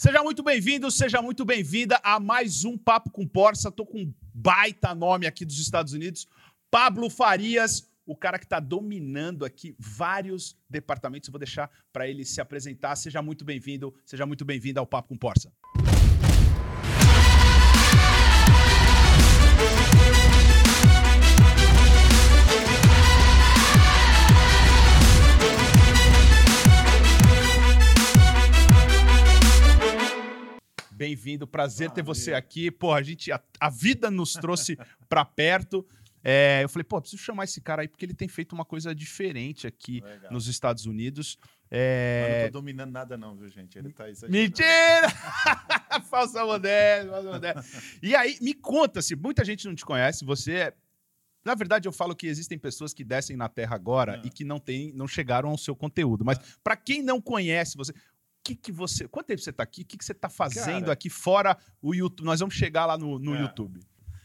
Seja muito bem-vindo, seja muito bem-vinda a mais um Papo com Porça. Tô com um baita nome aqui dos Estados Unidos, Pablo Farias, o cara que está dominando aqui vários departamentos. Eu vou deixar para ele se apresentar. Seja muito bem-vindo, seja muito bem-vinda ao Papo com Porça. Bem-vindo, prazer ter você aqui. Pô, a gente, a, a vida nos trouxe para perto. É, eu falei, pô, preciso chamar esse cara aí porque ele tem feito uma coisa diferente aqui Legal. nos Estados Unidos. É... não tô dominando nada, não, viu, gente? Ele tá exagerando. Mentira! Falsa modéstia, falsa modéstia. E aí, me conta, se muita gente não te conhece, você é... Na verdade, eu falo que existem pessoas que descem na Terra agora Ah. e que não, tem, não chegaram ao seu conteúdo. Mas para quem não conhece você, que, que você. Quanto tempo você tá aqui? O que, que você tá fazendo Cara. aqui fora o YouTube? Nós vamos chegar lá no, no É. YouTube.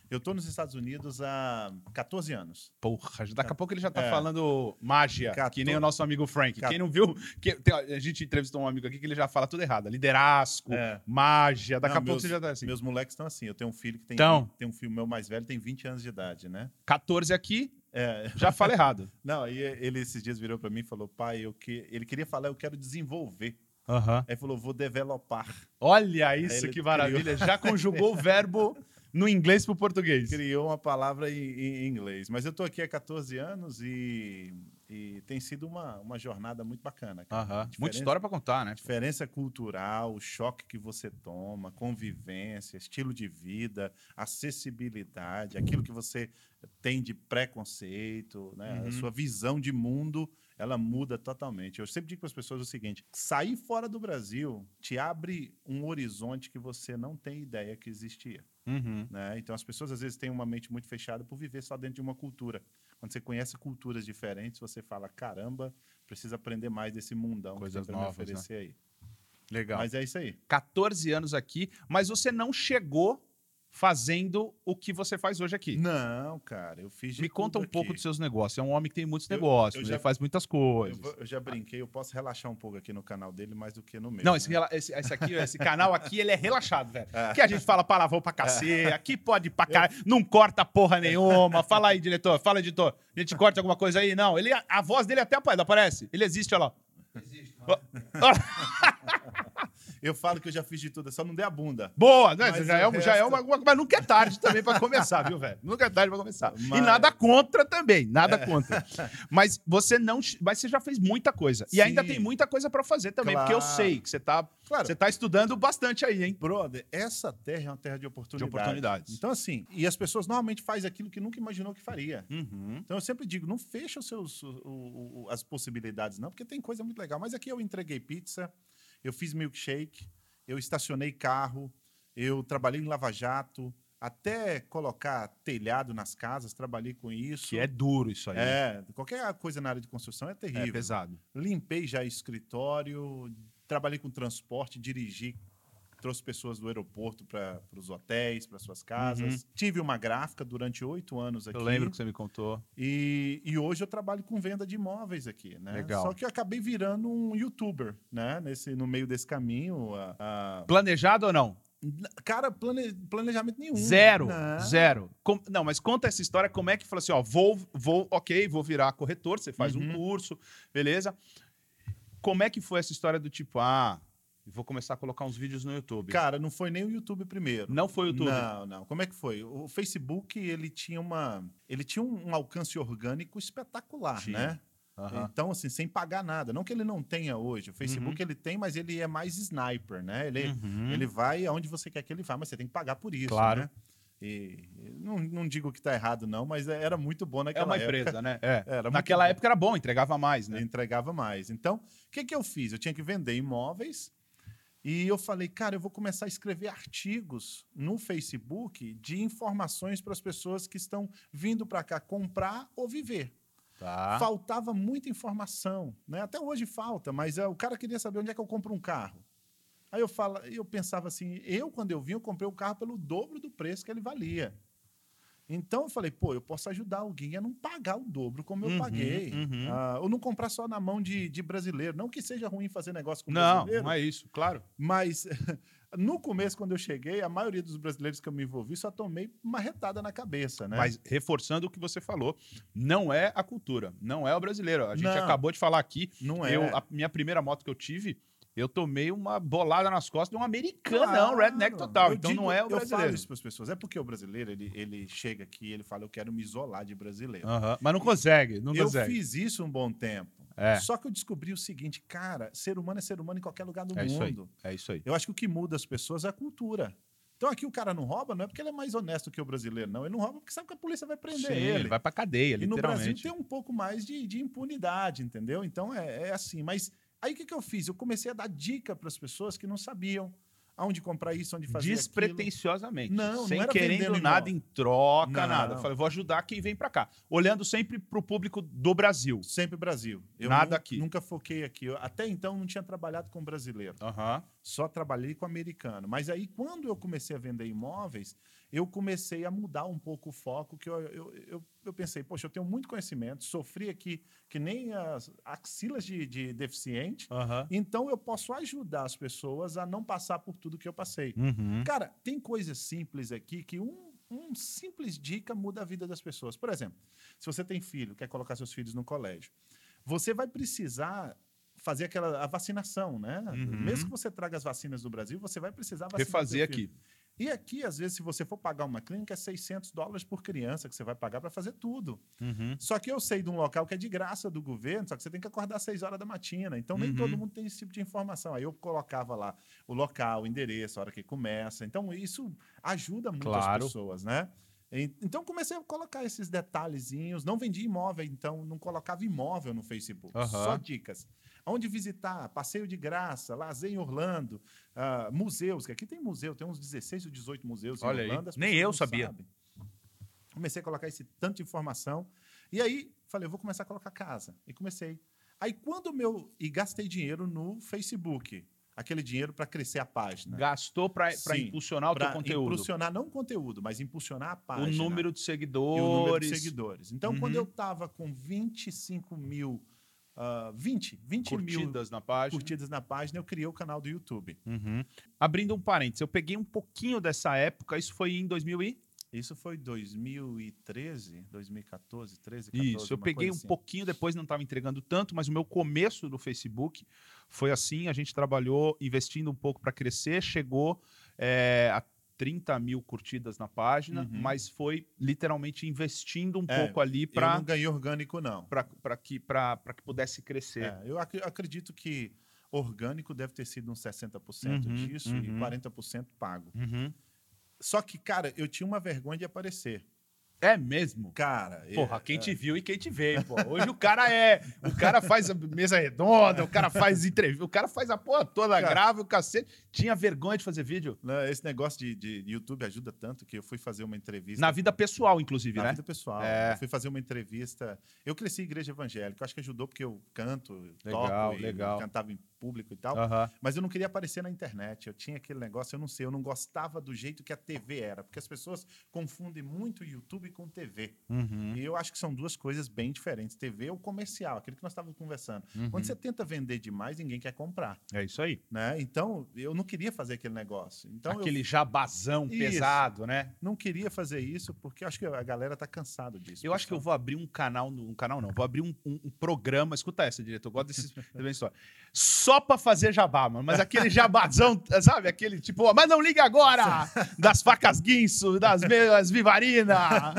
Eu tô nos Estados Unidos há 14 anos. Porra, daqui a pouco ele já tá É. falando mágia, Cator- que nem o nosso amigo Frank. Cat- Quem não viu, que- tem- a gente entrevistou um amigo aqui que ele já fala tudo errado. Liderasco, É. mágia. Daqui Não, a pouco meus- você já tá assim. Meus moleques estão assim. Eu tenho um filho que tem, Então. tem um filho meu mais velho, tem 20 anos de idade, né? 14 aqui, É. já fala errado. Não, aí ele esses dias virou pra mim e falou: pai, eu que... ele queria falar, eu quero desenvolver. Aham. Aí falou: vou developar. Olha isso, que maravilha. Já conjugou o verbo no inglês pro português. Criou uma palavra em, inglês. Mas eu tô aqui há 14 anos e, e tem sido uma, uma jornada muito bacana. Aham. Muita história pra contar, né? Diferença cultural, o choque que você toma, convivência, estilo de vida, acessibilidade, aquilo que você tem de preconceito, né? Uhum. a sua visão de mundo, ela muda totalmente. Eu sempre digo para as pessoas o seguinte: sair fora do Brasil te abre um horizonte que você não tem ideia que existia. Uhum. Né? Então as pessoas às vezes têm uma mente muito fechada por viver só dentro de uma cultura. Quando você conhece culturas diferentes, você fala: caramba, precisa aprender mais desse mundão Coisas que tem para me né? oferecer aí. Legal. Mas é isso aí. 14 anos aqui, mas você não chegou fazendo o que você faz hoje aqui. Não, cara, eu fiz de Me conta um tudo pouco aqui. dos seus negócios. É um homem que tem muitos Eu- negócios, eu já- ele faz muitas Eu, coisas. vou- eu já brinquei, eu posso relaxar um pouco aqui no canal dele mais do que no meu. Não, né? esse, esse, esse aqui, esse canal aqui, ele é relaxado, velho. É. Aqui a gente fala palavrão pra cacete, aqui pode pra caralho, não corta porra nenhuma. Fala aí, diretor, fala, editor. A gente corta alguma coisa aí? Não, ele, a voz dele até apa- aparece. Ele existe, olha lá. Eu falo que eu já fiz de tudo, só não dei a bunda. Boa, né? Mas já, é, o uma- já é resto- uma, uma- Mas nunca é tarde também pra começar, viu, velho? Nunca é tarde pra começar. E Mas- nada contra também, nada É. contra. Mas você não. Mas você já fez muita coisa. E ainda Sim. tem muita coisa pra fazer também, porque eu Claro. sei que você tá, Claro. você tá estudando bastante aí, hein? Brother, essa terra é uma terra de oportunidades. oportunidades. Então, assim, e as pessoas normalmente fazem aquilo que nunca imaginou que faria. Uhum. Então eu sempre digo, não fecha os seus, o- o- as possibilidades, não, porque tem coisa muito legal. Mas aqui eu entreguei pizza, eu fiz milkshake, eu estacionei carro, eu trabalhei em lava-jato, até colocar telhado nas casas, trabalhei com isso. Que é duro isso aí. É, qualquer coisa na área de construção é É terrível. pesado. Limpei já escritório, trabalhei com transporte, dirigi, trouxe pessoas do aeroporto para os hotéis, para suas casas. Tive uma gráfica durante oito anos aqui. Uhum. Eu lembro que você me contou. E, e hoje eu trabalho com venda de imóveis aqui, né? Legal. Só que eu acabei virando um youtuber, né? Nesse, no meio desse caminho. a- a- Planejado ou não? Cara, plane- planejamento nenhum. Zero. Não. Zero. Com- Não, mas conta essa história, como é que falou assim, ó, vou, vou, ok, vou virar corretor, você faz um Uhum. curso, beleza? Como é que foi essa história do tipo, ah, vou começar a colocar uns vídeos no YouTube? Cara, não foi nem o YouTube primeiro. não foi o YouTube. Não, não. Como é que foi? O Facebook, ele tinha uma... Ele tinha um alcance orgânico espetacular, Tinha. né? Aham. Então, assim, sem pagar nada. Não que ele não tenha hoje. O Facebook, ele tem, mas ele é mais sniper, né? Ele, Uhum. Ele vai aonde você quer que ele vá, mas você tem que pagar por isso, Claro. né? E não, não digo que tá errado, não, mas era muito bom É naquela uma época. empresa, né? É. Era Naquela época era bom, entregava mais, né? Entregava mais. Então, o que, que eu fiz? Eu tinha que vender imóveis e eu falei, cara, eu vou começar a escrever artigos no Facebook de informações para as pessoas que estão vindo para cá comprar ou viver. Tá. Faltava muita informação, né? Até hoje falta, mas é, o cara queria saber onde é que eu compro um carro. Aí eu, falo, eu pensava assim, eu quando eu vim, eu comprei o carro pelo dobro do preço que ele valia. Então eu falei, pô, eu posso ajudar alguém a não pagar o dobro como eu Uhum, paguei. uhum. Ah, ou não comprar só na mão de, de brasileiro. Não que seja ruim fazer negócio com Não, brasileiro, não é isso, claro. mas no começo, quando eu cheguei, a maioria dos brasileiros que eu me envolvi só tomei uma retada na cabeça, né? Mas reforçando o que você falou, não é a cultura, não é o brasileiro. A gente Não. acabou de falar aqui, não é. eu, a minha primeira moto que eu tive, eu tomei uma bolada nas costas de um americano, Claro. redneck total. Eu então digo- não é o Eu falo brasileiro. isso para as pessoas. É porque o brasileiro, ele, ele chega aqui e ele fala, eu quero me isolar de brasileiro. Aham, Mas não consegue, não eu consegue. fiz isso um bom tempo. É. Só que eu descobri o seguinte, cara, ser humano é ser humano em qualquer lugar do É isso mundo. É isso aí. Eu acho que o que muda as pessoas é a cultura. Então aqui o cara não rouba, não é porque ele é mais honesto que o brasileiro, não. Ele não rouba porque sabe que a polícia vai prender Sim, ele. ele vai pra cadeia, E no Brasil literalmente. tem um pouco mais de, de impunidade, entendeu? Então é, é assim. Mas aí o que, que eu fiz? Eu comecei a dar dica para as pessoas que não sabiam aonde comprar isso, onde fazer aquilo. Despretensiosamente. Não, não sem era querendo nada em troca, Não. nada. Eu falei, vou ajudar quem vem pra cá. Olhando sempre pro público do Brasil. Sempre Brasil. Eu Nada nu- aqui. Nunca foquei aqui. Eu, até então não tinha trabalhado com brasileiro. Só trabalhei com americano. Mas aí, quando eu comecei a vender imóveis, eu comecei a mudar um pouco o foco, que eu, eu, eu, eu pensei, poxa, eu tenho muito conhecimento, sofri aqui que nem as axilas de, de deficiente, Aham. então eu posso ajudar as pessoas a não passar por tudo que eu passei. Uhum. Cara, tem coisas simples aqui que um, um simples dica muda a vida das pessoas. Por exemplo, se você tem filho, quer colocar seus filhos no colégio, você vai precisar fazer aquela a vacinação, né? Uhum. Mesmo que você traga as vacinas do Brasil, você vai precisar vacinar Refazer aqui. E aqui, às vezes, se você for pagar uma clínica, é 600 dólares por criança que você vai pagar para fazer tudo. Uhum. Só que eu sei de um local que é de graça do governo, só que você tem que acordar às 6 horas da matina. Então, nem Uhum. todo mundo tem esse tipo de informação. Aí eu colocava lá o local, o endereço, a hora que começa. Então, isso ajuda muito Claro. as pessoas, né? Então, comecei a colocar esses detalhezinhos. Não vendi imóvel, então, não colocava imóvel no Facebook. Aham. Só dicas. Onde visitar, passeio de graça, lazer em Orlando, ah, museus, que aqui tem museu, tem uns 16 ou 18 museus Olha aí. em Orlando. as Nem eu sabia. sabem. Comecei a colocar esse tanto de informação. E aí, falei, eu vou começar a colocar casa. E comecei. Aí, quando o meu. E gastei dinheiro no Facebook. Aquele dinheiro para crescer a página. Gastou Sim, impulsionar o teu Para conteúdo. impulsionar, não o conteúdo, mas impulsionar a O página. número de E seguidores. o número de seguidores. Então, Uhum. quando eu estava com 25 mil. Ah, 20, 20 mil curtidas na página. curtidas na página, eu criei o canal do YouTube. Uhum. Abrindo um parênteses, eu peguei um pouquinho dessa época, isso foi em 2000 e... Isso foi 2013, 2014, 13, 14. Isso, eu peguei um assim. pouquinho, depois não estava entregando tanto, mas o meu começo do Facebook foi assim, a gente trabalhou investindo um pouco para crescer, chegou é, a 30 mil curtidas na página, Uhum. mas foi literalmente investindo um É, pouco ali para não ganhei orgânico, não. que, pra- pra que pudesse crescer. É, eu ac- acredito que orgânico deve ter sido uns 60% Uhum, disso e uhum. 40% pago. Uhum. Só que, cara, eu tinha uma vergonha de aparecer. É mesmo? Cara, Porra, é- quem é- te viu e quem te vê, pô. Hoje o cara é. O cara faz a mesa redonda, o cara faz entrevista, o cara faz a porra toda, Cara. grava o cacete. Tinha vergonha de fazer vídeo. Esse negócio de, de YouTube ajuda tanto que eu fui fazer uma entrevista. Na vida pessoal, inclusive, Na né? vida pessoal. É. Eu fui fazer uma entrevista. Eu cresci em igreja evangélica. Acho que ajudou porque eu canto, Legal, toco, e legal. cantava em público e tal. Mas eu não queria aparecer na internet. Eu tinha aquele negócio, eu não sei, eu não gostava do jeito que a TV era. Porque as pessoas confundem muito o YouTube com TV. Uhum. E eu acho que são duas coisas bem diferentes. TV é o comercial, aquilo que nós estávamos conversando. Uhum. Quando você tenta vender demais, ninguém quer comprar. É isso aí. Né? Então, eu não queria fazer aquele negócio. Então, Aquele jabazão Isso. pesado, né? eu não queria fazer isso porque eu acho que a galera tá cansado disso. Eu acho que eu vou abrir um canal, um canal não, vou abrir um, um- um programa. Escuta essa, diretor, eu gosto desses dessa história. Só pra fazer jabá, mano. Mas aquele jabazão, sabe? Aquele tipo, mas não liga agora! Das facas guinso, das meias vivarina.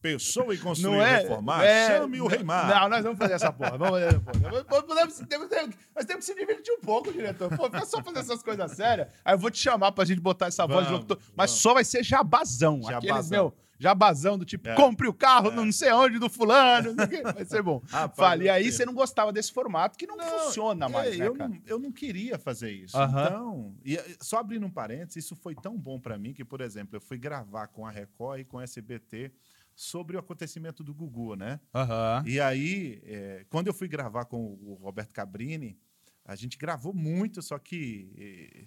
Pessoa e construir Não é? reformar, é, chame o Rei Mar. Não, nós vamos fazer essa porra. Vamos fazer essa porra. Podemos- temos- temos- Nós temos que se divertir um pouco, diretor. Pô, fica só fazer essas coisas sérias. Aí eu vou te chamar pra gente botar essa voz de locutor. Mas vamos. só vai ser jabazão. Aqueles, Jabazão. meu, jabazão do tipo, É. compre o carro É. não sei onde do fulano. Vai ser bom. Rapaz, Fale, e aí você não gostava desse formato que não, Não, funciona mais, É, né, eu, cara? não, eu não queria fazer isso. Então, e, só abrindo um parênteses, isso foi tão bom para mim que, por exemplo, eu fui gravar com a Record e com a SBT sobre o acontecimento do Gugu, né? E aí, eh, quando eu fui gravar com o Roberto Cabrini, a gente gravou muito, só que eh,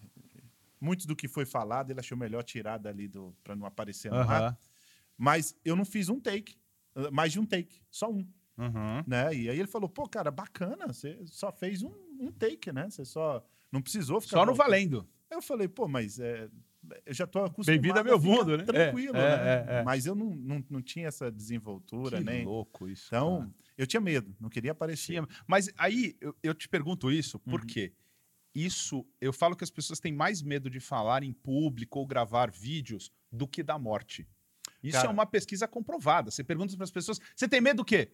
muito do que foi falado ele achou melhor tirar dali do para não aparecer no ar. Mas eu não fiz um take, mais de um take, só um, Uhum. né? E aí ele falou, pô, cara, bacana, você só fez um, um take, né? Você só não precisou ficar Só no voltando." valendo. Eu falei, pô, mas é, eu já tô acostumado Bem-vindo a a meu mundo, né? Tranquilo, É, né? é, é, é. Mas eu não, não, não tinha essa desenvoltura, Que nem... louco isso. Então, cara. eu tinha medo, não queria aparecer. Tinha- Mas aí eu, eu te pergunto isso, Uhum. por quê? Isso, eu falo que as pessoas têm mais medo de falar em público ou gravar vídeos do que da morte. Isso Cara- é uma pesquisa comprovada. Você pergunta para as pessoas: você tem medo do quê?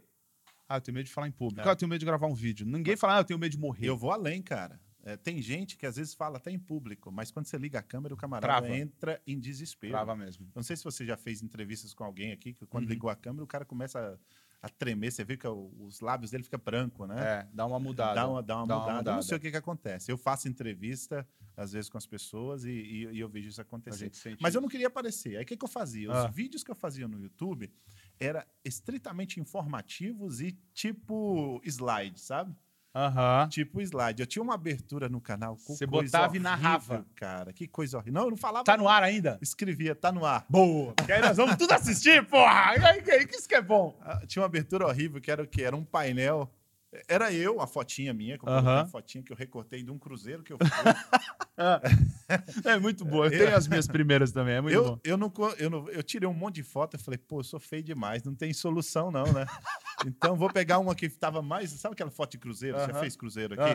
Ah, eu tenho medo de falar em público. É. Ah, eu tenho medo de gravar um vídeo. Ninguém fala, ah, eu tenho medo de morrer. Eu vou além, cara. É, tem gente que às vezes fala até em público, mas quando você liga a câmera, o camarada Trava. entra em desespero. Trava mesmo. Não sei se você já fez entrevistas com alguém aqui, que quando Uhum. ligou a câmera, o cara começa a, a tremer, você vê que o- os lábios dele ficam branco, né? É, dá uma mudada. Dá uma, dá uma Dá uma mudada. Eu mudada. não sei o que, que acontece. Eu faço entrevista, às vezes, com as pessoas e, e- e eu vejo isso acontecer. Mas eu isso. não queria aparecer. Aí o que, que eu fazia? Os Ah. vídeos que eu fazia no YouTube era estritamente informativos e tipo slide, sabe? Aham. Tipo slide. Eu tinha uma abertura no canal com Você botava e horrível, narrava. Cara, que coisa horrível. Não, eu não falava. Tá no ar ainda? Escrevia, tá no ar. Boa. E aí nós vamos tudo assistir, porra. E aí, que que isso que é bom? Ah, Tinha uma abertura horrível que era o quê? Era um painel. Era eu, a fotinha minha, que eu coloquei a fotinha que eu recortei de um cruzeiro que eu fui. É muito boa. Eu tenho as minhas primeiras também. É muito eu, bom. eu, não, eu, não, eu tirei um monte de foto e falei, pô, eu sou feio demais, não tem solução não, né? então vou pegar uma que tava mais... Sabe aquela foto de cruzeiro? Você já Aham. fez cruzeiro aqui?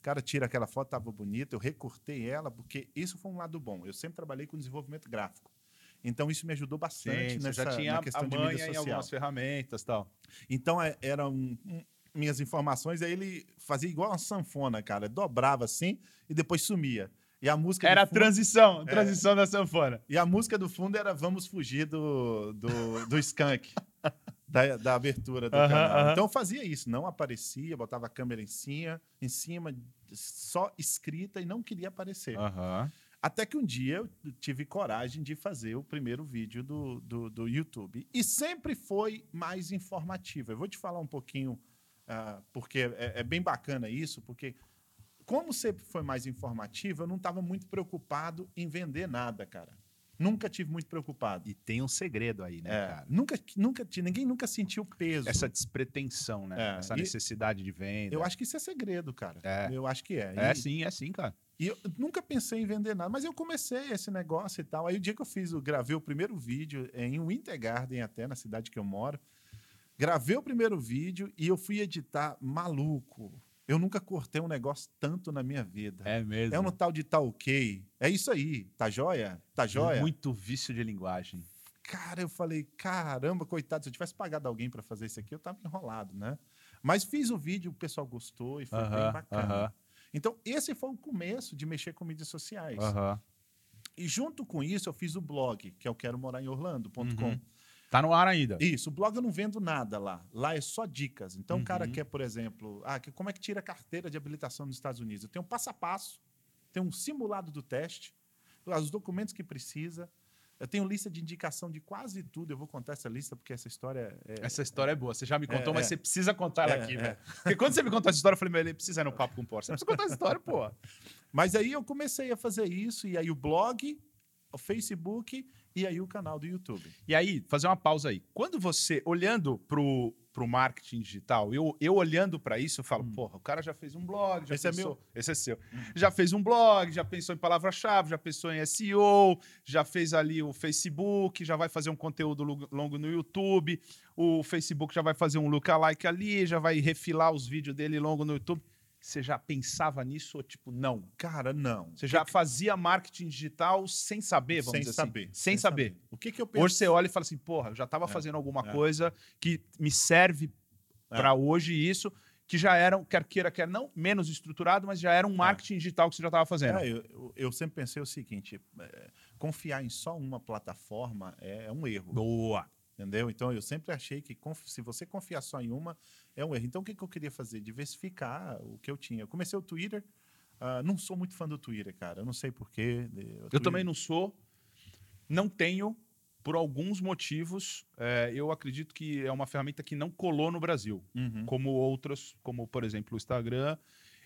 O cara tira aquela foto, tava bonita, eu recortei ela, porque isso foi um lado bom. Eu sempre trabalhei com desenvolvimento gráfico. Então isso me ajudou bastante Sim, você nessa já tinha na a questão de manha mídia em social. algumas ferramentas e tal. Então é- eram hum, minhas informações, aí ele fazia igual uma sanfona, cara, dobrava assim e depois sumia. E a música Era fundo, transição, É. transição da sanfona. e a música do fundo era Vamos Fugir do, do, do Skank. Da, da abertura do Aham, canal. Então eu fazia isso, não aparecia, botava a câmera em cima, em cima, só escrita e não queria aparecer. Até que um dia eu tive coragem de fazer o primeiro vídeo do, do, do YouTube. E sempre foi mais informativo. Eu vou te falar um pouquinho, ah, porque é, é bem bacana isso, porque como sempre foi mais informativo, eu não estava muito preocupado em vender nada, cara. Nunca tive muito preocupado. E tem um segredo aí, né, É, cara? nunca, nunca, ninguém nunca sentiu peso. Essa despretensão, né? É, Essa necessidade de venda. Eu acho que isso é segredo, cara. É. Eu acho que é. É E- sim, é sim, cara. E eu nunca pensei em vender nada, mas eu comecei esse negócio e tal. Aí o dia que eu fiz, eu gravei o primeiro vídeo em Winter Garden, até na cidade que eu moro. Gravei o primeiro vídeo e eu fui editar maluco. Eu nunca cortei um negócio tanto na minha vida. É mesmo. É um tal de tá ok. É isso aí. Tá joia? Tá joia? Muito vício de linguagem. Cara, eu falei, caramba, coitado, se eu tivesse pagado alguém para fazer isso aqui, eu tava enrolado, né? Mas fiz o vídeo, o pessoal gostou e foi bem Aham, bacana. aham, Então, esse foi o começo de mexer com mídias sociais. aham. E junto com isso, eu fiz o blog, que é o quero morar em Orlando.com. Uhum. Tá no ar ainda. Isso, o blog eu não vendo nada lá. Lá é só dicas. Então, o cara Uhum. quer, por exemplo, ah, que- como é que tira a carteira de habilitação nos Estados Unidos? Eu tenho um passo a passo, tenho um simulado do teste, os documentos que precisa. Eu tenho lista de indicação de quase tudo. Eu vou contar essa lista porque essa história é. Essa história é boa. Você já me contou, É, mas é. você precisa contar ela É, aqui, é. velho. Porque quando você me contou essa história, eu falei, meu, ele precisa ir no papo com o Porsche. Você precisa contar essa história, pô. Mas aí eu comecei a fazer isso, e aí o blog, o Facebook e aí o canal do YouTube. E aí, fazer uma pausa aí. Quando você, olhando pro, pro marketing digital, eu, eu olhando para isso, eu falo, porra, o cara já fez um blog, já Esse é pensou, meu. Esse é seu. Já fez um blog, já pensou em palavra-chave, já pensou em SEO, já fez ali o Facebook, já vai fazer um conteúdo longo no YouTube, o Facebook já vai fazer um lookalike ali, já vai refilar os vídeos dele longo no YouTube. Você já pensava nisso ou tipo, não? Cara, não. Você já fazia marketing digital sem saber, vamos sem dizer saber. assim? Sem, saber. O que, que eu penso? Hoje você olha e fala assim, porra, eu já estava É, fazendo alguma é. coisa que me serve É. para hoje isso, que já era, quer queira, quer não, menos estruturado, mas já era um marketing digital que você já estava fazendo. É, eu, eu- sempre pensei o seguinte: é, confiar em só uma plataforma é um erro. Boa. Entendeu? Então eu sempre achei que se você confiar só em uma, é um erro. Então o que, que eu queria fazer? Diversificar o que eu tinha. Eu comecei o Twitter. ah, não sou muito fã do Twitter, cara. Eu não sei porquê. Eu também não sou, não tenho, por alguns motivos, é, eu acredito que é uma ferramenta que não colou no Brasil. Uhum. como outras, como por exemplo o Instagram.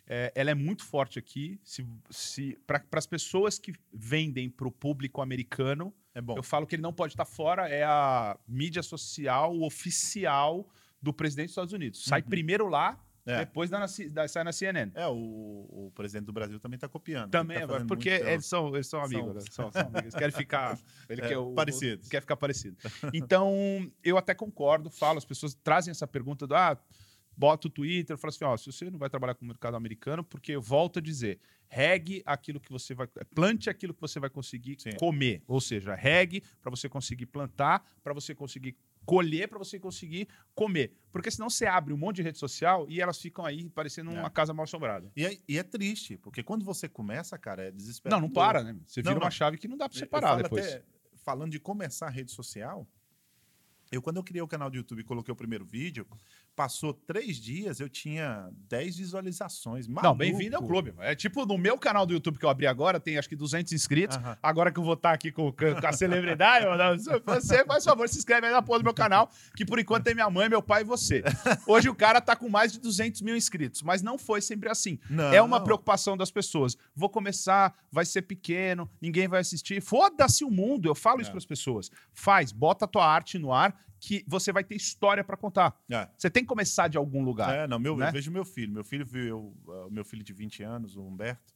É, ela é muito forte aqui. Se, se, para as pessoas que vendem para o público americano, É bom. Eu falo que ele não pode estar fora, é a mídia social oficial do presidente dos Estados Unidos. Sai Uhum. primeiro lá, É. depois ci- dá- sai na CNN. É, o, o presidente do Brasil também tá copiando. Também, tá agora, porque muito- eles são, eles são São- amigos, né? São, são amigos. Eles querem ficar. Ele É, quer o- parecidos. Quer ficar parecido. Então, eu até concordo, falo, as pessoas trazem essa pergunta do ah, bota o Twitter, eu falo assim, ó, se você não vai trabalhar com o mercado americano, porque eu volto a dizer, regue aquilo que você vai. Plante aquilo que você vai conseguir Sim. comer. Ou seja, regue para você conseguir plantar, para você conseguir colher, para você conseguir comer. Porque senão você abre um monte de rede social e elas ficam aí parecendo É. uma casa mal assombrada. E é, e é triste, porque quando você começa, cara, é Não, desesperador. não para, né? Você Não, vira uma não. chave que não dá para Eu separar depois. até- falando de começar a rede social, eu, quando eu criei o canal do YouTube e coloquei o primeiro vídeo, passou três dias, eu tinha 10 visualizações. Não, Maluco. bem-vindo ao clube. É tipo no meu canal do YouTube que eu abri agora, tem acho que 200 inscritos. Aham. Agora que eu vou estar aqui com, com a celebridade, não- você, faz favor, se inscreve aí na porra do meu canal, que por enquanto tem minha mãe, meu pai e você. Hoje o cara tá com mais de 200 mil inscritos, mas não foi sempre assim. Não. É uma preocupação das pessoas. Vou começar, vai ser pequeno, ninguém vai assistir. Foda-se o mundo, eu falo isso É. para as pessoas. Faz, bota a tua arte no ar, que você vai ter história para contar. É. Você tem que começar de algum lugar. É, não, meu, né? eu vejo meu filho. Meu filho viu, eu, ah, meu filho de 20 anos, o Humberto,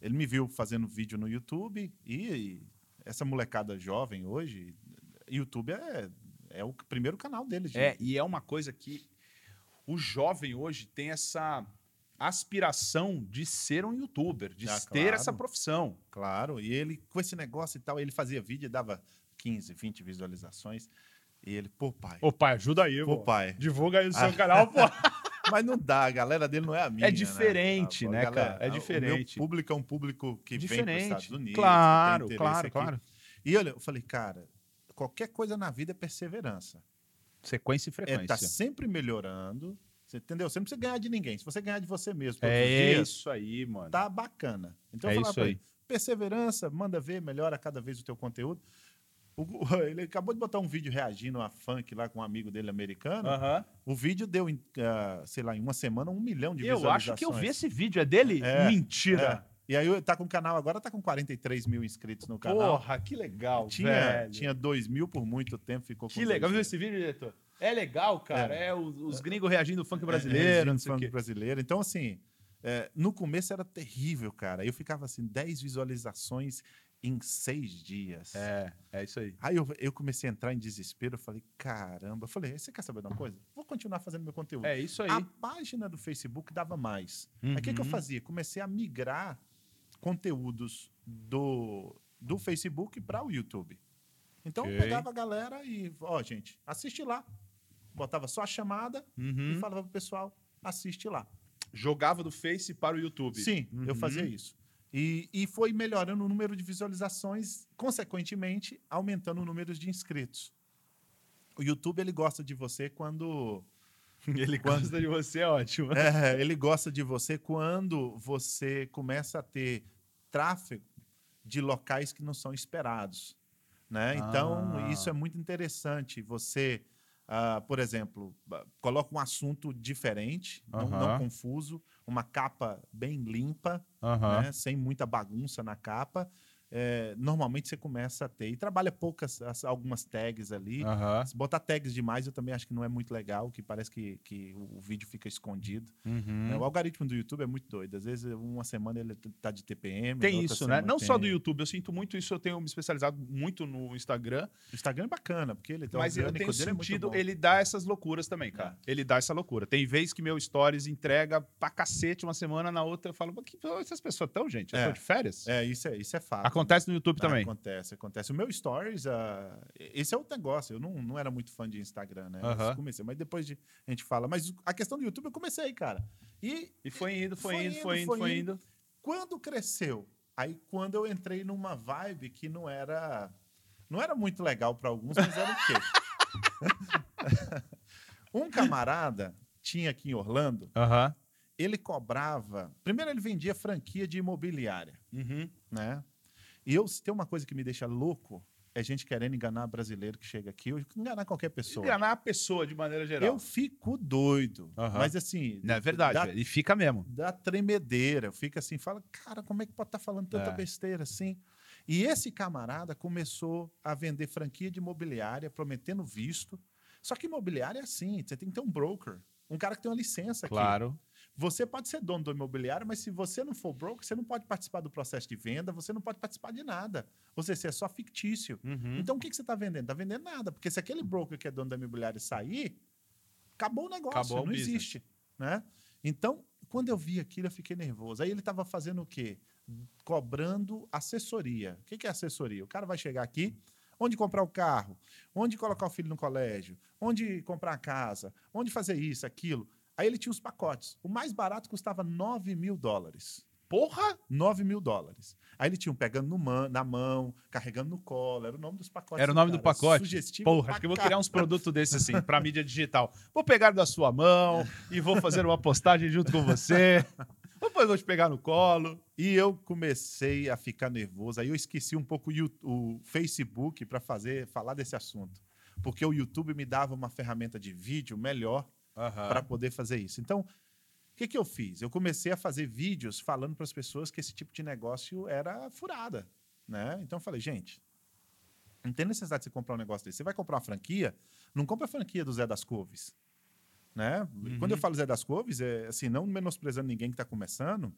ele me viu fazendo vídeo no YouTube e, e essa molecada jovem hoje, YouTube é, é o primeiro canal deles. de- É, e é uma coisa que o jovem hoje tem essa aspiração de ser um youtuber, de Ah, ter claro. essa profissão. Claro, e ele, com esse negócio e tal, ele fazia vídeo e dava 15, 20 visualizações. E ele, pô, pai, Ô pai, ajuda aí, pô, pai. Divulga aí o seu canal, pô. Mas não dá, a galera dele não é a minha. diferente, A né, galera- cara? É o meu diferente. público é um público que vem para os Estados Diferente. Unidos. Claro, claro, aqui. claro. E olha, eu falei, cara, qualquer coisa na vida é perseverança. Sequência e É, frequência. tá sempre melhorando. Você entendeu? Você não precisa ganhar de ninguém. Se você ganhar de você mesmo É dias, isso aí, mano. tá bacana. Então É eu falava isso pra aí. ele, perseverança, manda ver, melhora cada vez o teu conteúdo. O- ele acabou de botar um vídeo reagindo a funk lá com um amigo dele americano. Aham. O vídeo deu, ah, sei lá, em uma semana, um milhão de Eu visualizações. acho que eu vi esse vídeo. É dele? É, Mentira. É. E aí tá com o canal agora, tá com 43 mil inscritos no canal. Porra, que legal, tinha, velho. tinha 2 mil por muito tempo, ficou com Que legal. Viu esse vídeo, diretor? É legal, cara. É, os, os gringos reagindo ao funk mil. brasileiro, É, não sei funk brasileiro. Então, assim, é, no começo era terrível, cara. Eu ficava assim, 10 visualizações em seis dias. É, é isso aí. Aí eu, eu comecei a entrar em desespero, eu falei, caramba. Eu falei, você quer saber de uma coisa? Vou continuar fazendo meu conteúdo. É isso aí. A página do Facebook dava mais. Aí o que, que eu Uhum. fazia? Comecei a migrar conteúdos do, do Facebook para o YouTube. Então Ok. eu pegava a galera e, ó, gente, assiste lá. Botava só a chamada Uhum. e falava pro pessoal, assiste lá. Jogava do Face para o YouTube. Sim, eu Uhum. fazia isso. E, e foi melhorando o número de visualizações, consequentemente, aumentando o número de inscritos. O YouTube ele gosta de você quando Ele Quando- gosta de você, é ótimo. É, ele gosta de você quando você começa a ter tráfego de locais que não são esperados. Né? Então, Ah. isso é muito interessante. Você, ah, por exemplo, coloca um assunto diferente, não, não Aham. confuso, uma capa bem limpa, né? sem muita bagunça na capa. É, normalmente você começa a ter. E trabalha poucas, as- algumas tags ali. Aham. Se botar tags demais, eu também acho que não é muito legal, que parece que, que o, vídeo fica escondido. Uhum. né? O algoritmo do YouTube é muito doido. Às vezes, uma semana ele tá de TPM. Tem isso, né? Não só do tem- YouTube, eu sinto muito isso, eu tenho me especializado muito no Instagram, O Instagram é bacana, porque ele o mas eu tenho é sentido, bom. ele dá essas loucuras também, cara. Ele dá essa loucura. Tem vez que meu stories entrega pra cacete uma semana, na outra eu falo, "Mas que essas pessoas estão, gente? Eu É. de férias? É, isso é, isso é fato. Acontece no YouTube também. Acontece, acontece. O meu Stories, ah, esse é outro negócio. Eu não, não era muito fã de Instagram, né? Eu comecei, mas depois de, a gente fala. Mas a questão do YouTube eu comecei, cara. E E foi indo, foi, Foi indo, indo, foi indo, foi foi indo. indo. quando cresceu, aí quando eu entrei numa vibe que não era não era muito legal para alguns, mas era o quê? um camarada tinha aqui em Orlando, Aham. ele cobrava. Primeiro ele vendia franquia de imobiliária, Uhum. né? E eu se tem uma coisa que me deixa louco é gente querendo enganar brasileiro que chega aqui, ou enganar qualquer pessoa. Enganar a pessoa de maneira geral. Eu fico doido. Aham. Mas assim, Não, é verdade, dá e fica mesmo. da tremedeira. Fica assim, fala, cara, como é que pode estar falando tanta É. besteira assim? E esse camarada começou a vender franquia de imobiliária, prometendo visto. Só que imobiliária é assim, você tem que ter um broker, um cara que tem uma licença aqui. Claro. Você pode ser dono do imobiliário, mas se você não for broker, você não pode participar do processo de venda, você não pode participar de nada. Ou seja, você é só fictício. Uhum. Então, o que, que você está vendendo? Está vendendo nada. Porque se aquele broker que é dono da imobiliária sair, acabou o negócio, Acabou o não business. existe. Né? Então, quando eu vi aquilo, eu fiquei nervoso. Aí ele estava fazendo o quê? Cobrando assessoria. O que, que é assessoria? O cara vai chegar aqui, onde comprar o carro, onde colocar o filho no colégio, onde comprar a casa, onde fazer isso, aquilo. Aí ele tinha os pacotes. O mais barato custava 9 mil dólares. Porra! 9 mil dólares. Aí ele tinha um pegando man- na mão, carregando no colo. Era o nome dos pacotes. Era o nome do cara. pacote? Sugestivo Porra, acho que eu vou criar uns produtos desses assim, pra mídia digital. Vou pegar da sua mão e vou fazer uma postagem junto com você. Depois vou te pegar no colo. E eu comecei a ficar nervoso. Aí eu esqueci um pouco o, o Facebook para fazer falar desse assunto, porque o YouTube me dava uma ferramenta de vídeo melhor para poder fazer isso. Então, o que, que eu fiz? Eu comecei a fazer vídeos falando para as pessoas que esse tipo de negócio era furada, né? Então eu falei, gente, não tem necessidade de você comprar um negócio desse. Você vai comprar uma franquia, não compra a franquia do Zé das Couves, né? Uhum. Quando eu falo Zé das Couves, é assim, não menosprezando ninguém que está começando,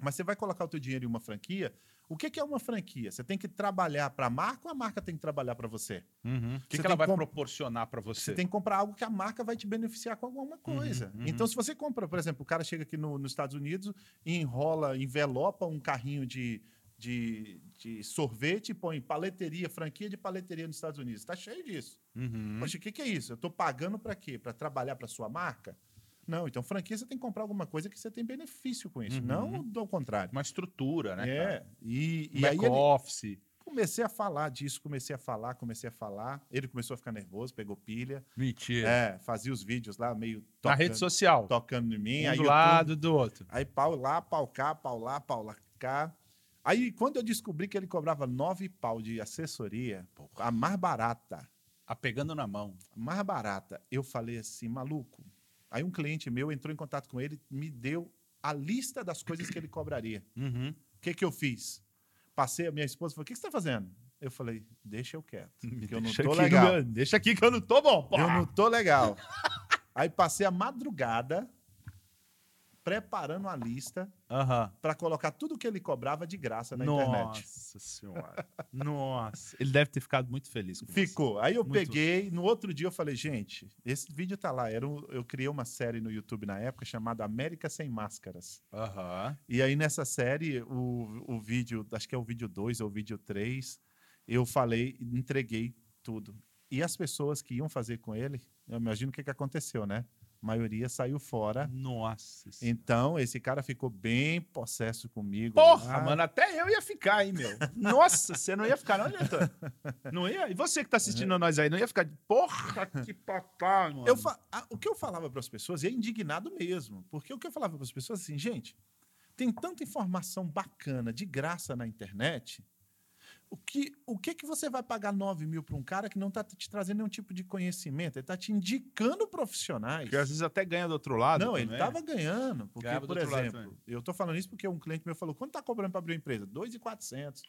mas você vai colocar o teu dinheiro em uma franquia. O que, que é uma franquia? Você tem que trabalhar para a marca ou a marca tem que trabalhar para você? Uhum. O que, que ela vai proporcionar pra você? Você tem que comprar algo que a marca vai te beneficiar com alguma coisa. uhum. Então, se você compra, por exemplo, o cara chega aqui no- nos Estados Unidos e enrola, envelopa um carrinho de, de, de sorvete, põe paleteria, franquia de paleteria nos Estados Unidos. Está cheio disso. Uhum. Poxa, o que, que é isso? Eu estou pagando para quê? Para trabalhar para sua marca? Não, então franquia você tem que comprar alguma coisa que você tem benefício com isso, Uhum. não do contrário. Uma estrutura, né? é, cara? e, e aí Back ele, office. comecei a falar disso, comecei a falar, comecei a falar. Ele começou a ficar nervoso, pegou pilha. Mentira. É, fazia os vídeos lá meio Na tocando, rede social. tocando em mim. Um aí do lado do outro. Aí pau lá, pau cá, pau lá, pau lá cá. Aí quando eu descobri que ele cobrava nove pau de assessoria, a mais barata, Apegando na mão. a mais barata, eu falei assim, maluco. Aí um cliente meu entrou em contato com ele, me deu a lista das coisas que ele cobraria. Uhum. O que, que eu fiz? Passei a minha esposa falou: o que, que você está fazendo? Eu falei, deixa eu quieto. Que eu não tô aqui, legal. meu- Deixa aqui que eu não tô bom. pô. Eu não tô legal. Aí passei a madrugada preparando a lista Aham. para colocar tudo que ele cobrava de graça na internet. Nossa senhora. Nossa. Ele deve ter ficado muito feliz com você. Ficou. Aí eu Muito. peguei, no outro dia eu falei, gente, esse vídeo tá lá. Era um- eu criei uma série no YouTube na época chamada América Sem Máscaras. Aham. E aí nessa série, o, o vídeo, acho que é o vídeo 2 ou o vídeo 3, eu falei, entreguei tudo. E as pessoas que iam fazer com ele, eu imagino o que, que aconteceu, né? A maioria saiu fora. Nossa senhora. Então, esse cara ficou bem possesso comigo. Porra, lá. mano, até eu ia ficar, hein, meu? Nossa, você não ia ficar, não, diretor? Não ia? E você que tá assistindo nós aí, não ia ficar porra que papai, mano? Eu fa- a- o que eu falava para as pessoas, e é indignado mesmo, porque o que eu falava para as pessoas assim, gente, tem tanta informação bacana de graça na internet, o que, o que, que você vai pagar 9 mil para um cara que não está te trazendo nenhum tipo de conhecimento? Ele está te indicando profissionais. Porque às vezes até ganha do outro lado. Não, ele estava ganhando. Porque, Ganhava por exemplo, eu estou falando isso porque um cliente meu falou: quanto está cobrando para abrir uma empresa? 2,400.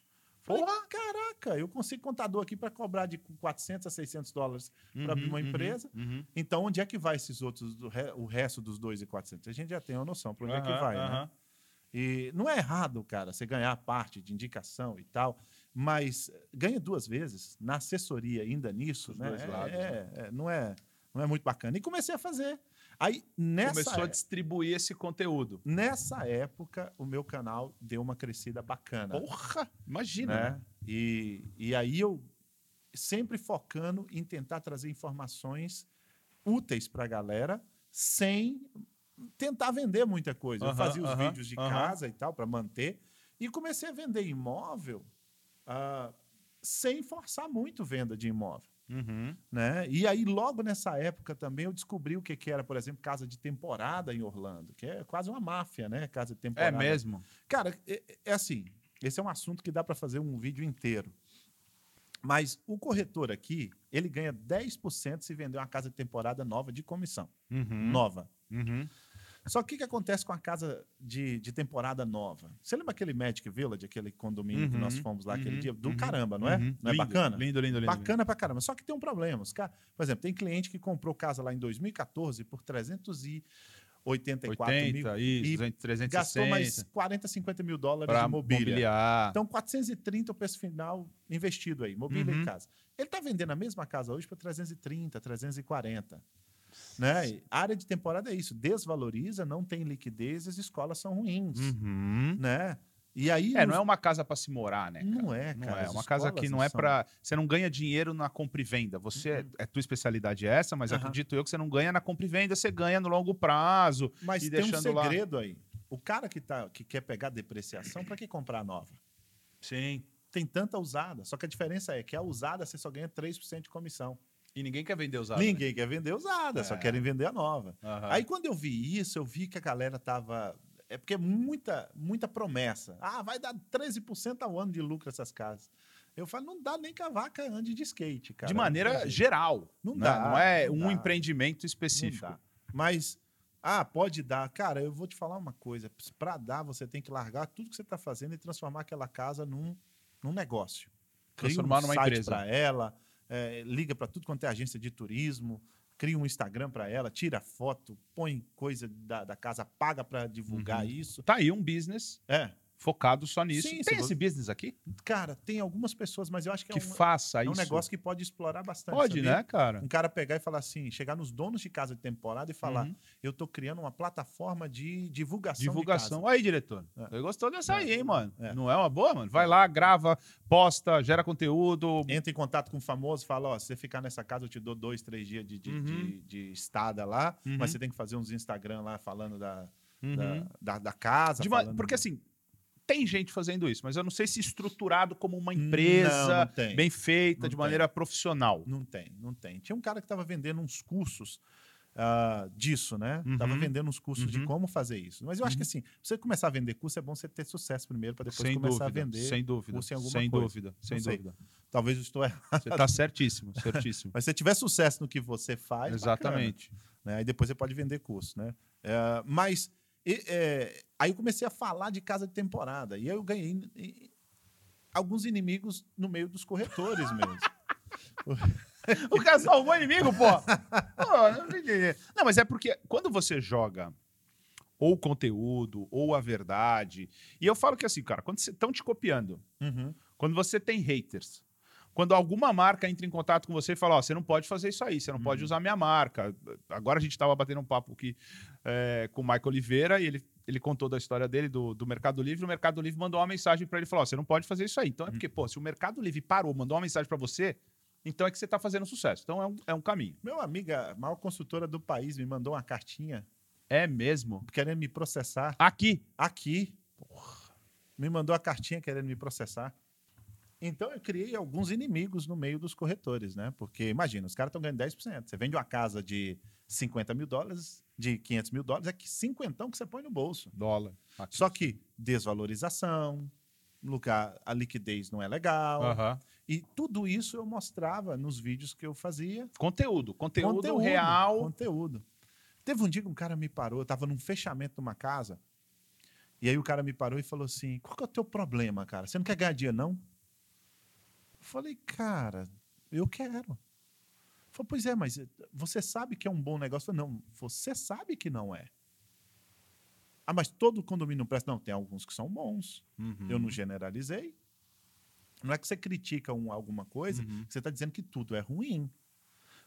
Falei, Porra! caraca, eu consigo contador aqui para cobrar de 400 a 600 dólares para abrir uma Uhum, empresa. uhum. Então, onde é que vai esses outros, o resto dos 2,400? A gente já tem uma noção para onde é que vai, né? E não é errado, cara, você ganhar a parte de indicação e tal, mas ganha duas vezes na assessoria ainda nisso, Dos né? dois É- lados, é- é, não, é, não é muito bacana. E comecei a fazer. Aí, nessa, Começou a é- distribuir esse conteúdo. nessa época, o meu canal deu uma crescida bacana. Porra! Imagina. né? E, e aí eu sempre focando em tentar trazer informações úteis para a galera, sem tentar vender muita coisa. eu fazia os vídeos de casa e tal para manter e comecei a vender imóvel ah, sem forçar muito venda de imóvel. Uhum. Né? E aí, logo nessa época também, eu descobri o que, que era, por exemplo, casa de temporada em Orlando, que é quase uma máfia, né? Casa de É temporada. mesmo? Cara, é, é assim, esse é um assunto que dá para fazer um vídeo inteiro. Mas o corretor aqui, ele ganha 10% se vender uma casa de temporada nova de comissão. Uhum. Nova. Uhum. Só que o que acontece com a casa de, de temporada nova? Você lembra aquele Magic Village, aquele condomínio que nós Uhum, fomos lá aquele uhum, dia? Do uhum, caramba, não é? Uhum. Não é Lindo, bacana? Lindo, lindo, lindo. Bacana pra caramba. Só que tem um problema. Os cara, por exemplo, tem cliente que comprou casa lá em 2014 por 384 mil 80, isso, e 360. gastou mais 40, 50 mil dólares para de mobília. mobiliar. Então, 430 é o preço final investido aí, mobília Uhum. em casa. Ele está vendendo a mesma casa hoje por 330, 340. Né? E área de temporada é isso, desvaloriza, não tem liquidez, as escolas são ruins. Uhum. Né? E aí. É, os- não é uma casa para se morar, né? cara? Não é, Não cara. é. as uma casa que escolas não é para. Você não ganha dinheiro na compra e venda. Você é, é tua especialidade é essa, mas Aham. acredito eu que você não ganha na compra e venda, você ganha no longo prazo. Mas e tem um deixando lá. segredo aí. O cara que, tá, que quer pegar depreciação, para que comprar nova? Sim. Tem tanta usada. Só que a diferença é que a usada você só ganha 3% de comissão. E ninguém quer vender usado. né? Ninguém quer vender usada, só É. querem vender a nova. Aham. Aí quando eu vi isso, eu vi que a galera tava. É porque é muita, muita promessa. Ah, vai dar 13% ao ano de lucro essas casas. Eu falo, não dá nem que a vaca ande de skate, cara. de maneira geral. Não né? dá, Não é não um dá. empreendimento específico. Mas, ah, pode dar. Cara, eu vou te falar uma coisa. Para dar, você tem que largar tudo que você está fazendo e transformar aquela casa num, num negócio. Cria Transformar um numa site empresa. para ela, é, liga para tudo quanto é agência de turismo, cria um Instagram para ela, tira foto, põe coisa da, da casa, paga para divulgar Uhum. isso. Tá aí um business É, focado só nisso. Sim, Tem se esse business aqui cara, tem algumas pessoas, mas eu acho que, que é, um, faça é um isso? negócio que pode explorar bastante. Pode, sabia? né, cara? Um cara pegar e falar assim, chegar nos donos de casa de temporada e falar: Uhum. eu tô criando uma plataforma de divulgação. de Divulgação. Aí, diretor. É. Você gostou dessa aí, É. hein, mano? É. Não é uma boa, mano? Vai lá, grava, posta, gera conteúdo. entra em contato com o famoso, fala, ó, se você ficar nessa casa, eu te dou dois, três dias de, de, Uhum. de- de estada lá, Uhum. mas você tem que fazer uns Instagram lá falando da, Uhum. da, da, da casa. De ma- falando- Porque assim, tem gente fazendo isso, mas eu não sei se estruturado como uma Não, empresa não tem. bem feita, Não de tem. maneira profissional. Não tem, não tem. Tinha um cara que estava vendendo uns cursos ah, disso, né? Uhum. Tava vendendo uns cursos de Uhum. como fazer isso. Mas eu acho que Uhum. assim, pra você começar a vender curso, é bom você ter sucesso primeiro, para depois sem começar dúvida, a vender. sem dúvida, curso em alguma sem coisa. dúvida, sem Não sei. dúvida. Talvez eu estou errado. Você tá certíssimo, certíssimo. Mas se você tiver sucesso no que você faz, bacana. Exatamente. né? Aí depois você pode vender curso, né? É, mas e, é, aí eu comecei a falar de casa de temporada e aí eu ganhei e- alguns inimigos no meio dos corretores mesmo. O cara salvou o inimigo, pô. Pô, não mas é porque quando você joga ou o conteúdo ou a verdade, e eu falo que assim, cara, quando estão te copiando, Uhum. quando você tem haters, quando alguma marca entra em contato com você e fala, ó, você não pode fazer isso aí, você não pode Uhum. usar minha marca. Agora a gente estava batendo um papo aqui é, com o Michael Oliveira e ele, ele contou da história dele, do, do Mercado Livre, o Mercado Livre mandou uma mensagem para ele e falou, ó, você não pode fazer isso aí. Então é porque, pô, se o Mercado Livre parou, mandou uma mensagem para você, então é que você está fazendo sucesso. Então é um, é um caminho. Meu amigo, a maior construtora do país, me mandou uma cartinha É mesmo? querendo me processar Aqui. aqui. Me mandou a cartinha querendo me processar. Então eu criei alguns inimigos no meio dos corretores, né? Porque imagina, os caras estão ganhando 10%. Você vende uma casa de 50 mil dólares, de 500 mil dólares, é que cinquentão que você põe no bolso. Dólar. Aqui. Só que desvalorização, lugar, a liquidez não é legal. E tudo isso eu mostrava nos vídeos que eu fazia. Conteúdo. Conteúdo, real. Conteúdo. Teve um dia que um cara me parou, eu estava num fechamento de uma casa, e aí o cara me parou e falou assim: qual que é o teu problema, cara? Você não quer ganhar dinheiro, não? Falei, cara, eu quero. Falou, pois é, mas você sabe que é um bom negócio? Falei, não, você sabe que não é. Ah, mas todo condomínio não presta? Não, tem alguns que são bons. Uhum. Eu não generalizei. Não é que você critica um- alguma coisa, Uhum. você está dizendo que tudo é ruim.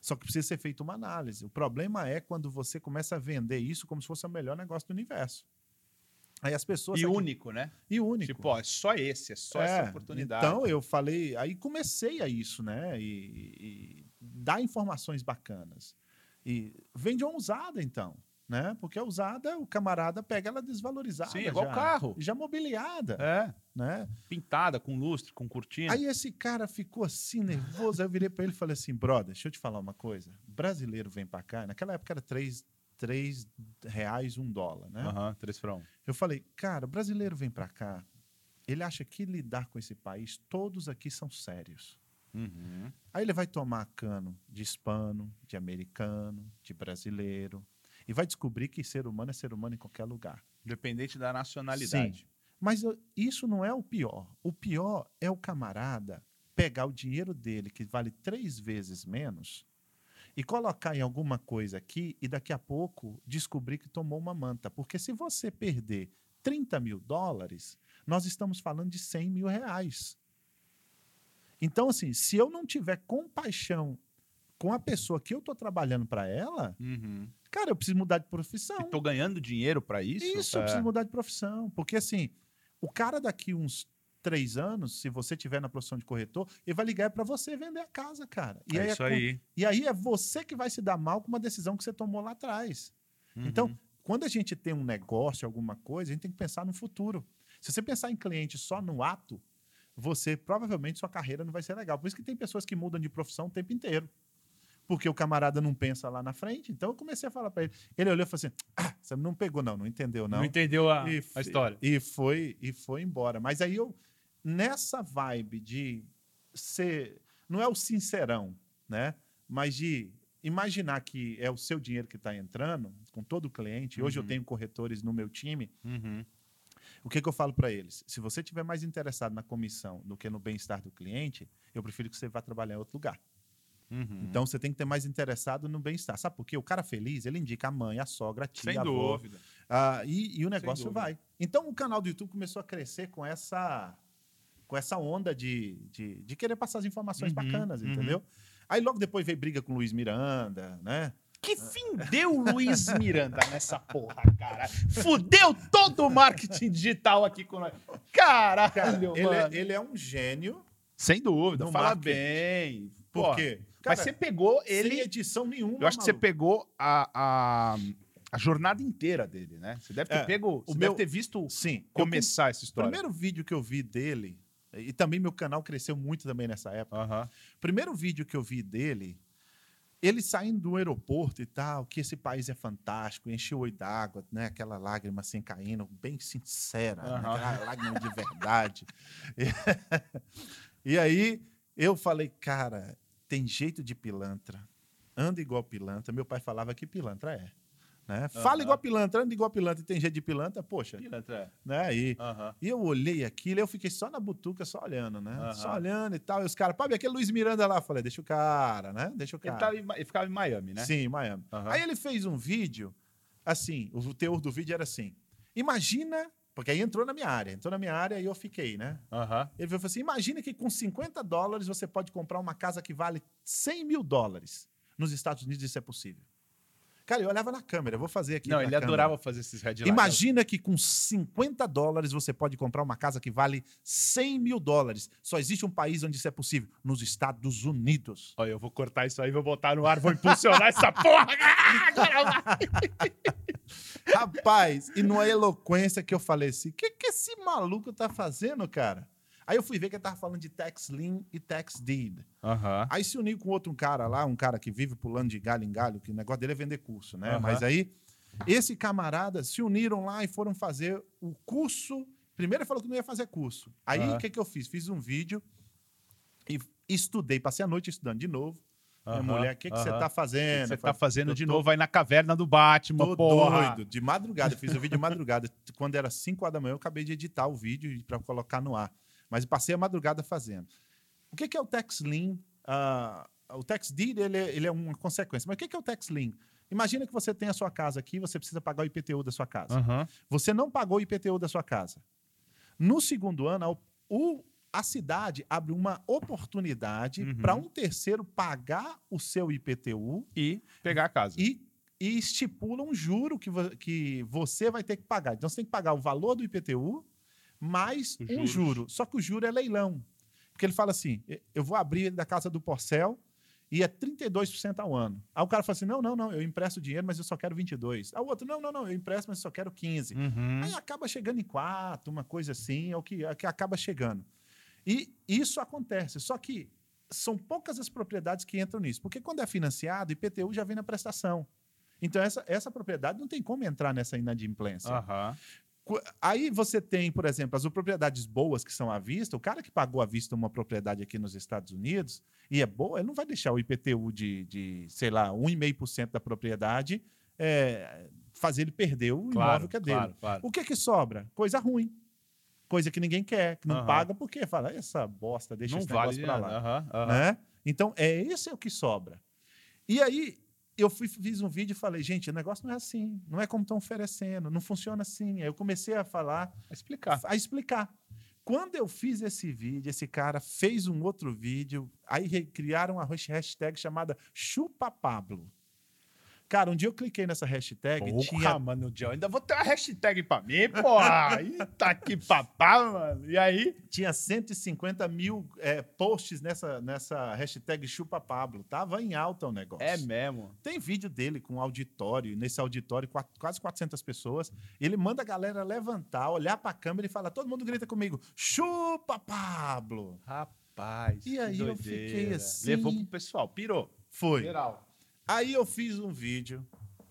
Só que precisa ser feita uma análise. O problema é quando você começa a vender isso como se fosse o melhor negócio do universo. Aí as pessoas. E que- único, né? E único. Tipo, ó, é só esse, é só É, essa oportunidade. Então eu falei, aí comecei a isso, né? E, e dar informações bacanas. E vende uma usada, então. Né? Porque a usada, o camarada pega ela desvalorizada. Sim, igual já, carro. Já mobiliada. É, Né? pintada, com lustre, com cortina. Aí esse cara ficou assim, nervoso. Aí eu virei para ele e falei assim: brother, deixa eu te falar uma coisa. Brasileiro vem para cá, naquela época era 3, três reais, um dólar, né? Aham, três frão. Eu falei, cara, o brasileiro vem para cá, ele acha que lidar com esse país, todos aqui são sérios. Uhum. Aí ele vai tomar cano de hispano, de americano, de brasileiro. e vai descobrir que ser humano é ser humano em qualquer lugar. Independente da nacionalidade. Sim. Mas isso não é o pior. O pior é o camarada pegar o dinheiro dele, que vale três vezes menos, e colocar em alguma coisa aqui e daqui a pouco descobrir que tomou uma manta. Porque se você perder 30 mil dólares, nós estamos falando de 100 mil reais. Então, assim, se eu não tiver compaixão com a pessoa que eu estou trabalhando para ela, Uhum. cara, eu preciso mudar de profissão. E tô ganhando dinheiro pra isso? Isso, eu É. preciso mudar de profissão. Porque, assim, o cara daqui uns três anos, se você tiver na profissão de corretor, ele vai ligar para você vender a casa, cara. E é aí isso com- aí. E aí é você que vai se dar mal com uma decisão que você tomou lá atrás. Então, Uhum. quando a gente tem um negócio, alguma coisa, a gente tem que pensar no futuro. Se você pensar em cliente só no ato, você provavelmente sua carreira não vai ser legal. Por isso que tem pessoas que mudam de profissão o tempo inteiro. Porque o camarada não pensa lá na frente. Então eu comecei a falar para ele. Ele olhou e falou assim: ah, você não pegou, não, não entendeu, não. não, entendeu a, E a história. E foi, e foi embora. Mas aí eu, nessa vibe de ser. Não é o sincerão, né? Mas de imaginar que é o seu dinheiro que está entrando, com todo o cliente. Hoje eu Uhum. tenho corretores no meu time. Uhum. O que, que eu falo para eles? Se você tiver mais interessado na comissão do que no bem-estar do cliente, eu prefiro que você vá trabalhar em outro lugar. Uhum. Então você tem que ter mais interessado no bem-estar. Sabe por quê? O cara feliz, ele indica a mãe, a sogra, a tia, Sem a avó, dúvida. ah, e, e o negócio vai. Então o canal do YouTube começou a crescer com essa com essa onda de, de, de querer passar as informações Uhum, bacanas, uhum. entendeu? Aí logo depois veio briga com o Luiz Miranda, né? Que fim deu o Luiz Miranda nessa porra, cara? Fudeu todo o marketing digital aqui com nós. Caralho, ele, é, mano. ele é um gênio. Sem dúvida, fala marketing. bem. Por quê? Mas você pegou ele ele. edição nenhuma. Eu acho que você maluco. pegou a, a, a jornada inteira dele, né? Você deve ter É, pego. o meu- deve ter visto Sim. eu começar essa O história. primeiro vídeo que eu vi dele, e também meu canal cresceu muito também nessa época. Aham. primeiro vídeo que eu vi dele, ele saindo do aeroporto e tal, que esse país é fantástico, encheu o olho d'água, né? Aquela lágrima assim caindo, bem sincera, né? Aham. aquela lágrima de verdade. E, e aí eu falei, cara, tem jeito de pilantra, anda igual pilantra. Meu pai falava que pilantra é. Né? Fala Aham. igual pilantra, anda igual pilantra e tem jeito de pilantra, poxa. Pilantra. Né? E, Aham. e eu olhei aquilo, eu fiquei só na butuca, só olhando, né? Aham. Só olhando e tal. E os caras, Pablo, aquele Luiz Miranda lá. Eu falei, deixa o cara, né? Deixa o Ele, cara. tava em ele ficava em Miami, né? Sim, em Miami. Aí ele fez um vídeo, assim, o teor do vídeo era assim: imagina, porque aí entrou na minha área, entrou na minha área e eu fiquei, né? Ele falou assim: imagina que com 50 dólares você pode comprar uma casa que vale 100 mil dólares. Nos Estados Unidos isso é possível. Cara, eu olhava na câmera, eu vou fazer aqui. Não, ele câmera. adorava fazer esses headlines. Imagina que com 50 dólares você pode comprar uma casa que vale 100 mil dólares. Só existe um país onde isso é possível: nos Estados Unidos. Olha, eu vou cortar isso aí, vou botar no ar, vou impulsionar essa porra. Rapaz, e numa eloquência que eu falei assim: o que, que esse maluco tá fazendo, cara? Aí eu fui ver que ele tava falando de tax lien e tax deed. Aham. Aí se uniu com outro cara lá, um cara que vive pulando de galho em galho, que o negócio dele é vender curso, né? Aham. Mas aí, esse camarada se uniram lá e foram fazer o curso. Primeiro ele falou que não ia fazer curso. Aí o Aham. que, que eu fiz? Fiz um vídeo e estudei, passei a noite estudando de novo. Minha Aham, mulher, o que, que você aham. tá fazendo? você tá fazendo "Eu de tô- novo aí na caverna do Batman, Tô porra. doido. De madrugada. Fiz o vídeo de madrugada. Quando era 5 horas da manhã, eu acabei de editar o vídeo para colocar no ar. Mas passei a madrugada fazendo. O que, que é o tax lien? Ah, o tax deed ele é, ele é uma consequência. Mas o que, que é o tax lien? Imagina que você tem a sua casa aqui, você precisa pagar o IPTU da sua casa. Aham. Você não pagou o IPTU da sua casa. No segundo ano, a- o- a cidade abre uma oportunidade Uhum. para um terceiro pagar o seu IPTU E pegar a casa. e, e estipula um juro que, vo- que você vai ter que pagar. Então, você tem que pagar o valor do IPTU mais um juro. Só que o juro é leilão. Porque ele fala assim, "E- eu vou abrir ele da casa do Porcel e é 32% ao ano. Aí o cara fala assim, não, não, não, eu empresto dinheiro, mas eu só quero 22. Aí o outro, não, não, não, eu empresto, mas eu só quero 15. Uhum. Aí acaba chegando em quatro, uma coisa assim, é o que, é o que acaba chegando. E isso acontece. Só que são poucas as propriedades que entram nisso. Porque quando é financiado, IPTU já vem na prestação. Então, essa, essa propriedade não tem como entrar nessa inadimplência. Aham. Aí você tem, por exemplo, as propriedades boas que são à vista. O cara que pagou à vista uma propriedade aqui nos Estados Unidos e é boa, ele não vai deixar o IPTU de, de sei lá, 1,5% da propriedade é, fazer ele perder o imóvel que é dele. claro, claro. O que que sobra? Coisa ruim. Coisa que ninguém quer, que não Aham. paga, porque fala, essa bosta, deixa Não esse vale negócio pra nada. lá. Aham, aham. Né? Então, é esse é o que sobra. E aí, eu fui, fiz um vídeo e falei, gente, o negócio não é assim, não é como estão oferecendo, não funciona assim. Aí eu comecei a falar, Vai explicar. a explicar. Quando eu fiz esse vídeo, esse cara fez um outro vídeo, aí criaram uma hashtag chamada Chupa Pablo. Cara, um dia eu cliquei nessa hashtag, Porra, tinha mano, John, ainda vou ter uma hashtag pra mim, porra. Eita, que papá, mano. E aí? tinha 150 mil é, posts nessa, nessa hashtag Chupa Pablo. Tava em alta o negócio. É mesmo. Tem vídeo dele com auditório, nesse auditório, quase 400 pessoas. Ele manda a galera levantar, olhar pra câmera e falar: todo mundo grita comigo, chupa, Pablo! Rapaz. E aí eu doideira. fiquei assim- Levou pro pessoal, pirou. Foi. Geral. Aí eu fiz um vídeo,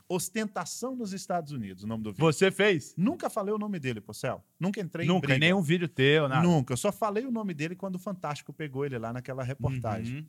Ostentação nos Estados Unidos, o nome do vídeo. Você fez? Nunca falei o nome dele, Porcel. Nunca entrei em Nunca, briga. em nenhum vídeo teu, nada. Nunca. Eu só falei o nome dele quando o Fantástico pegou ele lá naquela reportagem. Uhum.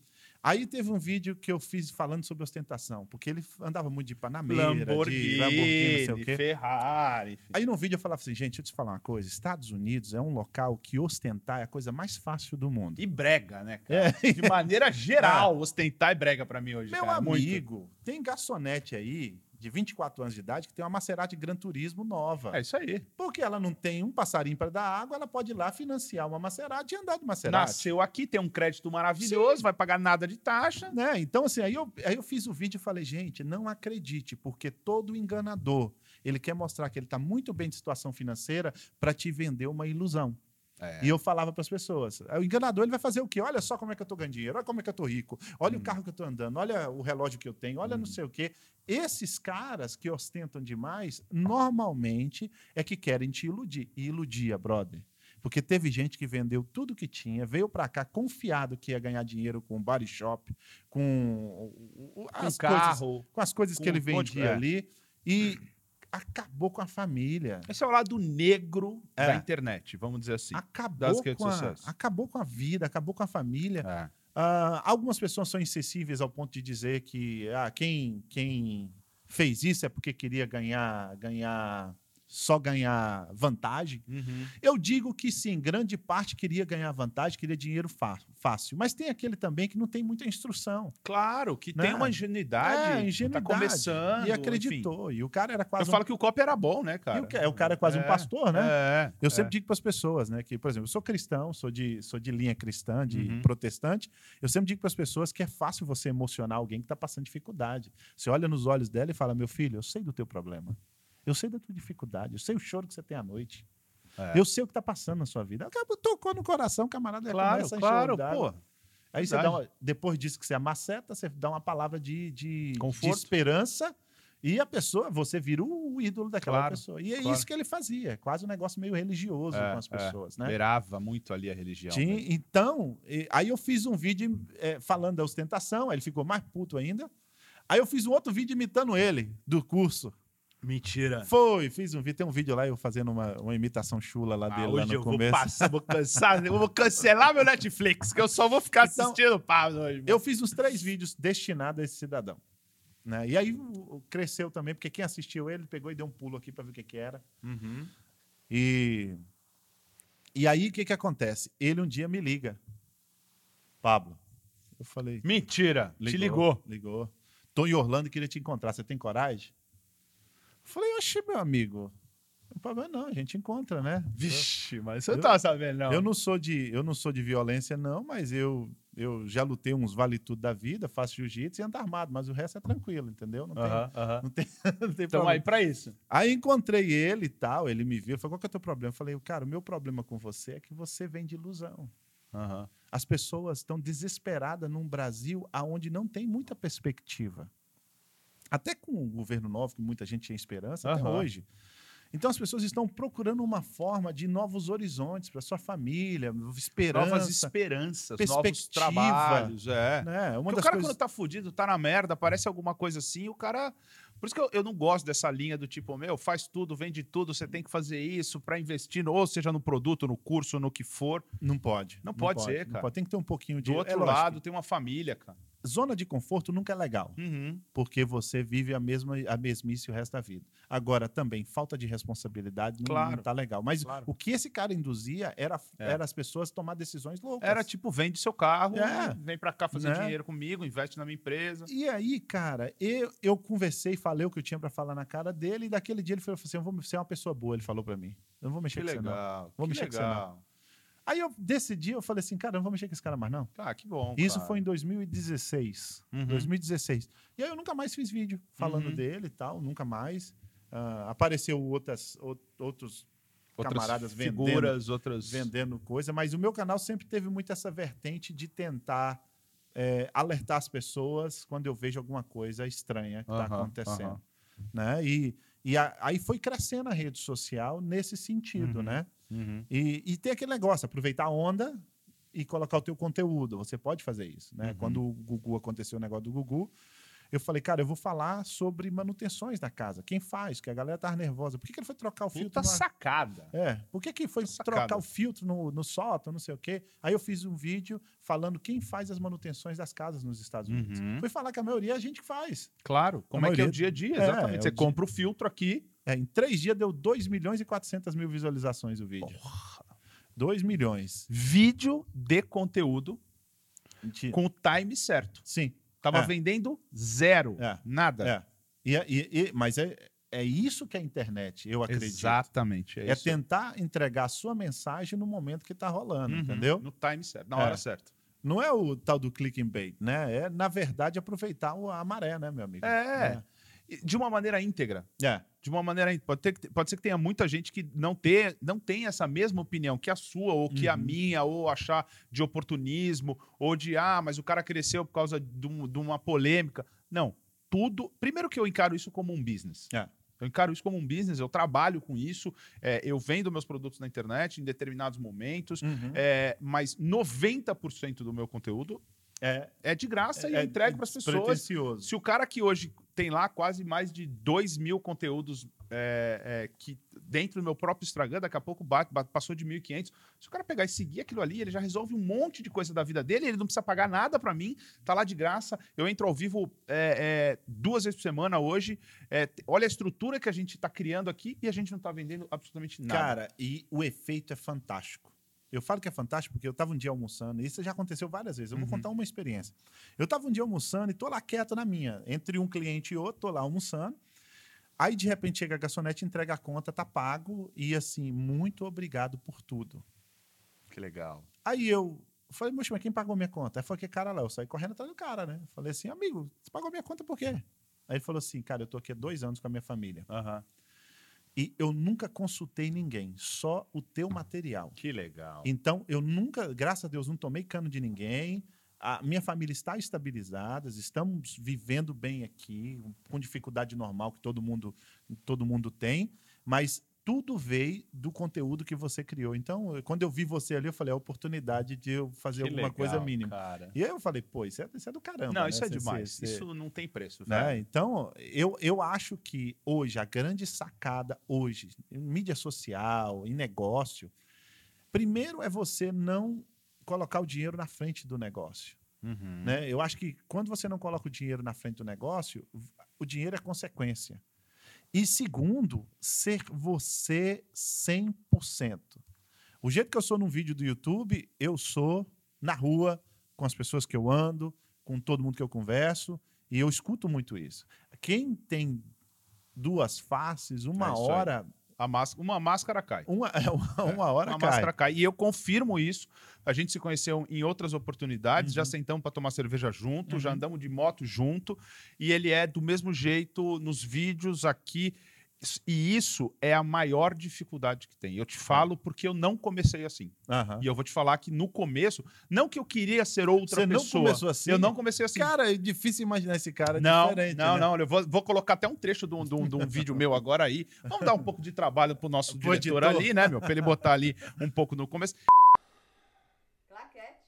Aí teve um vídeo que eu fiz falando sobre ostentação, porque ele andava muito de Panamera, de Lamborghini, Lamborghini, não sei o quê. Ferrari. enfim. Aí no vídeo eu falava assim, gente, deixa eu te falar uma coisa. Estados Unidos é um local que ostentar é a coisa mais fácil do mundo. E brega, né, cara? De maneira geral, ostentar é brega pra mim hoje, Meu cara. Muito. amigo, tem garçonete aí de 24 anos de idade que tem uma Maserati Gran Turismo nova. É isso aí. Porque ela não tem um passarinho para dar água, ela pode ir lá financiar uma Maserati e andar de Maserati. Nasceu aqui, tem um crédito maravilhoso, vai pagar nada de taxa. né? Então, assim, aí eu, aí eu fiz o vídeo e falei, gente, não acredite, porque todo enganador, ele quer mostrar que ele está muito bem de situação financeira para te vender uma ilusão. É. E eu falava para as pessoas, o enganador ele vai fazer o quê? Olha só como é que eu estou ganhando dinheiro, olha como é que eu estou rico, olha Hum. o carro que eu estou andando, olha o relógio que eu tenho, olha não sei o quê. Esses caras que ostentam demais, normalmente é que querem te iludir. E iludia, brother. Porque teve gente que vendeu tudo que tinha, veio para cá confiado que ia ganhar dinheiro com body shop, com, o- o- Com as coisas, carro. com as coisas com que ele vendia é. ali e acabou com a família. Esse é o lado negro É. da internet, vamos dizer assim. Acabou com, a, sociais. acabou com a vida, acabou com a família. É. Ah, algumas pessoas são insensíveis ao ponto de dizer que ah, quem, quem fez isso é porque queria ganhar, ganhar só ganhar vantagem. Uhum. Eu digo que sim, grande parte queria ganhar vantagem, queria dinheiro fá- fácil. Mas tem aquele também que não tem muita instrução. Claro, que Né? tem uma ingenuidade. É, ingenuidade. Tá começando. e enfim. acreditou. E o cara era Eu quase. um- falo que o copy era bom, né, e cara? o, ca- o cara é quase um pastor, né? É. Eu é. sempre digo para as pessoas, né, que, por exemplo, eu sou cristão, sou de, sou de linha cristã, de Uhum. protestante. Eu sempre digo para as pessoas que é fácil você emocionar alguém que está passando dificuldade. Você olha nos olhos dela e fala: Meu filho, eu sei do teu problema. Eu sei da tua dificuldade. Eu sei o choro que você tem à noite. É. Eu sei o que está passando na sua vida. Acaba, tocou no coração, camarada Claro, claro, pô. Aí você dá uma- depois disso que você amaceta, você dá uma palavra de, de, de esperança e a pessoa, você vira o ídolo daquela Claro, pessoa. E é claro. isso que ele fazia, quase um negócio meio religioso É, com as é. pessoas, né? Beirava muito ali a religião. Tinha- mesmo. então, aí eu fiz um vídeo eh, falando da ostentação, aí ele ficou mais puto ainda. Aí eu fiz um outro vídeo imitando ele, do curso. Mentira. Foi, fiz um vídeo, tem um vídeo lá eu fazendo uma, uma imitação chula lá Ah, dele lá no eu vou começo. passar, vou cansar, eu vou cancelar meu Netflix, que eu só vou ficar Então, assistindo o Pablo hoje. Eu fiz uns três vídeos destinados a esse cidadão. Né? E aí cresceu também, porque quem assistiu ele pegou e deu um pulo aqui para ver o que, que era. Uhum. E, e aí o que, que acontece? Ele um dia me liga. Pablo. Eu falei. Mentira. Te ligou. Ligou. Tô em Orlando e queria te encontrar. Você tem coragem? Eu falei, oxe, meu amigo. O problema não, a gente encontra, né? Vixe, mas você não Eu- tava sabendo, não. Eu não sou de, eu não sou de violência, não, mas eu, eu já lutei uns vale tudo da vida, faço jiu-jitsu e ando armado, mas o resto é tranquilo, entendeu? Não tem, Aham, aham. não tem, não tem Então problema. aí pra isso. Aí encontrei ele e tal, ele me viu, falou, qual que é o teu problema? Eu falei, cara, o meu problema com você é que você vem de ilusão. Aham. As pessoas estão desesperadas num Brasil onde não tem muita perspectiva. Até com o governo novo, que muita gente tinha esperança, até Aham. hoje. Então as pessoas estão procurando uma forma de novos horizontes para sua família, esperança. Novas esperanças, novos trabalhos. É. né? Uma o cara, coisas... quando tá fudido, tá na merda, aparece alguma coisa assim, o cara. Por isso que eu, eu não gosto dessa linha do tipo, meu, faz tudo, vende tudo, você tem que fazer isso para investir, no- ou seja, no produto, no curso, no que for. Não pode. Não pode ser, não cara. pode. Tem que ter um pouquinho de. Do outro é lógico, lado, tem uma família, cara. Zona de conforto nunca é legal, Uhum. porque você vive a mesma a mesmice o resto da vida. Agora, também, falta de responsabilidade não, Claro. não tá legal. Mas Claro. o que esse cara induzia era, É. era as pessoas tomar decisões loucas. Era tipo, vende seu carro, É. vem pra cá fazer Né? dinheiro comigo, investe na minha empresa. E aí, cara, eu, eu conversei, falei o que eu tinha pra falar na cara dele, e daquele dia ele falou assim: eu vou ser uma pessoa boa, ele falou pra mim. Eu não vou mexer Que com você, não. legal. Vou que mexer com você, legal. Aí eu decidi, eu falei assim, cara, não vou mexer com esse cara mais, não. Ah, que bom. Isso foi em 2016. Uhum. 2016. E aí eu nunca mais fiz vídeo falando Uhum. dele e tal, nunca mais. Ah, apareceu outras, ou- outros Outras camaradas vendendo, figuras, outras. vendendo coisa, mas o meu canal sempre teve muito essa vertente de tentar é, alertar as pessoas quando eu vejo alguma coisa estranha que está Aham, acontecendo. Né? E, e a- aí foi crescendo a rede social nesse sentido, Uhum. né? Uhum. E, e tem aquele negócio, aproveitar a onda e colocar o teu conteúdo. Você pode fazer isso, né? Uhum. Quando o Gugu aconteceu o negócio do Gugu, eu falei, cara, eu vou falar sobre manutenções da casa. Quem faz? Que a galera tava nervosa. Por que, que ele foi trocar o filtro? Puta numa- sacada. É, por que, que foi Sacada. trocar o filtro no, no sótão, não sei o quê? Aí eu fiz um vídeo falando quem faz as manutenções das casas nos Estados Unidos. Uhum. Fui falar que a maioria é a gente que faz. Claro. Como é que é o maioria- dia a dia? É, Exatamente. é Você dia- compra o filtro aqui. É, em três dias deu 2 milhões e 400 mil visualizações o vídeo. 2 milhões. Vídeo de conteúdo Mentira. com o time certo. Sim. Tava É. vendendo zero. É. Nada. É. E, e- e- mas é, é isso que é a internet, eu acredito. Exatamente. É, É tentar entregar a sua mensagem no momento que está rolando, Uhum. entendeu? No time certo, na É. hora certa. Não é o tal do clickbait, né? É, na verdade, aproveitar a maré, né, meu amigo? É. E De uma maneira íntegra. É. É. De uma maneira. Pode, ter, pode ser que tenha muita gente que não, ter, não tem essa mesma opinião que a sua, ou que a Uhum. minha, ou achar de oportunismo, ou de, ah, mas o cara cresceu por causa de, um- de uma polêmica. Não. Tudo. Primeiro que eu encaro isso como um business. É. Eu encaro isso como um business, eu trabalho com isso, é, eu vendo meus produtos na internet em determinados momentos, Uhum. é, mas 90% do meu conteúdo É, é de graça e eu é entrego para as pessoas. Se o cara que hoje tem lá quase mais de 2 mil conteúdos é, é, que dentro do meu próprio Instagram, daqui a pouco bate, bate- passou de 1.500. Se o cara pegar e seguir aquilo ali, ele já resolve um monte de coisa da vida dele, ele não precisa pagar nada para mim, tá lá de graça. Eu entro ao vivo é, é, duas vezes por semana hoje. É, olha a estrutura que a gente está criando aqui e a gente não está vendendo absolutamente nada. Cara, e o efeito é fantástico. Eu falo que é fantástico porque eu estava um dia almoçando, e isso já aconteceu várias vezes. Eu vou Uhum. contar uma experiência. Eu estava um dia almoçando e tô lá quieto na minha. Entre um cliente e outro, tô lá almoçando. Aí, de repente, chega a garçonete, entrega a conta, tá pago, e assim, muito obrigado por tudo. que legal. Aí eu falei, moxa, mas quem pagou minha conta? Aí foi que cara lá, eu saí correndo atrás do cara, né? Falei assim, amigo, você pagou minha conta por quê? Aí ele falou assim, cara, eu tô aqui há dois anos com a minha família. Aham. E eu nunca consultei ninguém, só o teu material. Que legal. Então, eu nunca, graças a Deus, não tomei cano de ninguém. A minha família está estabilizada, estamos vivendo bem aqui, com dificuldade normal que todo mundo, todo mundo tem, mas tudo veio do conteúdo que você criou. Então, quando eu vi você ali, eu falei, é a oportunidade de eu fazer Que alguma coisa legal, mínima. Cara. E aí eu falei, pô, isso é, isso é do caramba. Não, né? isso é demais. cê- Isso não tem preço. né? Então, eu, eu acho que hoje, a grande sacada hoje, em mídia social, em negócio, primeiro é você não colocar o dinheiro na frente do negócio. Uhum. Né? Eu acho que quando você não coloca o dinheiro na frente do negócio, o dinheiro é consequência. E segundo, ser você 100%. O jeito que eu sou num vídeo do YouTube, eu sou na rua, com as pessoas que eu ando, com todo mundo que eu converso, e eu escuto muito isso. Quem tem duas faces, uma É hora, A máscara, uma máscara cai. uma, uma hora uma cai. máscara cai. E eu confirmo isso. A gente se conheceu em outras oportunidades, já Uhum. sentamos para tomar cerveja junto, já Uhum. andamos de moto junto. E ele é do mesmo jeito nos vídeos aqui. E isso é a maior dificuldade que tem. Eu te falo porque eu não comecei assim. Aham. E eu vou te falar que no começo, não que eu queria ser outra Você não pessoa. começou assim? Eu não comecei assim. Cara, é difícil imaginar esse cara Não, diferente. não, né? não. Eu vou, vou colocar até um trecho de um, de um- de um vídeo meu agora aí. Vamos dar um pouco de trabalho pro nosso Pro diretor editor. ali, né, meu? Pra ele botar ali um pouco no começo. Claquete.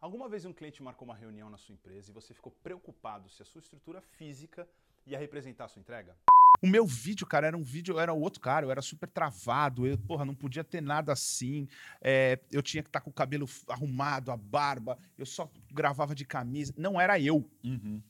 Alguma vez um cliente marcou uma reunião na sua empresa e você ficou preocupado se a sua estrutura física ia representar a sua entrega? O meu vídeo, cara, era um vídeo, era o outro cara, eu era super travado, eu, porra, não podia ter nada assim. é, eu tinha que estar com o cabelo arrumado, a barba, eu só gravava de camisa. Não era eu. Uhum.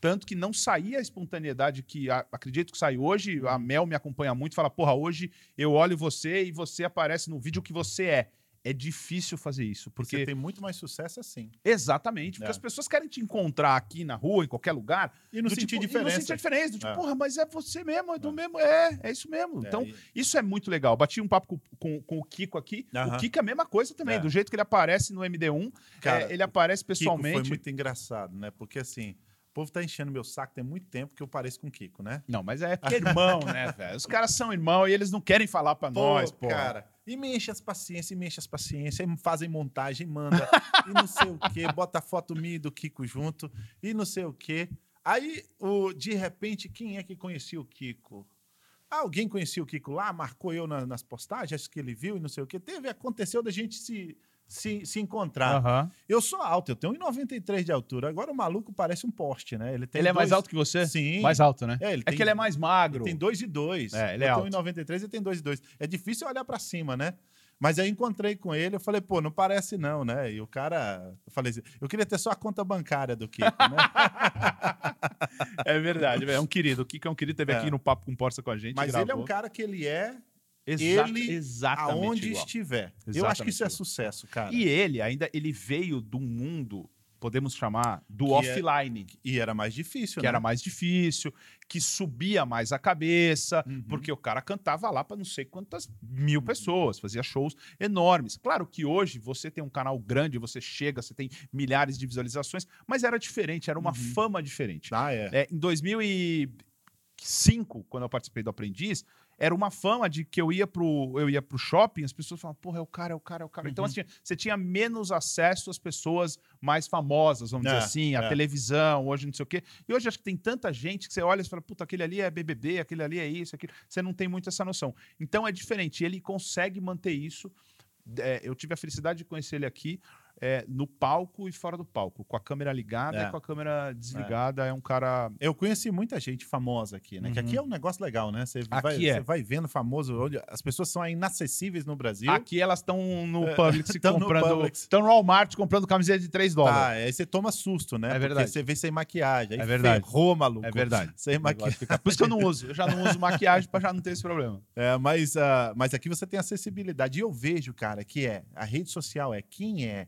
Tanto que não saía a espontaneidade que a- acredito que sai hoje. A Mel me acompanha muito, fala: porra, hoje eu olho você e você aparece no vídeo que você é. É difícil fazer isso, porque Você tem muito mais sucesso assim. Exatamente, porque É. as pessoas querem te encontrar aqui na rua, em qualquer lugar. E não sentir tipo, E não diferença. sentir a diferença. Do tipo, É. porra, mas é você mesmo, é do É. mesmo. É, é isso mesmo. É, então, e- isso é muito legal. Bati um papo com, com- com o Kiko aqui. O Kiko é a mesma coisa também. É. Do jeito que ele aparece no MD1, Cara, ele aparece Kiko pessoalmente. foi muito engraçado, né? Porque assim, povo tá enchendo meu saco tem muito tempo que eu pareço com o Kiko, né? Não, mas é porque é irmão, né, velho? Os caras são irmãos e eles não querem falar pra nós, pô. cara. E me enche as paciências, e me enche as paciências, e fazem montagem, manda, e não sei o quê, bota a foto minha e do Kiko junto, e não sei o quê. Aí, o, de repente, quem é que conhecia o Kiko? Alguém conhecia o Kiko lá, marcou eu na- nas postagens que ele viu e não sei o quê. Teve, aconteceu da gente se, se, se encontrar. Aham. Eu sou alto, eu tenho 1,93 de altura. Agora o maluco parece um poste, né? Ele, tem Ele é mais dois- alto que você? Sim. Mais alto, né? É, ele É tem- que ele é mais magro. Ele tem 2 e 2. É, ele é eu alto. tenho 1,93 e tem 2 e 2. É difícil olhar pra cima, né? Mas aí encontrei com ele, eu falei, pô, não parece não, né? E o cara, eu falei assim, eu queria ter só a conta bancária do Kiko, né? É verdade, é um querido. O Kiko é um querido, teve É. aqui no Papo com Porça com a gente. Mas ele é gravou. um cara que ele é Exa- ele exatamente aonde igual. estiver. eu Exatamente acho que isso é igual. sucesso, cara. E ele ainda, ele veio de um mundo, podemos chamar, do Que é- offline. E era mais difícil, que né? era mais difícil, que subia mais a cabeça, Uhum. porque o cara cantava lá para não sei quantas mil pessoas, fazia shows enormes. Claro que hoje você tem um canal grande, você chega, você tem milhares de visualizações, mas era diferente, era uma Uhum. fama diferente. Ah, é. É, em 2005, quando eu participei do Aprendiz, era uma fama de que eu ia pro, eu ia pro shopping, as pessoas falavam, porra, é o cara, é o cara, é o cara. Então, Uhum. assim, você tinha menos acesso às pessoas mais famosas, vamos É, dizer assim, a é. televisão, hoje não sei o quê. E hoje acho que tem tanta gente que você olha e fala, puta, aquele ali é BBB, aquele ali é isso, aquilo. Você não tem muito essa noção. Então é diferente. Ele consegue manter isso. É, eu tive a felicidade de conhecer ele aqui é, no palco e fora do palco, com a câmera ligada É. e com a câmera desligada. É, um cara. Eu conheci muita gente famosa aqui, né? Que Uhum. aqui é um negócio legal, né? Você vai, é. você vai vendo famoso. Olha, as pessoas são inacessíveis no Brasil. Aqui elas estão no É, Publix comprando. Estão no Walmart comprando camiseta de 3 dólares. Ah, aí você toma susto, né? É Porque verdade. você vê sem maquiagem. É verdade. ferrou, maluco. é verdade. Sem maquiagem. Por isso que eu não uso. Eu já não uso maquiagem pra já não ter esse problema. É, mas, ah, mas aqui você tem acessibilidade. E eu vejo, cara, que é a rede social é quem é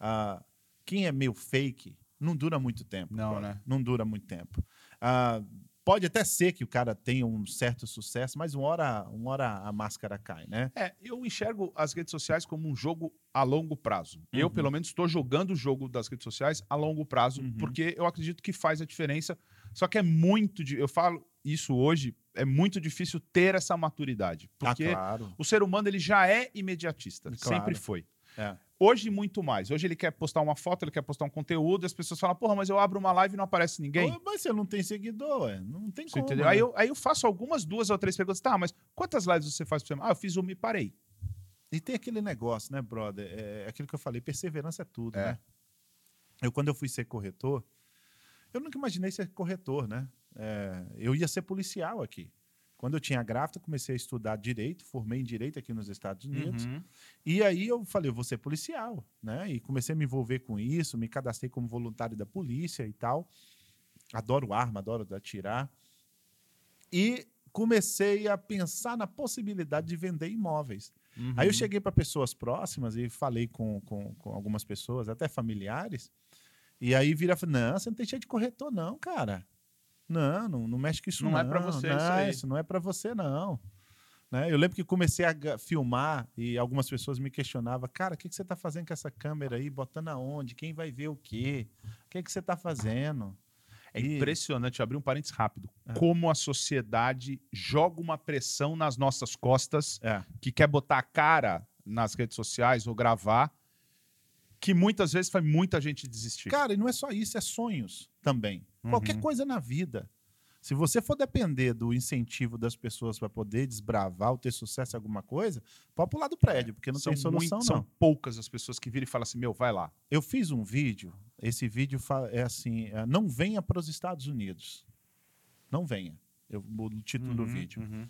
ah, quem é meio fake não dura muito tempo. Não, brother. né? Não dura muito tempo. Ah, pode até ser que o cara tenha um certo sucesso, mas uma hora, uma hora a máscara cai, né? É, eu enxergo as redes sociais como um jogo a longo prazo. Eu, Uhum. pelo menos, estou jogando o jogo das redes sociais a longo prazo, Uhum. porque eu acredito que faz a diferença. Só que é muito. Eu falo isso hoje, é muito difícil ter essa maturidade. Porque ah, claro. o ser humano ele já é imediatista. Claro. Sempre foi. É. Hoje, muito mais. Hoje ele quer postar uma foto, ele quer postar um conteúdo, e as pessoas falam, porra, mas eu abro uma live e não aparece ninguém. Ô, Mas você não tem seguidor, ué. Não tem Você como. entendeu? né? Aí, eu, aí eu faço algumas, duas ou três perguntas. Tá, mas quantas lives você faz por semana? Ah, eu fiz uma e parei. E tem aquele negócio, né, brother? É aquilo que eu falei, perseverança é tudo, É. né? Eu, quando eu fui ser corretor, eu nunca imaginei ser corretor, né? É, eu ia ser policial aqui. Quando eu tinha grávida, comecei a estudar direito, formei em direito aqui nos Estados Unidos. Uhum. E aí eu falei, eu vou ser policial, né? E comecei a me envolver com isso, me cadastrei como voluntário da polícia e tal. Adoro arma, adoro atirar. E comecei a pensar na possibilidade de vender imóveis. Uhum. Aí eu cheguei para pessoas próximas e falei com, com, com algumas pessoas, até familiares, e aí vira não, você não tem cheio de corretor não, cara. Não, não, não mexe com isso Não não. é pra você não, isso aí." Isso não é para você não. Né? Eu lembro que comecei a filmar e algumas pessoas me questionavam, cara, o que, que você está fazendo com essa câmera aí, botando aonde? Quem vai ver o quê? O que, que você está fazendo? É E- impressionante, abrir um parênteses rápido, É. como a sociedade joga uma pressão nas nossas costas, É, que quer botar a cara nas redes sociais ou gravar, que muitas vezes faz muita gente desistir. Cara, e não é só isso, é sonhos também. Qualquer Uhum. coisa na vida. Se você for depender do incentivo das pessoas para poder desbravar ou ter sucesso em alguma coisa, pode pular do prédio, porque não são tem solução, muito- não. São poucas as pessoas que viram e falam assim, meu, vai lá. Eu fiz um vídeo, esse vídeo é assim, é, não venha para os Estados Unidos. Não venha. Eu, o título do Uhum, vídeo. uhum.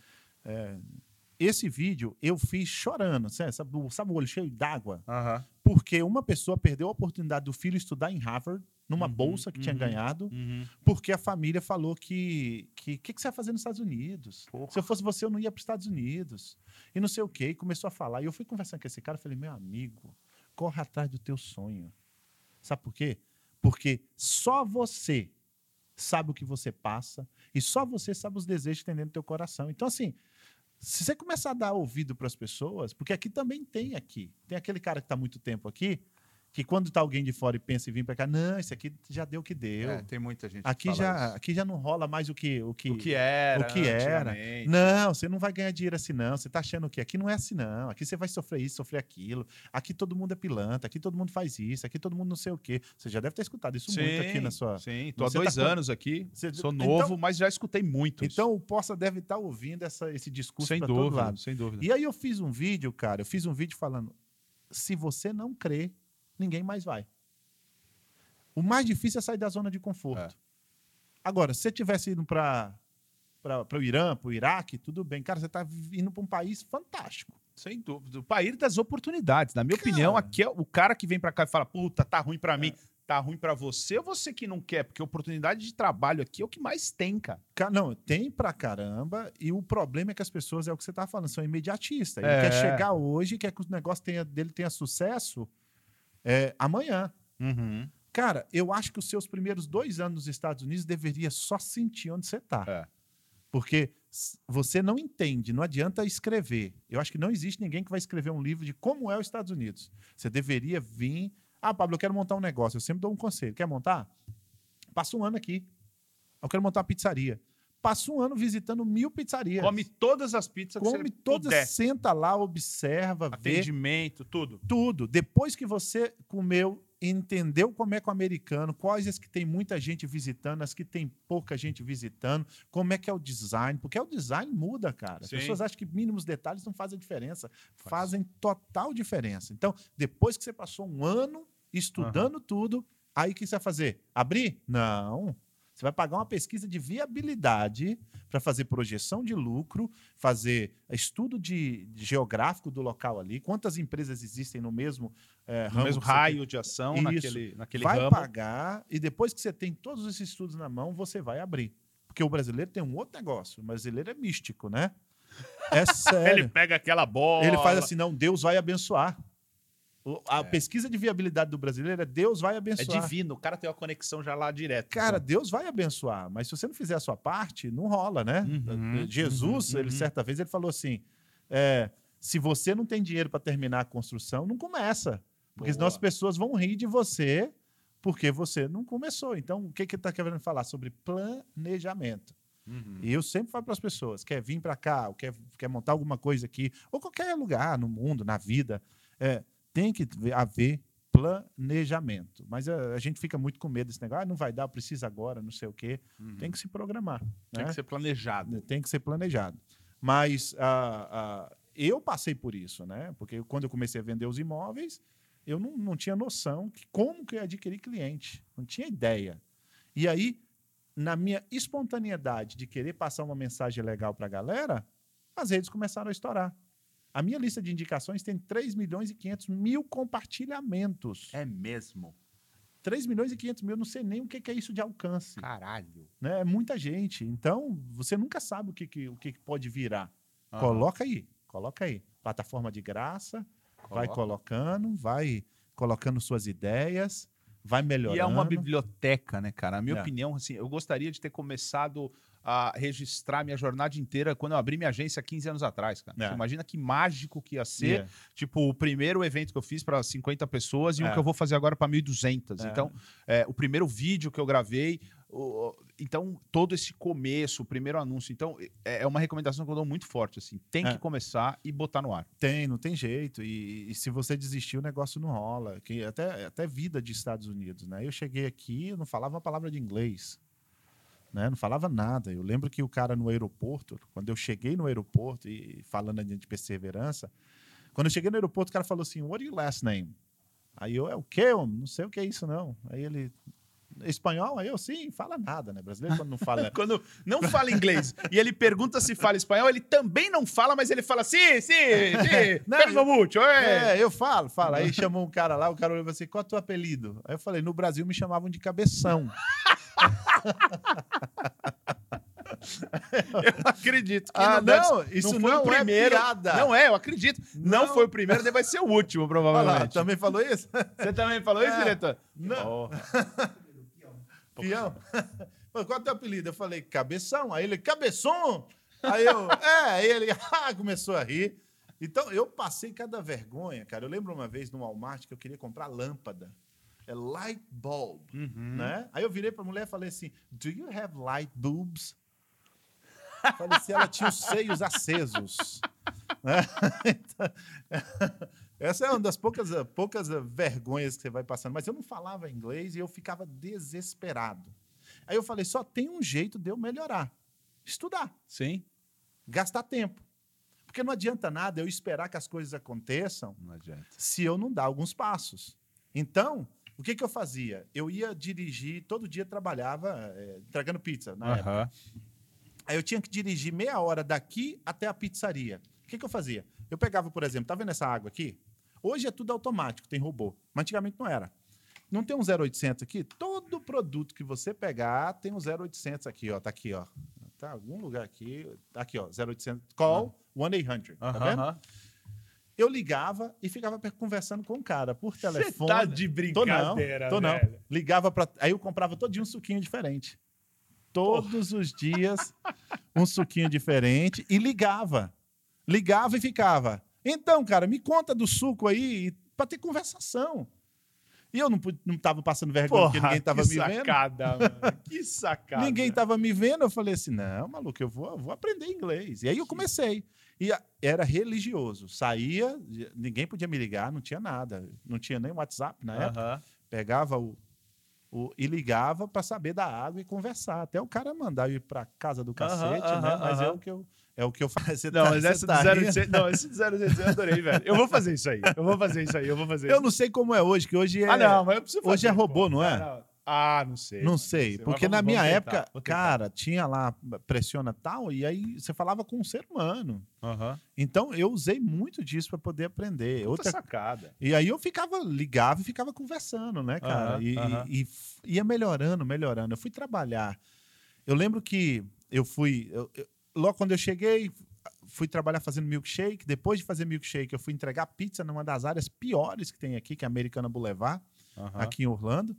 Esse vídeo eu fiz chorando, sabe, sabe, o- olho cheio d'água? Aham. Porque uma pessoa perdeu a oportunidade do filho estudar em Harvard, numa Uhum, bolsa que tinha uhum. ganhado, Uhum. porque a família falou que o que, que, que você vai fazer nos Estados Unidos? Porra. Se eu fosse você, eu não ia para os Estados Unidos. E não sei o quê. E começou a falar. E eu fui conversando com esse cara, falei, meu amigo, corre atrás do teu sonho. Sabe por quê? Porque só você sabe o que você passa e só você sabe os desejos que tem dentro do teu coração. Então, assim, se você começar a dar ouvido para as pessoas, porque aqui também tem aqui. Tem aquele cara que está muito tempo aqui, que quando está alguém de fora e pensa em vir para cá, não, isso aqui já deu o que deu. É, tem muita gente. que Aqui já, isso. aqui já não rola mais o que o que, O que era. o que era. Não, você não vai ganhar dinheiro assim não. Você tá achando o quê? Aqui não é assim não. Aqui você vai sofrer isso, sofrer aquilo. Aqui todo mundo é pilantra, aqui todo mundo faz isso, aqui todo mundo não sei o quê. Você já deve ter escutado isso muito aqui na sua Sim, tô há tá dois com- anos aqui. Você- Sou então- novo, mas já escutei muito. isso. Então o Poça deve estar ouvindo essa, esse discurso sem para todo dúvida, lado. sem dúvida. E aí eu fiz um vídeo, cara, eu fiz um vídeo falando: se você não crê, ninguém mais vai. O mais difícil é sair da zona de conforto. É. Agora, se você tivesse ido para o Irã, para o Iraque, tudo bem. Cara, você está indo para um país fantástico. Sem dúvida. O país das oportunidades. Na minha Cara. opinião, aqui é o cara que vem pra cá e fala: puta, tá ruim pra mim, tá ruim pra você, ou você que não quer? Porque oportunidade de trabalho aqui é o que mais tem, cara. Ca- Não, tem pra caramba. E o problema é que as pessoas, é o que você tá falando, são imediatistas. Ele É. quer chegar hoje, quer que o negócio tenha, dele tenha sucesso é, amanhã. Uhum. Cara, eu acho que os seus primeiros dois anos nos Estados Unidos deveria só sentir onde você tá. É. Porque você não entende, não adianta escrever. Eu acho que não existe ninguém que vai escrever um livro de como é os Estados Unidos. Você deveria vir. Ah, Pablo, eu quero montar um negócio. Eu sempre dou um conselho. Quer montar? Passa um ano aqui. Eu quero montar uma pizzaria. Passa um ano visitando mil pizzarias. Come todas as pizzas que Come você todas, puder. senta lá, observa, vê Atendimento, tudo. tudo. Depois que você comeu, entendeu como é que o americano, quais as que tem muita gente visitando, as que tem pouca gente visitando, como é que é o design, porque o design muda, cara. As Sim. pessoas acham que mínimos detalhes não fazem diferença, Faz. fazem total diferença. Então, depois que você passou um ano estudando tudo, aí o que você vai fazer? Abrir? Não. Você vai pagar uma pesquisa de viabilidade para fazer projeção de lucro, fazer estudo de, de geográfico do local ali, quantas empresas existem no mesmo eh, No mesmo você tem. raio de ação, Isso. naquele, naquele vai ramo. pagar e depois que você tem todos esses estudos na mão, você vai abrir. Porque o brasileiro tem um outro negócio. O brasileiro é místico, né? É Ele sério. pega aquela bola. Ele faz assim, não, Deus vai abençoar. A É. pesquisa de viabilidade do brasileiro é Deus vai É abençoar. divino, o cara tem uma conexão já lá direto. Cara, Deus vai abençoar, mas se você não fizer a sua parte, não rola, né? Uhum, Jesus, uhum, ele uhum. certa vez ele falou assim: é, se você não tem dinheiro para terminar a construção, não começa, porque senão Boa. as pessoas vão rir de você porque você não começou. Então, o que que ele está querendo falar sobre planejamento? Uhum. E eu sempre falo para as pessoas: quer vir para cá, ou quer, quer montar alguma coisa aqui, ou qualquer lugar no mundo, na vida, é, tem que ver- haver planejamento. Mas a, a gente fica muito com medo desse negócio, ah, não vai dar, precisa agora, não sei o quê. Uhum. Tem que se programar. Tem né? que ser planejado. Tem que ser planejado. Mas ah, ah, eu passei por isso, né? Porque quando eu comecei a vender os imóveis, eu não, não tinha noção de como que eu ia adquirir cliente. Não tinha ideia. E aí, na minha espontaneidade de querer passar uma mensagem legal para a galera, as redes começaram a estourar. A minha lista de indicações tem 3 milhões e 500 mil compartilhamentos. É mesmo. 3 milhões e 500 mil, não sei nem o que que é isso de alcance Caralho. né? É muita gente. Então, você nunca sabe o que, que- o que que pode virar. Aham. Coloca aí, coloca aí. Plataforma de graça, vai Coloca. colocando, vai colocando suas ideias, vai melhorando. E é uma biblioteca, né, cara? A minha É. opinião, assim, eu gostaria de ter começado a registrar minha jornada inteira quando eu abri minha agência 15 anos atrás, cara. É. Imagina que mágico que ia ser. Yeah. Tipo, o primeiro evento que eu fiz para 50 pessoas e o É. que eu vou fazer agora para 1.200. É. Então, é, o primeiro vídeo que eu gravei. então, todo esse começo, o primeiro anúncio. Então, é é uma recomendação que eu dou muito forte, assim. Tem É. que começar e botar no ar. Tem, não tem jeito. E, e se você desistir, o negócio não rola. Que até, até vida de Estados Unidos, né? Eu cheguei aqui, eu não falava uma palavra de inglês. Né? Não falava nada. Eu lembro que o cara no aeroporto, quando eu cheguei no aeroporto, e falando de perseverança, quando eu cheguei no aeroporto, o cara falou assim: What are your last name? Aí eu, é o quê? homem? Não sei o que é isso, não. Aí ele, espanhol? Aí eu, sim, fala nada, né? Brasileiro quando não fala... Quando não fala inglês e ele pergunta se fala espanhol, ele também não fala, mas ele fala sim, sim, sim, Não, muito, é. É, eu falo, falo. Aí chamou um cara lá, o cara olhou assim, qual é o teu apelido? Aí eu falei, no Brasil me chamavam de Cabeção. Eu acredito que Ah, não, deve- não, isso foi não o é primeiro. piada. Não é, eu acredito. Não, Não. foi o primeiro, vai ser o último, Olha lá, provavelmente. também falou isso? Você também falou isso, É. diretor? Não. Oh. Pião. Falei, Qual é o teu apelido? Eu falei, Cabeção. Aí ele, Cabeção? Aí eu, é, aí ele ah, começou a rir. Então, eu passei cada vergonha, cara. Eu lembro uma vez no Walmart que eu queria comprar lâmpada. É light bulb, né? Aí eu virei pra mulher e falei assim, do you have light boobs? Falei se ela tinha os seios acesos. Né? Então, essa é uma das poucas, poucas vergonhas que você vai passando. Mas eu não falava inglês e eu ficava desesperado. Aí eu falei, só tem um jeito de eu melhorar. Estudar, Sim. gastar tempo. Porque não adianta nada eu esperar que as coisas aconteçam Não adianta. se eu não dar alguns passos. Então, o que, que eu fazia? Eu ia dirigir, todo dia trabalhava eh, entregando pizza na época. Aham. Aí eu tinha que dirigir meia hora daqui até a pizzaria. O que, que eu fazia? Eu pegava, por exemplo, tá vendo essa água aqui? Hoje é tudo automático, tem robô. Mas antigamente não era. Não tem um 0800 aqui? Todo produto que você pegar tem um 0800 aqui, ó. Tá aqui, ó. Tá em algum lugar aqui. Tá aqui, ó. 0800. Call 1-800. Tá Aham, vendo? Eu ligava e ficava conversando com o cara por telefone. tá de Tô não, brincadeira, tô não. velho. Ligava para, aí eu comprava todo dia um suquinho diferente. Todos os dias um suquinho diferente e ligava. Ligava e ficava. Então, cara, me conta do suco aí para ter conversação. E eu não não tava passando vergonha porque ninguém tava me vendo. sacada, mano. Que sacada. Ninguém tava me vendo, eu falei assim: não, maluco, eu vou, vou aprender inglês. E aí eu comecei. E era religioso. Saía, ninguém podia me ligar, não tinha nada. Não tinha nem WhatsApp na época. Aham. Pegava o, o- e ligava para saber da água e conversar. Até o cara mandar eu ir para casa do cacete, né? Mas é o que eu é o que eu faço. Você Não, tá- mas essa tá do rindo? 0800, não, esse do 0800 eu adorei, velho. Eu vou fazer isso aí. Eu vou fazer isso aí, eu vou fazer Eu isso. não sei como é hoje, que hoje é Ah, não, mas eu preciso fazer. hoje é robô, pô. não é? não. Ah, não sei. Não sei, porque na minha época, tentar. cara, tinha lá pressiona tal e aí você falava com um ser humano. Aham. Então eu usei muito disso para poder aprender. Puta Outra sacada. E aí eu ficava, ligava e ficava conversando, né, cara? Aham, e, aham. e- e ia melhorando, melhorando. Eu fui trabalhar. Eu lembro que eu fui. eu- eu- logo quando eu cheguei, fui trabalhar fazendo milkshake. Depois de fazer milkshake, eu fui entregar pizza numa das áreas piores que tem aqui, que é a Americana Boulevard, aqui em Orlando.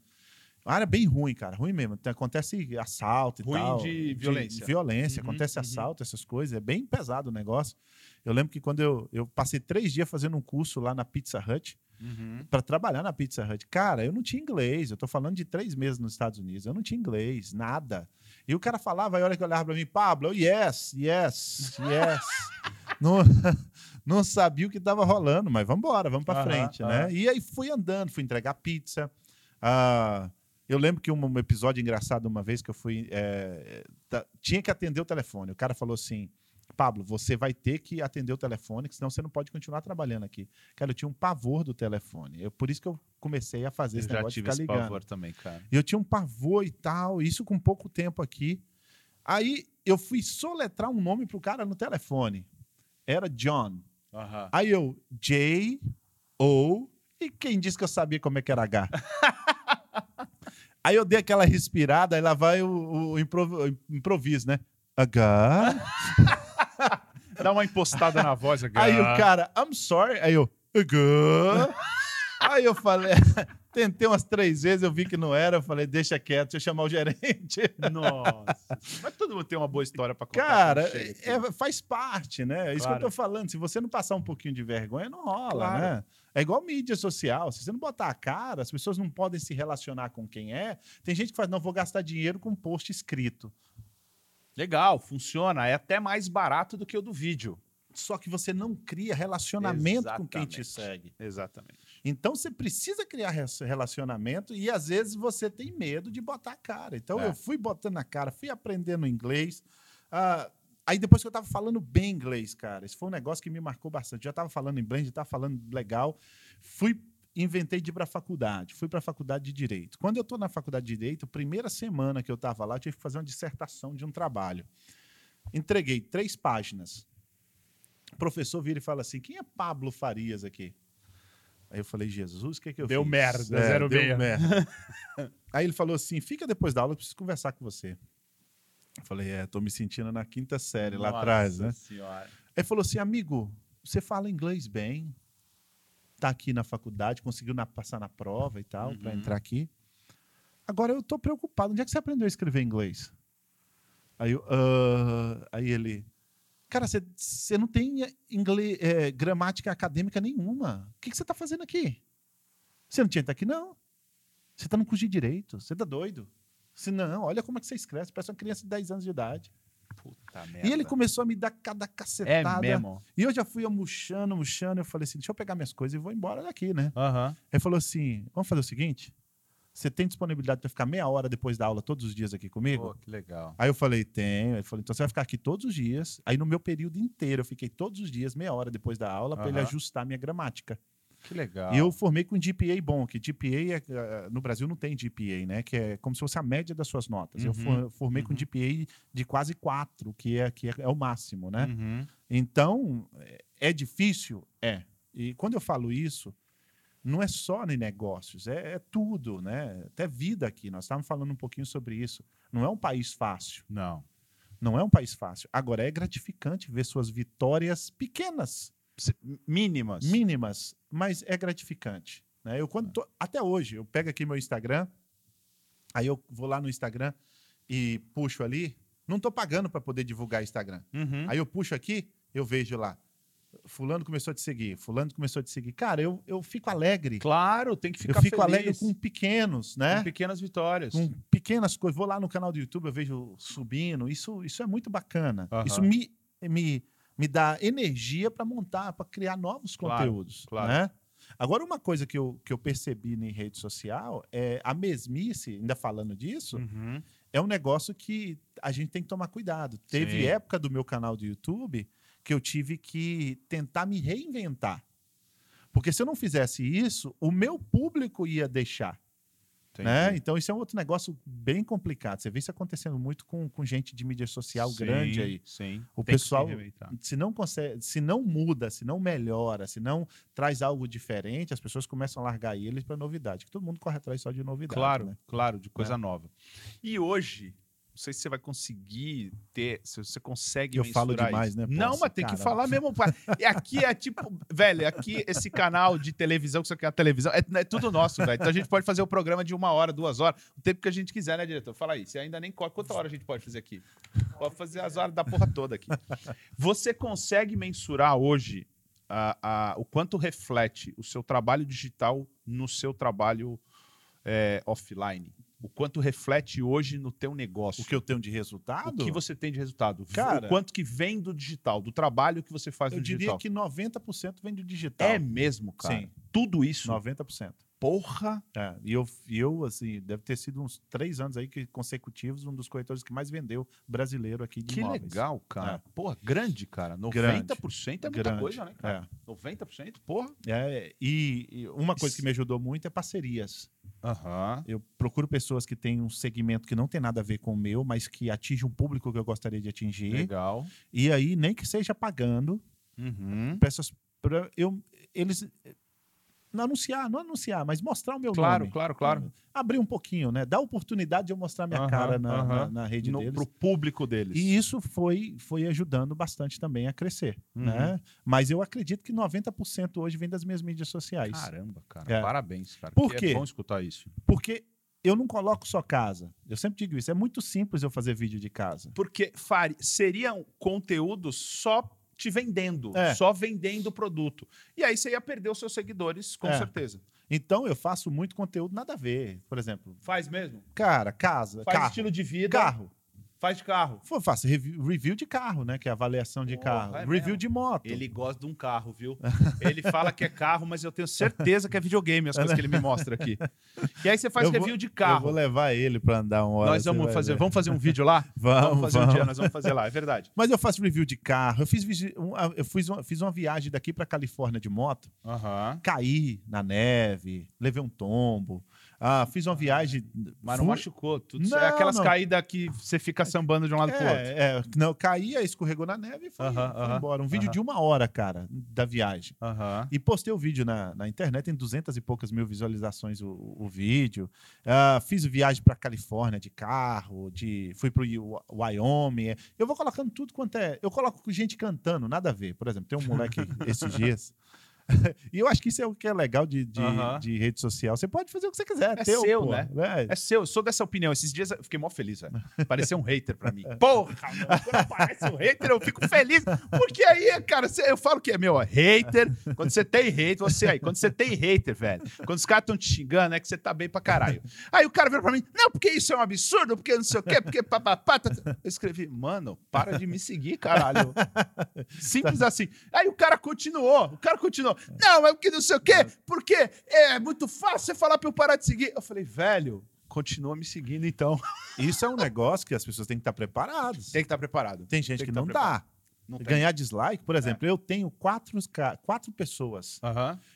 Uma área bem ruim, cara, ruim mesmo. Acontece assalto e Ruim tal. de violência. violência, Uhum, acontece uhum. assalto, essas coisas. É bem pesado o negócio. Eu lembro que quando eu, eu passei três dias fazendo um curso lá na Pizza Hut, Uhum. para trabalhar na Pizza Hut. Cara, eu não tinha inglês. Eu tô falando de três meses nos Estados Unidos. Eu não tinha inglês, nada. E o cara falava, aí a hora que olhava para mim, Pablo, yes, yes, yes. não, não sabia o que estava rolando, mas vamos embora, vamos para frente, né? E aí fui andando, fui entregar pizza. Ah, eu lembro que um, episódio engraçado uma vez que eu fui. é, tinha que atender o telefone. O cara falou assim: Pablo, você vai ter que atender o telefone, senão você não pode continuar trabalhando aqui. Cara, eu tinha um pavor do telefone. Eu, por isso que eu comecei a fazer Eu esse já negócio de tive ficar esse ligando. pavor também, cara. E eu tinha um pavor e tal, isso com pouco tempo aqui. Aí eu fui soletrar um nome pro cara no telefone. Era John. Aham. Aí eu, J, O, e quem disse que eu sabia como é que era H? aí eu dei aquela respirada, aí lá vai o, o improv- o improviso, né? H. Dá uma impostada na voz aqui. Aí o cara, I'm sorry. Aí eu, H. aí eu falei, tentei umas três vezes, eu vi que não era, eu falei, deixa quieto, deixa eu chamar o gerente. Nossa. Mas todo mundo tem uma boa história pra contar. Cara, é- faz parte, né? É isso Claro. que eu tô falando. Se você não passar um pouquinho de vergonha, não rola, Claro. né? É igual mídia social. Se você não botar a cara, as pessoas não podem se relacionar com quem é. Tem gente que faz, não, vou gastar dinheiro com post escrito. Legal, funciona. É até mais barato do que o do vídeo. Só que você não cria relacionamento com quem te Exatamente. segue. Exatamente. Então você precisa criar relacionamento e às vezes você tem medo de botar a cara. Então É. eu fui botando a cara, fui aprendendo inglês. Ah, aí depois que eu tava falando bem inglês, cara, isso foi um negócio que me marcou bastante. Já tava falando inglês, já tava falando legal. Fui inventei de ir para a faculdade. Fui para a faculdade de Direito. Quando eu estou na faculdade de Direito, primeira semana que eu estava lá, eu tive que fazer uma dissertação de um trabalho. Entreguei três páginas. O professor vira e fala assim: quem é Pablo Farias aqui? Aí eu falei, Jesus, o que, que eu Deu fiz? merda, É, zero deu meia. merda. Aí ele falou assim: fica depois da aula, eu preciso conversar com você. Eu falei, é, tô me sentindo na quinta série lá atrás, né? Nossa Senhora. Ele falou assim, amigo, você fala inglês bem, tá aqui na faculdade, conseguiu na- passar na prova e tal, para Uhum. entrar aqui. Agora eu tô preocupado, onde é que você aprendeu a escrever inglês? Aí, eu, "Ah", aí ele, cara, você, não tem inglês, é, gramática acadêmica nenhuma. O que, que você tá fazendo aqui? Você não tinha que estar aqui, não. Você tá no curso de direito, você tá doido. Se não, olha como é que você escreve, parece uma criança de 10 anos de idade. Puta merda. E ele começou a me dar cada É cacetada. mesmo? E eu já fui eu murchando, murchando. Eu falei assim: deixa eu pegar minhas coisas e vou embora daqui, né? Aham. Ele falou assim: vamos fazer o seguinte: você tem disponibilidade para ficar meia hora depois da aula todos os dias aqui comigo? Pô, que legal. Aí eu falei: tenho. Ele falou: então você vai ficar aqui todos os dias. Aí no meu período inteiro eu fiquei todos os dias, meia hora depois da aula, para ele ajustar a minha gramática. Que legal. E eu formei com GPA bom, que GPA é, eh, no Brasil não tem GPA, né? Que é como se fosse a média das suas notas. Eu Uhum, for- formei com uhum. GPA de quase 4, que é, que é, é o máximo, né? Uhum. Então, é- é difícil? É. E quando eu falo isso, não é só em negócios, é, é tudo, né? Até vida aqui. Nós estávamos falando um pouquinho sobre isso. Não é um país fácil. Não. Não é um país fácil. Agora, é gratificante ver suas vitórias pequenas, Mínimas. mínimas, mas é gratificante. Né? Eu quando tô- até hoje, eu pego aqui meu Instagram, aí eu vou lá no Instagram e puxo ali. Não estou pagando para poder divulgar Instagram. Uhum. Aí eu puxo aqui, eu vejo lá. Fulano começou a te seguir, fulano começou a te seguir. Cara, eu, eu fico alegre. Claro, tem que eu ficar fico feliz. alegre com pequenos, né? Com pequenas vitórias. Com pequenas coisas. Vou lá no canal do YouTube, eu vejo subindo. Isso, isso é muito bacana. Aham. Isso me, me, me dá energia para montar, para criar novos Claro, conteúdos. claro. Né? Agora, uma coisa que eu, que eu percebi em rede social é a mesmice, ainda falando disso, Uhum. é um negócio que a gente tem que tomar cuidado. Teve Sim. época do meu canal do YouTube que eu tive que tentar me reinventar. Porque se eu não fizesse isso, o meu público ia deixar. Né? Então, isso é um outro negócio bem complicado. Você vê isso acontecendo muito com, com gente de mídia social Sim, grande aí. Sim. O Tem pessoal, se não consegue, se não muda, se não melhora, se não traz algo diferente, as pessoas começam a largar eles para novidade. Que todo mundo corre atrás só de novidade. Claro, né? claro, de coisa É. nova. E hoje, não sei se você vai conseguir ter, se você consegue Eu falo demais, isso. né, Não, Poça? mas tem que Caramba. falar mesmo. E aqui é tipo, velho, aqui esse canal de televisão, que você quer a televisão, é, é tudo nosso, velho. Então a gente pode fazer o programa de uma hora, duas horas, o tempo que a gente quiser, né, diretor? Fala aí, você ainda nem... co- Quanta hora a gente pode fazer aqui? Pode fazer as horas da porra toda aqui. Você consegue mensurar hoje a- a- o quanto reflete o seu trabalho digital no seu trabalho é, offline? O quanto reflete hoje no teu negócio? O que eu tenho de resultado? O que você tem de resultado? Cara- o quanto que vem do digital, do trabalho que você faz Eu no diria digital? que 90% vem do digital. É mesmo, cara. Sim. Tudo isso. 90%. Porra. É, e eu, eu, assim, deve ter sido uns três anos aí que, consecutivos, um dos corretores que mais vendeu brasileiro aqui de Que imóveis. legal, cara. Porra, grande, cara. 90% é muita Grande. coisa, né, cara? 90%? Porra. É, e, e uma coisa que me ajudou muito é parcerias. Aham. Eu procuro pessoas que têm um segmento que não tem nada a ver com o meu, mas que atinge um público que eu gostaria de atingir. Legal. E aí, nem que seja pagando, Uhum. peças pra eu, eles não anunciar, não anunciar, mas mostrar o meu Claro, nome. claro, claro. Abrir um pouquinho, né? Dar oportunidade de eu mostrar minha cara na, na, na rede No, deles. pro público deles. E isso foi, foi ajudando bastante também a crescer, Uhum. né? Mas eu acredito que 90% hoje vem das minhas mídias sociais. Caramba, cara. É. Parabéns, cara. Por que quê? É bom escutar isso. Porque eu não coloco só casa. Eu sempre digo isso. É muito simples eu fazer vídeo de casa. Porque fari- seriam conteúdos só te vendendo, É. só vendendo o produto. E aí você ia perder os seus seguidores, com É. certeza. Então eu faço muito conteúdo nada a ver. Por exemplo, Faz mesmo? cara, casa, Faz carro, estilo de vida. carro. Faz de carro. Pô, faço review, review de carro, né? Que é avaliação de Porra, carro. é review mesmo? de moto. Ele gosta de um carro, viu? Ele fala que é carro, mas eu tenho certeza que é videogame as coisas que ele me mostra aqui. E aí você faz Eu vou- review de Eu carro. vou levar ele pra andar uma hora. Nós vamos fazer, ver. vamos fazer um vídeo lá? Vamos, fazer um vamos. dia, nós vamos fazer lá, é verdade. Mas eu faço review de carro. Eu fiz, um- eu fiz, uma, fiz uma viagem daqui pra Califórnia de moto. Aham. Caí na neve, levei um tombo. Ah, fiz uma viagem. Mas não fui- machucou. Tudo Não, é aquelas não. caídas que você fica sambando de um lado pro outro. É, é, não, caí, aí escorregou na neve e foi, Aham, foi aham, embora. Um vídeo aham. de uma hora, cara, da viagem. E postei o vídeo na, na internet, tem duzentas e poucas mil visualizações o, o vídeo. Ah, fiz viagem para Califórnia de carro, de fui para o Wyoming. Eu vou colocando tudo quanto é. Eu coloco gente cantando, nada a ver. Por exemplo, tem um moleque esses dias. e eu acho que isso é o que é legal de, de, de rede social. Você pode fazer o que você quiser. É teu, seu, pô. né? É. É seu, eu sou dessa opinião. Esses dias eu fiquei mó feliz, velho. Parecia um hater pra mim. Porra, mano, quando aparece um hater, eu fico feliz. Porque aí, cara, eu falo que é meu, ó, hater. Quando você tem hater, você aí, quando você tem hater, velho, quando os caras estão te xingando, é que você tá bem pra caralho. Aí o cara vira pra mim, não, porque isso é um absurdo, porque não sei o quê, porque papapá. tá." Eu escrevi, mano, para de me seguir, caralho. Simples assim. Aí o cara continuou, o cara continuou. Não, mas porque não sei o quê, porque é muito fácil você falar pra eu parar de seguir. Eu falei, velho, continua me seguindo então. Isso é um negócio que as pessoas têm que estar preparadas. Tem que estar preparado. Tem gente Tem que, que tá não dá. Não. Ganhar dislike, por exemplo, eu tenho quatro, quatro pessoas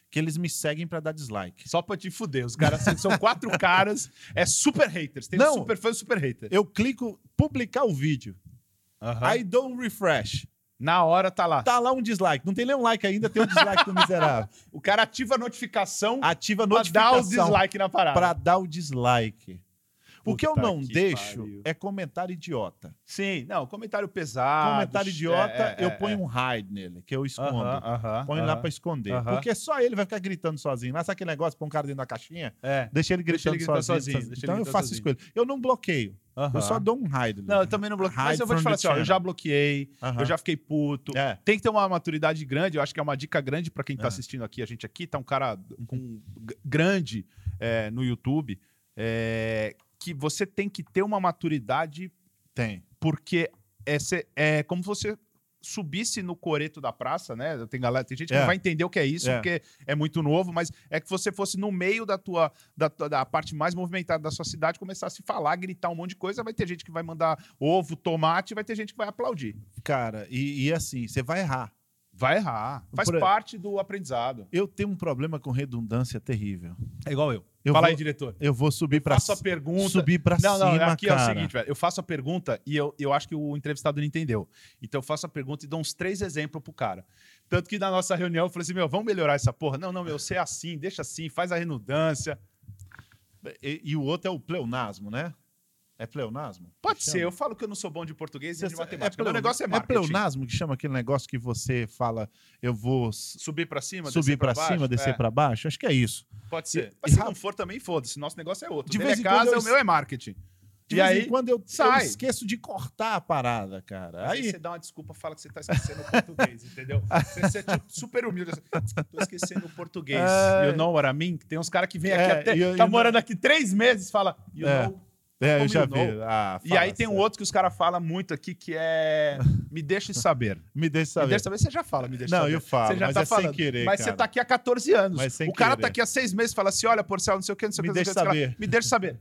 que eles me seguem pra dar dislike. Só pra te fuder. Os caras assim, são quatro caras, é super haters. Tem Não. um super fã super hater. Eu clico publicar o vídeo, aí dou um refresh. Na hora tá lá. Tá lá um dislike. Não tem nem um like ainda, tem um dislike do miserável. O cara ativa a notificação Ativa a pra dar o notificação dislike na parada. pra dar o dislike. O que eu não deixo pariu. é comentário idiota. Sim, não, comentário pesado. comentário idiota, é, é, eu ponho é. um hide nele, que eu escondo. Aham, aham, Ponho lá aham. pra esconder. Aham. Porque só ele vai ficar gritando sozinho. Lá sabe aquele negócio, põe um cara dentro da caixinha? É. Deixa ele Deixa gritando ele gritar sozinho. sozinho, deixa ele Então eu faço isso com ele. Eu não bloqueio. Eu só dou um hide. Não, eu também não bloqueei. Mas eu vou te falar assim, ó, eu já bloqueei, eu já fiquei puto. É. Tem que ter uma maturidade grande, eu acho que é uma dica grande pra quem tá É. assistindo aqui, a gente aqui, tá um cara com, g- grande é, no YouTube, é, que você tem que ter uma maturidade, Tem. porque é, cê- é como se você subisse no coreto da praça, né? Tem, galera, tem gente que É. não vai entender o que é isso, É. porque é muito novo, mas é que você fosse no meio da tua da, da parte mais movimentada da sua cidade, começar a se falar, gritar um monte de coisa, vai ter gente que vai mandar ovo, tomate, vai ter gente que vai aplaudir. Cara, e, e assim, você vai errar. Vai errar. Faz Por- parte do aprendizado. Eu tenho um problema com redundância terrível. É igual eu. Eu Fala vou- aí, diretor. Eu vou subir pra Faço a pergunta. subir pra Não, não, cima, aqui é o cara. seguinte, velho. Eu faço a pergunta e eu, eu acho que o entrevistado não entendeu. Então eu faço a pergunta e dou uns três exemplos pro cara. Tanto que na nossa reunião eu falei assim: meu, vamos melhorar essa porra. Não, não, meu, você é assim, deixa assim, faz a redundância. E, e o outro é o pleonasmo, né? É pleonasmo? Pode ser, chama? eu falo que eu não sou bom de português e de Você- matemática. é negócio é É marketing. pleonasmo que chama aquele negócio que você fala, eu vou Subir pra cima, subir baixo? cima, descer É, pra baixo? Acho que é isso. Pode ser. E- Mas e se não for, também foda-se. Nosso negócio é outro. De vez é em quando casa, eu o meu é marketing. De E aí, quando eu, eu sai. esqueço de cortar a parada, cara. Aí, Aí, você dá uma desculpa, fala que você tá esquecendo o português, entendeu? Você, você é tipo, super humilde. assim, Tô esquecendo o português. É. You know what I mean? Tem uns caras que vêm aqui É, até. you- tá you morando aqui três meses e fala. You É. know. É, eu já vi. Ah, E aí tem um outro que os caras falam muito aqui que é. Me deixe saber. Me deixa Me saber. deixa saber, você já fala, me deixa Não, saber. eu falo, você já mas tá é sem falando. querer, Mas você cara. tá aqui há 14 anos. Mas sem o cara querer. tá aqui há seis meses e fala assim: olha, Porcel, não sei o que, não sei o Me que, não sei o deixa que. não sei o que. saber. Me deixa saber.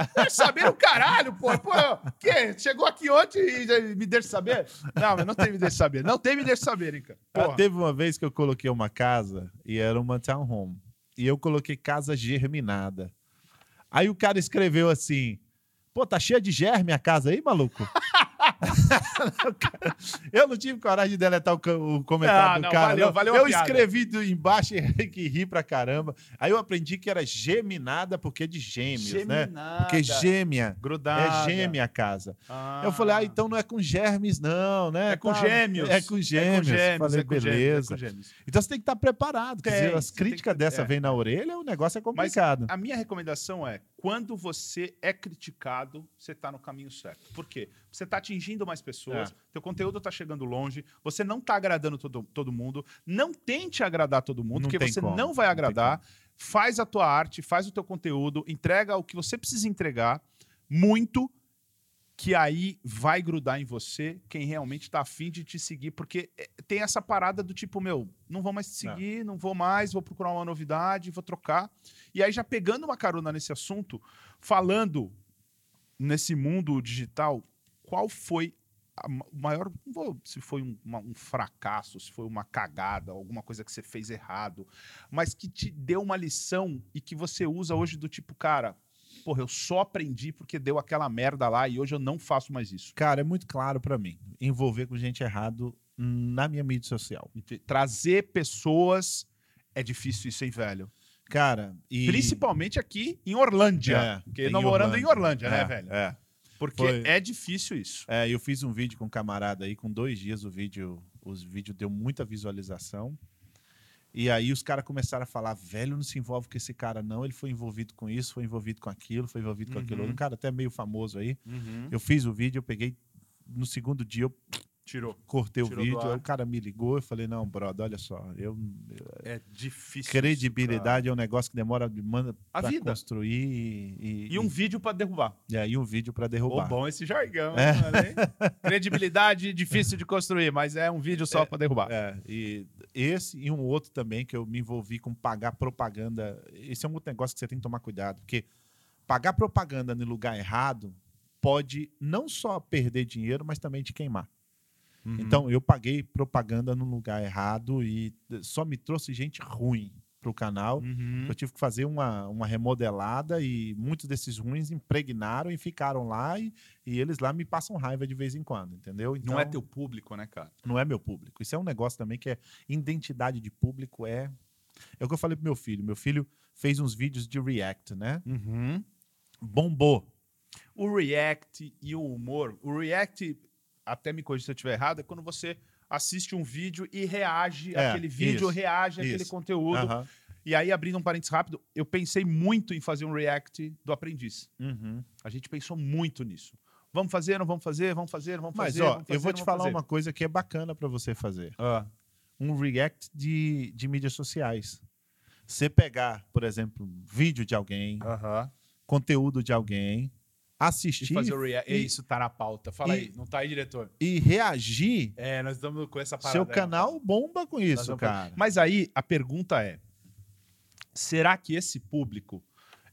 Deixa saber o caralho, pô. Pô, que? Chegou aqui ontem e me deixa saber? Não, mas não tem me deixa saber. Não tem me deixa saber, hein, cara. Ah, teve uma vez que eu coloquei uma casa e era uma townhome. E eu coloquei casa germinada. Aí o cara escreveu assim: Pô, tá cheia de germe a casa aí, maluco? eu não tive coragem de deletar o, comentário Não, do não, cara. valeu, não. valeu eu escrevi do, embaixo e que ri pra caramba. Aí eu aprendi que era geminada porque é de gêmeos, né? Geminada. Porque gêmea. Grudada. É gêmea a casa. Ah. Eu falei, ah, então não é com germes, não, né? É com Tá. gêmeos. É com gêmeos. falei, é com gêmeos, beleza. é com gêmeos. Então você tem que estar preparado. Quer dizer, as críticas que- dessa é. vêm na orelha, o negócio é Mas complicado. a minha recomendação é, quando você é criticado, você tá no caminho certo. Por quê? Você tá atingindo mais pessoas, É. teu conteúdo tá chegando longe, você não tá agradando todo, todo mundo, não tente agradar todo mundo, Não porque você como, não vai não agradar. Faz a tua arte, faz o teu conteúdo, entrega o que você precisa entregar muito que aí vai grudar em você quem realmente tá afim de te seguir, porque é, tem essa parada do tipo, meu, não vou mais te seguir, não, vou mais, vou procurar uma novidade, vou trocar. E aí, já pegando uma carona nesse assunto, falando nesse mundo digital, qual foi o maior, não vou se foi um, uma- um fracasso, se foi uma cagada, alguma coisa que você fez errado, mas que te deu uma lição e que você usa hoje do tipo, cara, porra, eu só aprendi porque deu aquela merda lá e hoje eu não faço mais isso. Cara, é muito claro pra mim. Envolver com gente errado na minha mídia social. Trazer pessoas é difícil isso, hein, velho? Cara, e. Principalmente aqui em Orlândia. É, porque em não morando em Orlândia. Né, É, velho? É. Porque Foi. é difícil isso. É, eu fiz um vídeo com um camarada aí, com dois dias o vídeo, os vídeo deu muita visualização. E aí os caras começaram a falar, velho, não se envolve com esse cara, não. Ele foi envolvido com isso, foi envolvido com aquilo, foi envolvido com aquilo. Uhum. Um cara até meio famoso aí. Uhum. Eu fiz o vídeo, eu peguei. No segundo dia eu Tirou. cortei Tirou o vídeo, aí o cara me ligou, eu falei, não, brother, olha só, eu, É difícil. credibilidade é um negócio que demora manda A pra vida. construir e, e, E um vídeo pra derrubar. e aí um vídeo pra Ô, derrubar. bom esse jargão. É. hein? Credibilidade difícil de construir, mas é um vídeo só pra derrubar. É, e esse e um outro também que eu me envolvi com pagar propaganda. Esse é um outro negócio que você tem que tomar cuidado, porque pagar propaganda no lugar errado pode não só perder dinheiro, mas também te queimar. Uhum. Então, eu paguei propaganda no lugar errado e só me trouxe gente ruim pro canal. Uhum. Eu tive que fazer uma, uma remodelada e muitos desses ruins impregnaram e ficaram lá e, e eles lá me passam raiva de vez em quando, entendeu? Então, Não é teu público, né, cara? não é meu público. Isso é um negócio também que é identidade de público é é o que eu falei pro meu filho. Meu filho fez uns vídeos de react, né? Uhum. Bombou. O react e o humor. O react, até me corrija se eu estiver errado, é quando você assiste um vídeo e reage É, àquele vídeo, isso, reage àquele isso. conteúdo. Aham. E aí, abrindo um parênteses rápido, eu pensei muito em fazer um react do aprendiz. Uhum. A gente pensou muito nisso. Vamos fazer, não vamos fazer, vamos fazer, vamos Mas fazer. ó, vamos fazer, eu vou te falar fazer. uma coisa que é bacana para você fazer. Ah, Um react de, de mídias sociais. Você pegar, por exemplo, vídeo de alguém, conteúdo de alguém, E assistir fazer o react. e- Isso tá na pauta. Fala e- aí, não tá aí, diretor? e reagir, É, nós estamos com essa parada. seu aí, canal bomba com isso, cara. Mas aí a pergunta é: será que esse público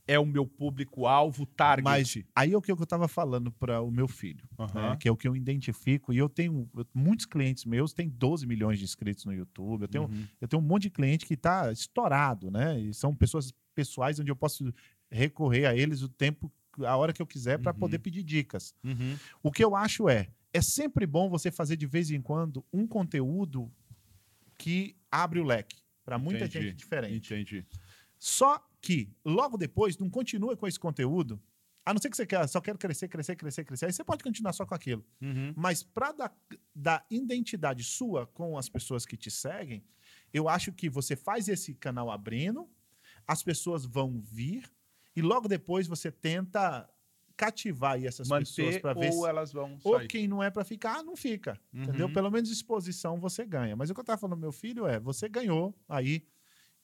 é o meu público-alvo target? Mas aí é o que eu estava falando para o meu filho, Aham. né, que é o que eu identifico. E eu tenho muitos clientes meus, têm 12 milhões de inscritos no YouTube. Eu tenho, Uhum. eu tenho um monte de cliente que está estourado, né? E são pessoas pessoais onde eu posso recorrer a eles o tempo, a hora que eu quiser, para Uhum. poder pedir dicas. Uhum. O que eu acho é, é sempre bom você fazer de vez em quando um conteúdo que abre o leque para muita gente diferente. Entendi. Só que logo depois não continua com esse conteúdo. A não ser que você quer, só quero crescer, crescer, crescer, crescer. Aí você pode continuar só com aquilo. Uhum. Mas para dar, dar identidade sua com as pessoas que te seguem, eu acho que você faz esse canal abrindo, as pessoas vão vir e logo depois você tenta cativar aí essas pessoas Manter para ver ou se, elas vão ou sair. quem não é para ficar, não fica. Uhum. Entendeu? Pelo menos exposição você ganha. Mas o que eu tava falando, meu filho, é: você ganhou aí.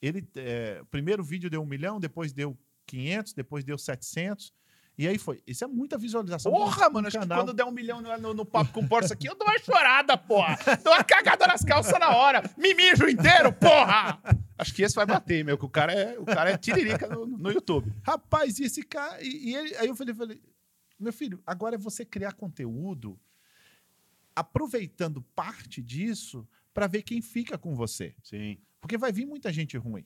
Ele, é, o primeiro vídeo deu um milhão, depois deu 500, depois deu 700. E aí foi. Isso é muita visualização. Porra, no mano, acho que canal. quando der um milhão no, no, no papo com Porsche aqui, eu dou uma chorada, porra. Dou uma cagada nas calças na hora. Me mijo inteiro, porra. Acho que esse vai bater, meu, que o cara é, o cara é tiririca no, no YouTube. Rapaz, e esse cara. E, e ele- aí eu falei, falei, meu filho, agora é você criar conteúdo aproveitando parte disso para ver quem fica com você. Sim. Porque vai vir muita gente ruim.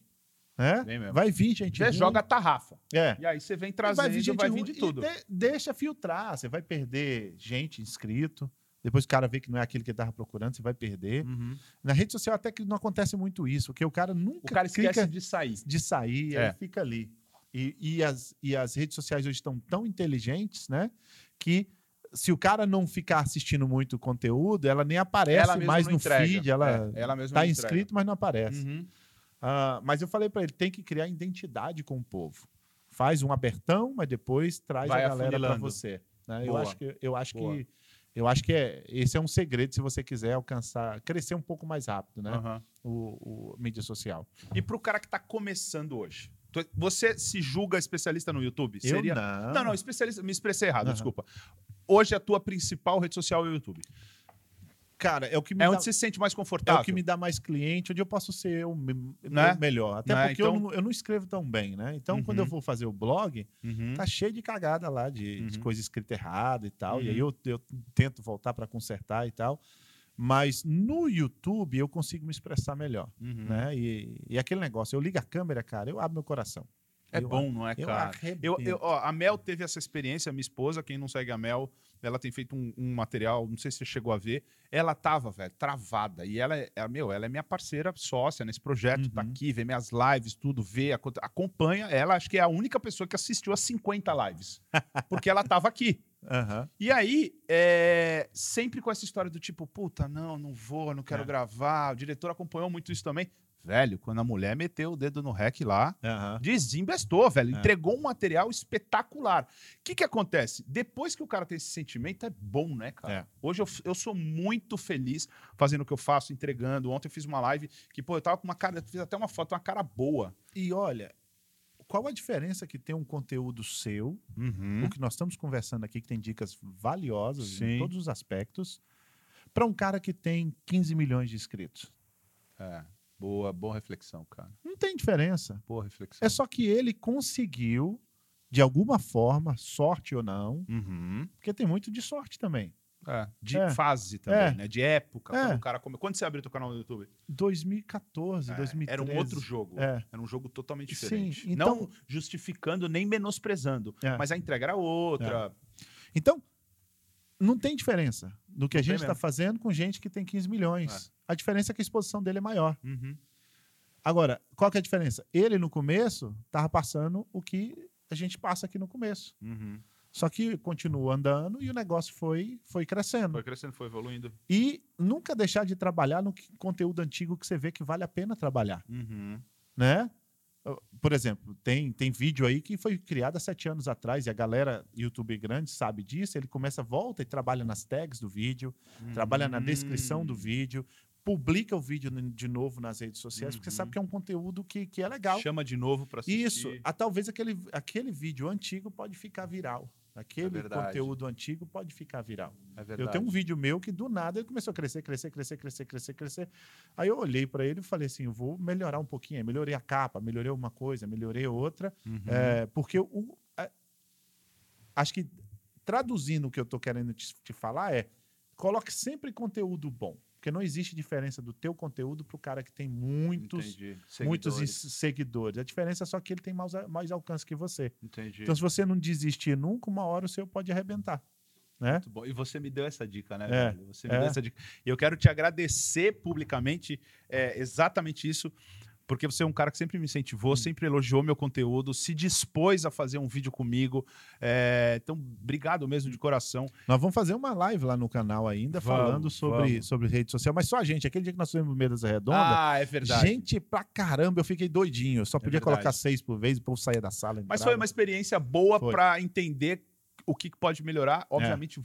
Mesmo. Vai vir gente Você ruim. joga a tarrafa. É. E aí você vem trazendo, vai vir, ruim de e tudo. de- deixa filtrar. Você vai perder gente inscrito. Depois o cara vê que não é aquele que ele estava procurando, você vai perder. Uhum. Na rede social até que não acontece muito isso, porque o cara nunca O cara esquece de sair. de sair, É. aí fica ali. E, e, as, e as redes sociais hoje estão tão inteligentes, né? Que se o cara não ficar assistindo muito conteúdo, ela nem aparece Ela mais no entrega. feed. Ela É, ela mesma tá inscrito, mas não aparece. Uhum. Ah, mas eu falei para ele, tem que criar identidade com o povo. Faz um abertão, mas depois traz Vai a galera para você. né? Eu acho que eu acho Boa. que eu acho que é, esse é um segredo se você quiser alcançar, crescer um pouco mais rápido, né? Aham. O, o mídia social. E pro cara que tá começando hoje? Você se julga especialista no YouTube? Seria... Eu não. Não, não, especialista, me expressei errado, Aham. desculpa. hoje a tua principal rede social é o YouTube. Cara, é o que me É dá, onde você se sente mais é confortável. o que me dá mais cliente, onde eu posso ser o me- Né? melhor. Até Né? porque Então- eu, não, eu não escrevo tão bem, né? Então, quando eu Uhum. vou fazer o blog, Uhum. tá cheio de cagada lá, de, de Uhum. coisa escrita errada e tal. E aí Uhum. eu, eu tento voltar para consertar e tal. Mas no YouTube eu consigo me expressar melhor, Uhum. né? E, e aquele negócio, eu ligo a câmera, cara, eu abro meu coração. É Eu- bom, não é, eu cara? Eu, eu- ó, a Mel teve essa experiência, minha esposa, quem não segue a Mel, ela tem feito um, um material, não sei se você chegou a ver. Ela tava, velho, travada. E ela é, é, meu, ela é minha parceira sócia nesse projeto, tá Uhum. aqui, vê minhas lives, tudo, vê, aco- acompanha. Ela acho que é a única pessoa que assistiu as 50 lives. Porque ela tava aqui. Aham. E aí, é, sempre com essa história do tipo, puta, não, não vou, não quero É. gravar. O diretor acompanhou muito isso também. Velho, quando a mulher meteu o dedo no rec lá, Aham. Desinvestou, velho. É. Entregou um material espetacular. O que, que acontece? Depois que o cara tem esse sentimento, é bom, né, cara? É. Hoje eu, eu sou muito feliz fazendo o que eu faço, entregando. Ontem eu fiz uma live que, pô, eu tava com uma cara, fiz até uma foto, uma cara boa. E olha, qual a diferença que tem um conteúdo seu, Uhum. o que nós estamos conversando aqui, que tem dicas valiosas Sim. em todos os aspectos, para um cara que tem 15 milhões de inscritos? É, boa, boa reflexão, cara. Não tem diferença. Boa reflexão. É só que ele conseguiu, de alguma forma, sorte ou não, Uhum. porque tem muito de sorte também. É, de É. fase também, É. né? De época. É. Quando o cara come... Quando você abriu teu canal no YouTube? 2014, É, 2013. Era um outro jogo. É. Era um jogo totalmente Sim, diferente. então- Não justificando nem menosprezando, É. mas a entrega era outra. Então, não tem diferença do que Não a gente está fazendo com gente que tem 15 milhões. A diferença é que a exposição dele é maior. Uhum. Agora, qual que é a diferença? Ele, no começo, estava passando o que a gente passa aqui no começo. Uhum. Só que continuou andando e o negócio foi, foi crescendo. Foi crescendo, foi evoluindo. E nunca deixar de trabalhar no conteúdo antigo que você vê que vale a pena trabalhar, Uhum. né? Por exemplo, tem, tem vídeo aí que foi criado há sete anos atrás e a galera YouTube grande sabe disso. Ele começa, volta e trabalha nas tags do vídeo, trabalha na descrição do Hum. vídeo, publica o vídeo de novo nas redes sociais, porque Uhum. sabe que é um conteúdo que, que é legal. Chama de novo pra assistir. Isso, ah, talvez aquele, aquele vídeo antigo pode ficar viral. Aquele verdade. conteúdo antigo pode ficar viral. É verdade. Eu tenho um vídeo meu que do nada ele começou a crescer, crescer, crescer, crescer, crescer, crescer. Aí eu olhei para ele e falei assim, eu vou melhorar um pouquinho. Melhorei a capa, melhorei uma coisa, melhorei outra, Uhum. é, porque o, a- acho que traduzindo o que eu estou querendo te, te falar é coloque sempre conteúdo bom, porque não existe diferença do teu conteúdo para o cara que tem muitos Entendi. muitos Seguidores. seguidores. A diferença é só que ele tem mais, mais alcance que você. Entendi. Então, se você não desistir nunca, uma hora o seu pode arrebentar. Né? Muito bom. E você me deu essa dica, né, É, velho? Você me é. deu essa dica. E eu quero te agradecer publicamente é, exatamente isso, porque você é um cara que sempre me incentivou, Hum. sempre elogiou meu conteúdo, se dispôs a fazer um vídeo comigo. É, então, obrigado mesmo de coração. Nós vamos fazer uma live lá no canal ainda, Vamos, falando sobre, vamos. sobre rede social, mas só a gente. Aquele dia que nós fizemos o Mesa Redonda, Ah, é verdade. gente pra caramba, eu fiquei doidinho. Eu só podia verdade. colocar seis por vez, o povo saía da sala. Mas entrava. foi uma experiência boa para entender o que pode melhorar. Obviamente,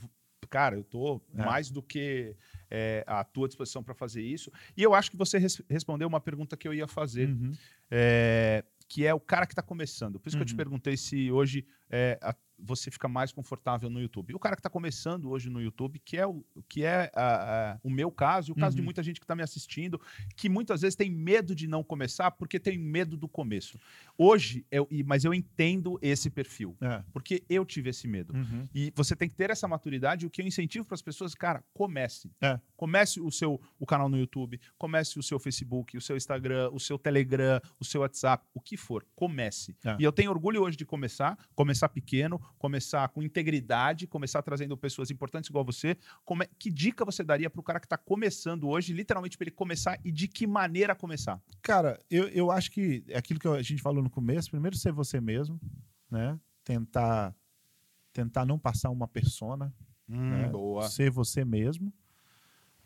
cara, eu tô É. mais do que é, à tua disposição para fazer isso. E eu acho que você res- respondeu uma pergunta que eu ia fazer, Uhum. é, que é o cara que está começando. Por isso que eu te Uhum. perguntei se hoje é, a- você fica mais confortável no YouTube. O cara que está começando hoje no YouTube, que é o, que é a- a- o meu caso, e o caso de Uhum. muita gente que está me assistindo, que muitas vezes tem medo de não começar porque tem medo do começo. Hoje, eu, mas eu entendo esse perfil. É. Porque eu tive esse medo. Uhum. E você tem que ter essa maturidade. O que eu incentivo para as pessoas, cara, comece. É. Comece o seu o canal no YouTube, comece o seu Facebook, o seu Instagram, o seu Telegram, o seu WhatsApp, o que for. Comece. É. E eu tenho orgulho hoje de começar, começar pequeno, começar com integridade, começar trazendo pessoas importantes igual você. Come- Que dica você daria para o cara que está começando hoje, literalmente para ele começar e de que maneira começar? Cara, eu, eu acho que é aquilo que a gente falou no começo, primeiro ser você mesmo, né? Tentar, tentar não passar uma persona, né? boa. ser você mesmo.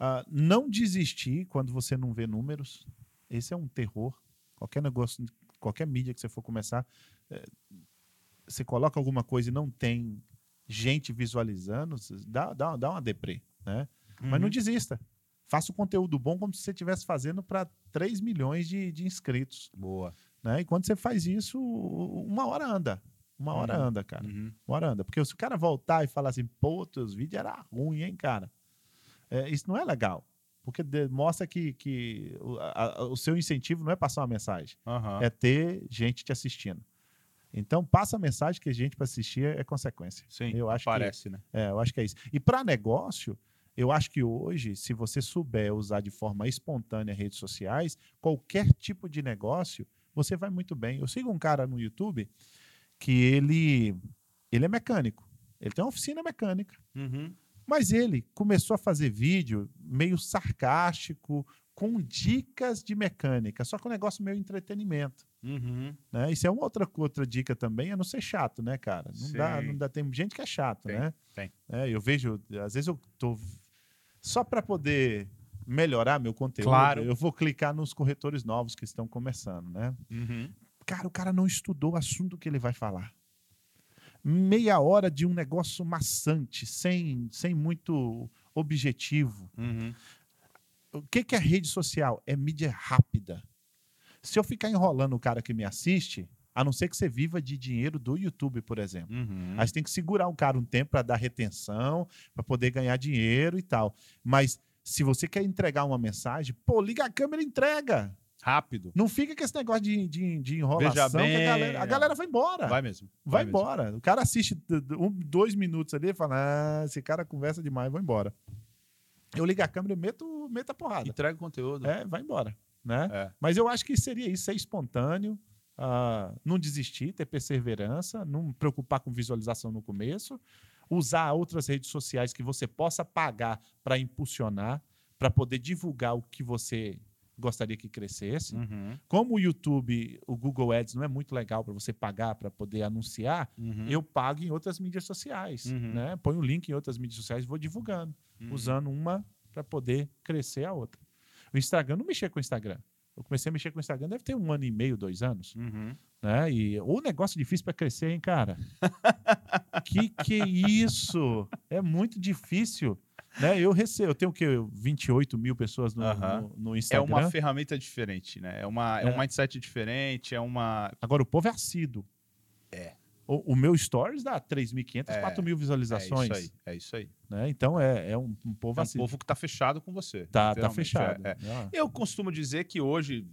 Ah, não desistir quando você não vê números. Esse é um terror. Qualquer negócio, qualquer mídia que você for começar, eh, você coloca alguma coisa e não tem gente visualizando, dá, dá, dá uma deprê, né? Mas Uhum. não desista. Faça o conteúdo bom como se você estivesse fazendo para 3 milhões de, de inscritos. Boa. Né? E quando você faz isso, uma hora anda. Uma hora Uhum. anda, cara. Uhum. Uma hora anda. Porque se o cara voltar e falar assim, pô, teus vídeos era ruim, hein, cara? É, isso não é legal. Porque mostra que, que o, a- o seu incentivo não é passar uma mensagem, Aham. é ter gente te assistindo. Então, passa a mensagem que gente para assistir é consequência. Sim, eu acho que- parece, né? É, eu acho que é isso. E para negócio, eu acho que hoje, se você souber usar de forma espontânea redes sociais, qualquer tipo de negócio, você vai muito bem. Eu sigo um cara no YouTube que ele, ele é mecânico. Ele tem uma oficina mecânica. Uhum. Mas ele começou a fazer vídeo meio sarcástico, com dicas de mecânica, só que um negócio meio entretenimento. Uhum. Né? Isso é uma outra, outra dica também, é não ser chato, né, cara? Não dá, não dá, tem gente que é chato, Tem, né? tem. É, eu vejo, às vezes eu tô só para poder melhorar meu conteúdo, Claro. eu vou clicar nos corretores novos que estão começando, né? Uhum. Cara, o cara não estudou o assunto que ele vai falar. Meia hora de um negócio maçante, sem, sem muito objetivo. Uhum. O que, que é rede social? É mídia rápida. Se eu ficar enrolando o cara que me assiste, a não ser que você viva de dinheiro do YouTube, por exemplo. Uhum. Aí você tem que segurar o cara um tempo para dar retenção, para poder ganhar dinheiro e tal. Mas se você quer entregar uma mensagem, pô, liga a câmera e entrega. Rápido. Não fica com esse negócio de, de, de enrolação, Veja que a bem, galera, a galera vai embora. Vai mesmo. Vai mesmo. embora. O cara assiste um, dois minutos ali e fala: ah, esse cara conversa demais, vou embora. Eu ligo a câmera e meto, meto a porrada. Entrega o conteúdo. É, vai embora. Né? É. Mas eu acho que seria isso, ser espontâneo, ah, não desistir, ter perseverança, não preocupar com visualização no começo, usar outras redes sociais que você possa pagar para impulsionar, para poder divulgar o que você gostaria que crescesse. Uhum. Como o YouTube, o Google Ads não é muito legal para você pagar para poder anunciar, Uhum. eu pago em outras mídias sociais. Uhum. Né? Ponho o link em outras mídias sociais e vou divulgando, Uhum. usando uma para poder crescer a outra. O Instagram, não mexia com o Instagram. Eu comecei a mexer com o Instagram, deve ter um ano e meio, dois anos. Uhum. Né? E o negócio difícil para crescer, hein, cara? que que é isso? É muito difícil. Né? Eu recebo, eu tenho o quê? 28 mil pessoas no, Aham. no, no É Instagram. uma ferramenta diferente, né? É, uma, é. um É. mindset diferente, é uma. Agora, o povo é assíduo. É. O, o meu Stories dá 3.500, É, 4.000 É visualizações. isso aí. É isso aí. né? Então, é, é um, um povo É um assíduo. povo que tá fechado com você. Tá, tá literalmente. fechado. É, é. Eu costumo dizer que hoje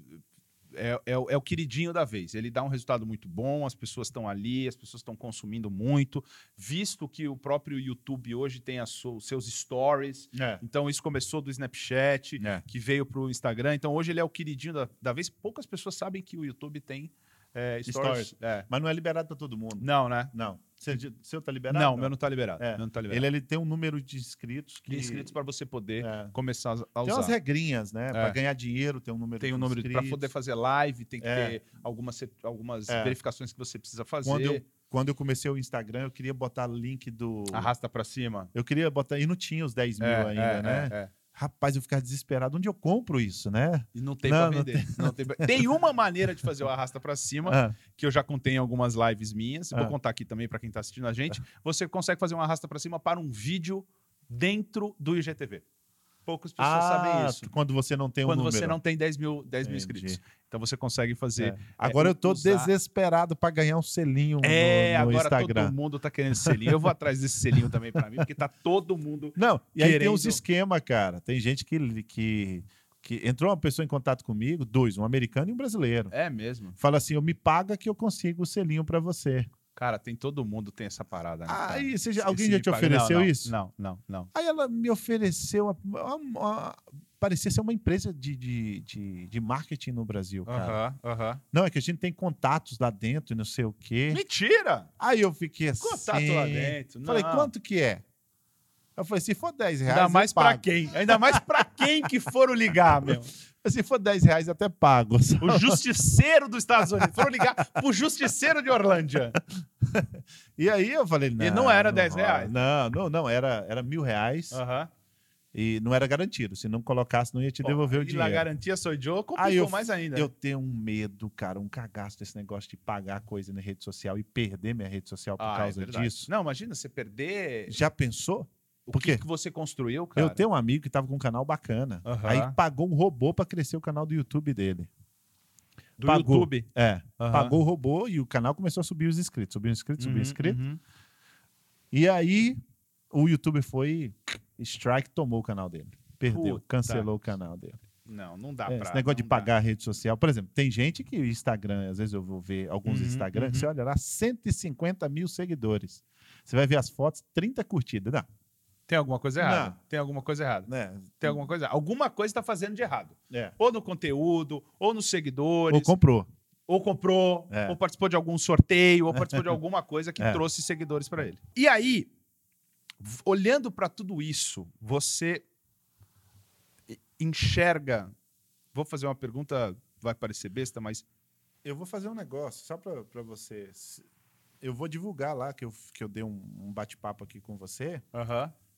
é, é o- é o queridinho da vez. Ele dá um resultado muito bom, as pessoas estão ali, as pessoas estão consumindo muito, visto que o próprio YouTube hoje tem os seus stories. É. Então, isso começou do Snapchat, É. que veio para o Instagram. Então, hoje ele é o queridinho da, da vez. Poucas pessoas sabem que o YouTube tem é, stories. Stories. É. Mas não é liberado para todo mundo. Não, né? Não. Seu, seu tá liberado? Não, meu não tá liberado. É. Não tá liberado. Ele, ele tem um número de inscritos que... De inscritos para você poder É. começar a Tem umas usar. regrinhas, né? Para É. ganhar dinheiro tem um número Tem de um número para poder fazer live, tem que É. ter algumas, algumas É. verificações que você precisa fazer. Quando eu, quando eu comecei o Instagram, eu queria botar link do... Arrasta para cima. Eu queria botar... E não tinha os 10 mil É, ainda, né? é, é. Rapaz, eu ficava desesperado. Onde eu compro isso, né? E não tem Não, não vender. Não tem, pra- tem uma maneira de fazer o arrasta para cima, Ah, que eu já contei em algumas lives minhas. Vou Ah. contar aqui também para quem está assistindo a gente. Você consegue fazer um arrasta para cima para um vídeo dentro do IGTV. Poucas pessoas Ah, sabem isso. quando você não tem um Quando número. você não tem 10 mil, 10 mil inscritos. Então você consegue fazer. É. Agora é, eu tô usar- desesperado para ganhar um selinho É, no, no agora Instagram. todo mundo tá querendo selinho. Eu vou atrás desse selinho também para mim, porque tá todo mundo. Não, e aí tem uns esquema, cara. Tem gente que, que, que entrou uma pessoa em contato comigo, dois, um americano e um brasileiro. É mesmo. Fala assim, eu me paga que eu consigo o selinho para você. Cara, tem todo mundo tem essa parada. Né? Aí, você já- alguém já te paga- ofereceu Não, não, isso? Não, não, não. Aí ela me ofereceu, a- parecia ser uma empresa de, de, de, de marketing no Brasil, cara. Aham, aham. Não, é que a gente tem contatos lá dentro e não sei o quê. Mentira! Aí eu fiquei assim. Contato lá dentro. Falei, não. quanto que é? Eu falei, se for 10 reais. Ainda mais pago. quem? Ainda mais pra quem que foram ligar, meu. Se for 10 reais, até pago. O justiceiro dos Estados Unidos. Foram ligar pro justiceiro de Orlândia. E aí eu falei, não. E não era 10 rola. reais? Não, não, não. Era, era mil reais Aham. E não era garantido. Se não colocasse, não ia te devolver o E dinheiro. a garantia sou eu, complicou eu, mais ainda. eu tenho um medo, cara, um cagaço desse negócio de pagar coisa na rede social e perder minha rede social por Ah, é causa verdade. disso. Não, imagina você perder Já pensou? o por que, que você construiu, cara. Eu tenho um amigo que tava com um canal bacana. Aham. Aí pagou um robô para crescer o canal do YouTube dele. Do Pagou. YouTube. É, Aham. pagou o robô e o canal começou a subir os inscritos, subir os inscritos, subir Uhum, os inscritos. uhum. E aí o YouTube foi strike, tomou o canal dele. Perdeu, Puta. cancelou o canal dele. Não, não dá É, pra. esse negócio de não dá. pagar a rede social. Por exemplo, tem gente que o Instagram, às vezes eu vou ver alguns Uhum, Instagram, uhum. você olha lá, 150 mil seguidores. Você vai ver as fotos, 30 curtidas. Não, Tem alguma coisa errada. Tem alguma coisa errada. né? Tem alguma coisa. Alguma coisa está fazendo de errado. É. Ou no conteúdo, ou nos seguidores, Ou comprou. ou comprou, É. ou participou de algum sorteio, ou participou de alguma coisa que É. trouxe seguidores para ele. E aí, olhando para tudo isso, você enxerga. Vou fazer uma pergunta, vai parecer besta, mas Eu vou fazer um negócio, só para você. Eu vou divulgar lá que eu, que eu dei um, um bate-papo aqui com você.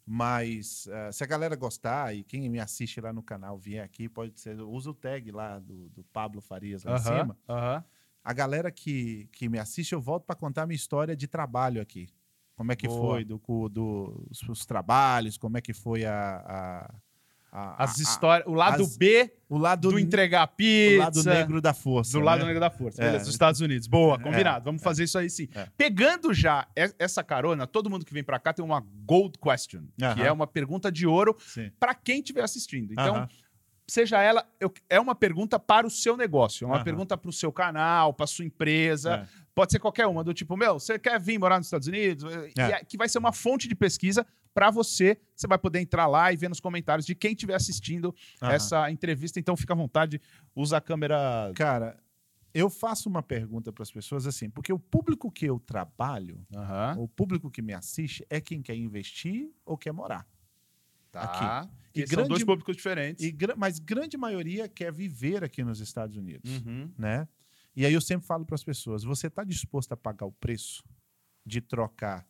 Mas eh, se a galera gostar e quem me assiste lá no canal vier aqui, pode ser. Usa o tag lá do, do Pablo Farias lá em Aham, cima. aham. A galera que, que me assiste, eu volto para contar a minha história de trabalho aqui. Como é que Boa. foi do, do, os, os trabalhos, como é que foi a. a- a- As a- histórias, o lado as- B o lado, do entregar o pizza, lado negro da força. do lado né? negro da força, É. beleza, dos Estados Unidos. Boa, É, combinado. Vamos fazer isso aí sim. É. Pegando já essa carona, todo mundo que vem pra cá tem uma gold question, que Aham. é uma pergunta de ouro pra quem estiver assistindo. Então, Aham. seja ela, eu- é uma pergunta para o seu negócio, é uma pergunta para o seu canal, para sua empresa. É. Pode ser qualquer uma, do tipo, meu, você quer vir morar nos Estados Unidos? E É. é- que vai ser uma fonte de pesquisa para você. Você vai poder entrar lá e ver nos comentários de quem estiver assistindo Aham. essa entrevista. Então, fica à vontade, usa a câmera. Cara, eu faço uma pergunta para as pessoas assim, porque o público que eu trabalho, Aham. o público que me assiste, é quem quer investir ou quer morar. Tá. E E são grande- dois públicos diferentes. E, mas grande maioria quer viver aqui nos Estados Unidos, Uhum. né? E aí eu sempre falo para as pessoas: você está disposto a pagar o preço de trocar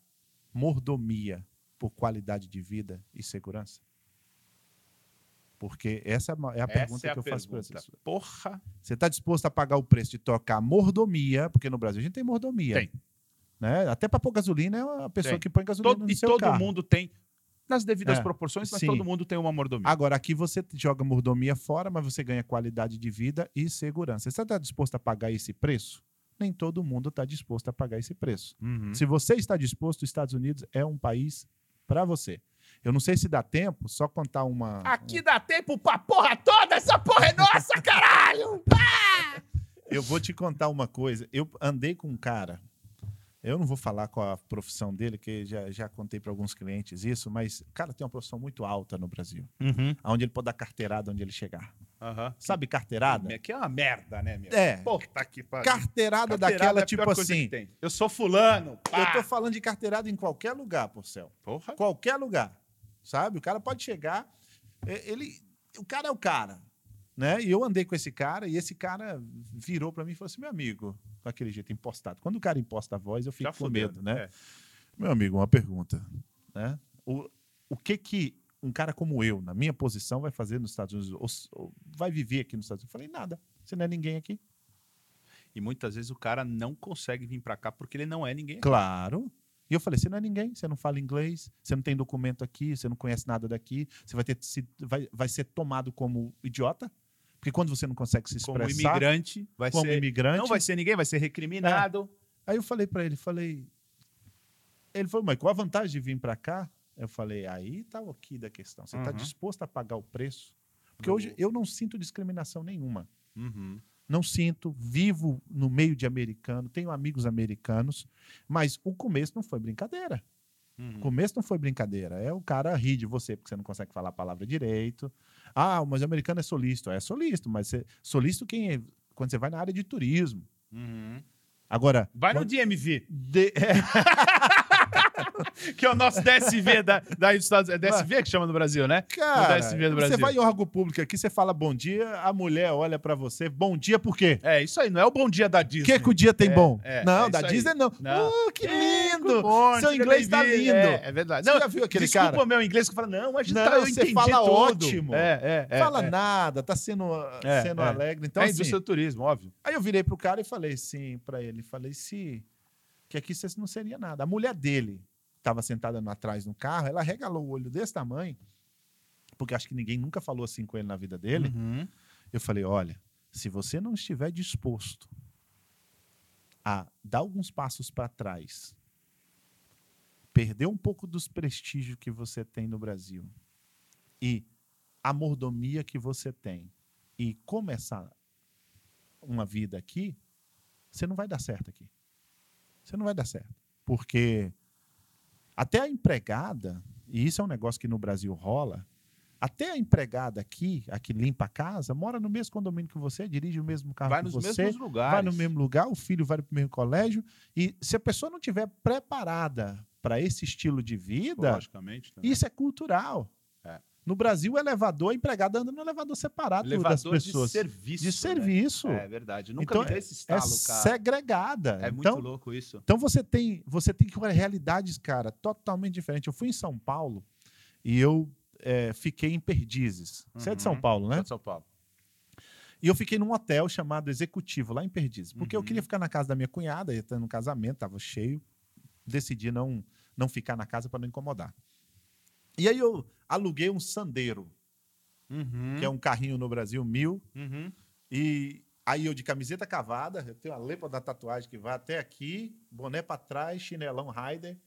mordomia por qualidade de vida e segurança? Porque essa é a é pergunta é a que eu faço para pergunta. pessoas. Porra. Você está disposto a pagar o preço de trocar mordomia? Porque no Brasil a gente tem mordomia. Tem. Né? Até para pôr gasolina é a pessoa Tem. que põe gasolina Todo- no e seu todo carro. mundo tem, nas devidas É, proporções, mas sim. todo mundo tem uma mordomia. Agora, aqui você joga mordomia fora, mas você ganha qualidade de vida e segurança. Você está disposto a pagar esse preço? Nem todo mundo está disposto a pagar esse preço. Uhum. Se você está disposto, os Estados Unidos é um país para você. Eu não sei se dá tempo, só contar uma. Aqui dá tempo pra porra toda, essa porra é nossa, caralho! Eu vou te contar uma coisa. Eu andei com um cara. Eu não vou falar qual a profissão dele, que já, já contei para alguns clientes isso, mas o cara tem uma profissão muito alta no Brasil, Uhum. onde ele pode dar carteirada onde ele chegar. Aham. Sabe carteirada? Que é uma merda, né, meu? É. Puta que pariu. Carteirada, Carteirada daquela é tipo assim. Eu sou fulano. pá. Eu tô falando de carteirada em qualquer lugar, por céu. Porra. Qualquer lugar. Sabe? O cara pode chegar. é, Ele, o cara é o cara. Né? E eu andei com esse cara e esse cara virou para mim e falou assim: meu amigo, com aquele jeito impostado. Quando o cara imposta a voz, eu fico Já com fudeu, medo, né? É. Meu amigo, uma pergunta. Né? O, o que que um cara como eu, na minha posição, vai fazer nos Estados Unidos? Ou, ou vai viver aqui nos Estados Unidos? Eu falei, nada. Você não é ninguém aqui. E muitas vezes o cara não consegue vir pra cá porque ele não é ninguém. Claro. E eu falei, você não é ninguém, você não fala inglês, você não tem documento aqui, você não conhece nada daqui, você vai, ter, vai, vai ser tomado como idiota, porque quando você não consegue se Como expressar imigrante, vai como ser. imigrante... Não vai ser ninguém, vai ser recriminado. Aí eu falei para ele, falei... Ele falou, mas qual a vantagem de vir para cá? Eu falei, aí tá o aqui da questão. Você está Uhum. disposto a pagar o preço? Porque hoje eu não sinto discriminação nenhuma. Uhum. Não sinto, vivo no meio de americano, tenho amigos americanos, mas o começo não foi brincadeira. Uhum. Começo não foi brincadeira. É o cara rir de você porque você não consegue falar a palavra direito. Ah, mas o americano é solícito. É solícito, mas você, solícito quem é, quando você vai na área de turismo. Uhum. Agora. Vai no DMV, de- é, que é o nosso DSV da, da dos Estados É DSV que chama no Brasil, né? cara, DSV do você Brasil. vai em órgão público aqui, você fala bom dia, a mulher olha pra você, bom dia por quê? É, isso aí, não é o bom dia da O Disney. que, que o dia tem É, bom? é, não, é da. Disney não. Não. Oh, que lindo! Muito bom, Seu inglês tá lindo. É, é verdade. Você Não, já viu aquele desculpa cara? o meu inglês que fala, não, a gente Não, tá, eu você fala tudo. ótimo. É, é, é. Fala é. nada, tá sendo, É, sendo é. alegre. Então, é assim, indústria do turismo, óbvio. Aí eu virei pro cara e falei assim pra ele, falei se que aqui você não seria nada. A mulher dele estava sentada no- atrás no carro, ela regalou o olho desse tamanho, porque acho que ninguém nunca falou assim com ele na vida dele. Uhum. Eu falei, olha, Se você não estiver disposto a dar alguns passos para trás, perder um pouco dos prestígios que você tem no Brasil e a mordomia que você tem e começar uma vida aqui, você não vai dar certo aqui. Você não vai dar certo. Porque até a empregada, e isso é um negócio que no Brasil rola, até a empregada aqui, a que limpa a casa, mora no mesmo condomínio que você, dirige o mesmo carro Vai que nos você, mesmos lugares. vai no mesmo lugar, o filho vai para o mesmo colégio. E se a pessoa não tiver preparada para esse estilo de vida, isso é cultural. É. No Brasil, o elevador, a empregada anda no elevador separado Elevador das de pessoas. serviço. De né? serviço. É verdade. Nunca Então, me deu esse É estalo, cara. segregada. É muito então, louco isso. então você tem, você tem que olhar realidades, cara, totalmente diferentes. Eu fui em São Paulo e eu é, fiquei em Perdizes. Você é de São Uhum. Paulo, né? Sou de São Paulo. E eu fiquei num hotel chamado Executivo, lá em Perdizes. Porque eu Uhum. queria ficar na casa da minha cunhada, ia ter um casamento, tava cheio. Decidi não, não ficar na casa para não incomodar. E aí eu aluguei um Sandeiro, Uhum. que é um carrinho no Brasil, mil. Uhum. E aí eu de camiseta cavada, eu tenho a lepa da tatuagem que vai até aqui, boné para trás, chinelão Raider,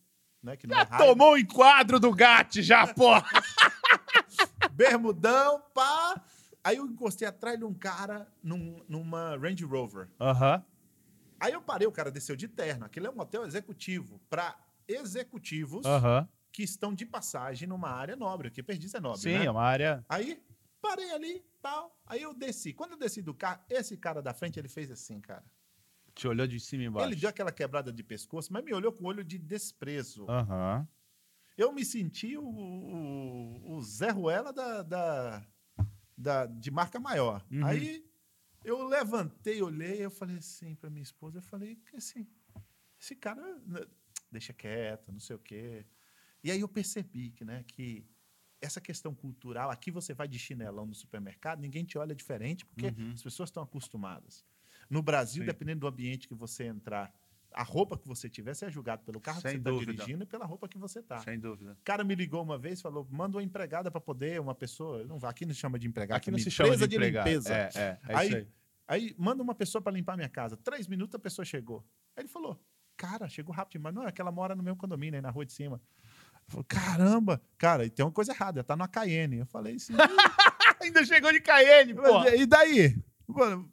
né? Que não é Raider. Tomou o enquadro do gato já, porra. Bermudão, pá. Aí eu encostei atrás de um cara num- numa Range Rover. Aham. Aí eu parei, o cara desceu de terno. Aquele é um hotel executivo para executivos Aham. Que estão de passagem numa área nobre, porque Perdiz é nobre, Sim, né? é uma área. Aí parei ali, tal. Aí eu desci. Quando eu desci do carro, esse cara da frente, ele fez assim, cara. Te olhou de cima e embaixo. Ele deu aquela quebrada de pescoço, mas me olhou com olho de desprezo. Aham. Eu me senti o, o, o Zé Ruela da, da, da- de marca maior. Uhum. Aí eu levantei, olhei, eu falei assim para minha esposa, eu falei que assim, esse cara né, deixa quieto, não sei o quê. E aí eu percebi que, né, que essa questão cultural, aqui você vai de chinelão no supermercado, ninguém te olha diferente, porque Uhum. as pessoas estão acostumadas. No Brasil, Sim. dependendo do ambiente que você entrar, a roupa que você tiver, você é julgado pelo carro Sem que você está dirigindo e pela roupa que você está. Sem dúvida. O cara me ligou uma vez, falou: manda uma empregada para poder, uma pessoa. Não, aqui não chama de empregada, Aqui não se chama de empregado. limpeza. É, é, é Aí- aí. Aí manda uma pessoa para limpar minha casa. Três minutos a pessoa chegou. Aí ele falou: Cara, chegou rápido, mas não, é que ela mora no meu condomínio, aí na rua de cima. Falei, Caramba, cara, e tem uma coisa errada, tá no AKN. Eu falei assim, Ainda chegou de Cayenne, pô. e daí? Mano,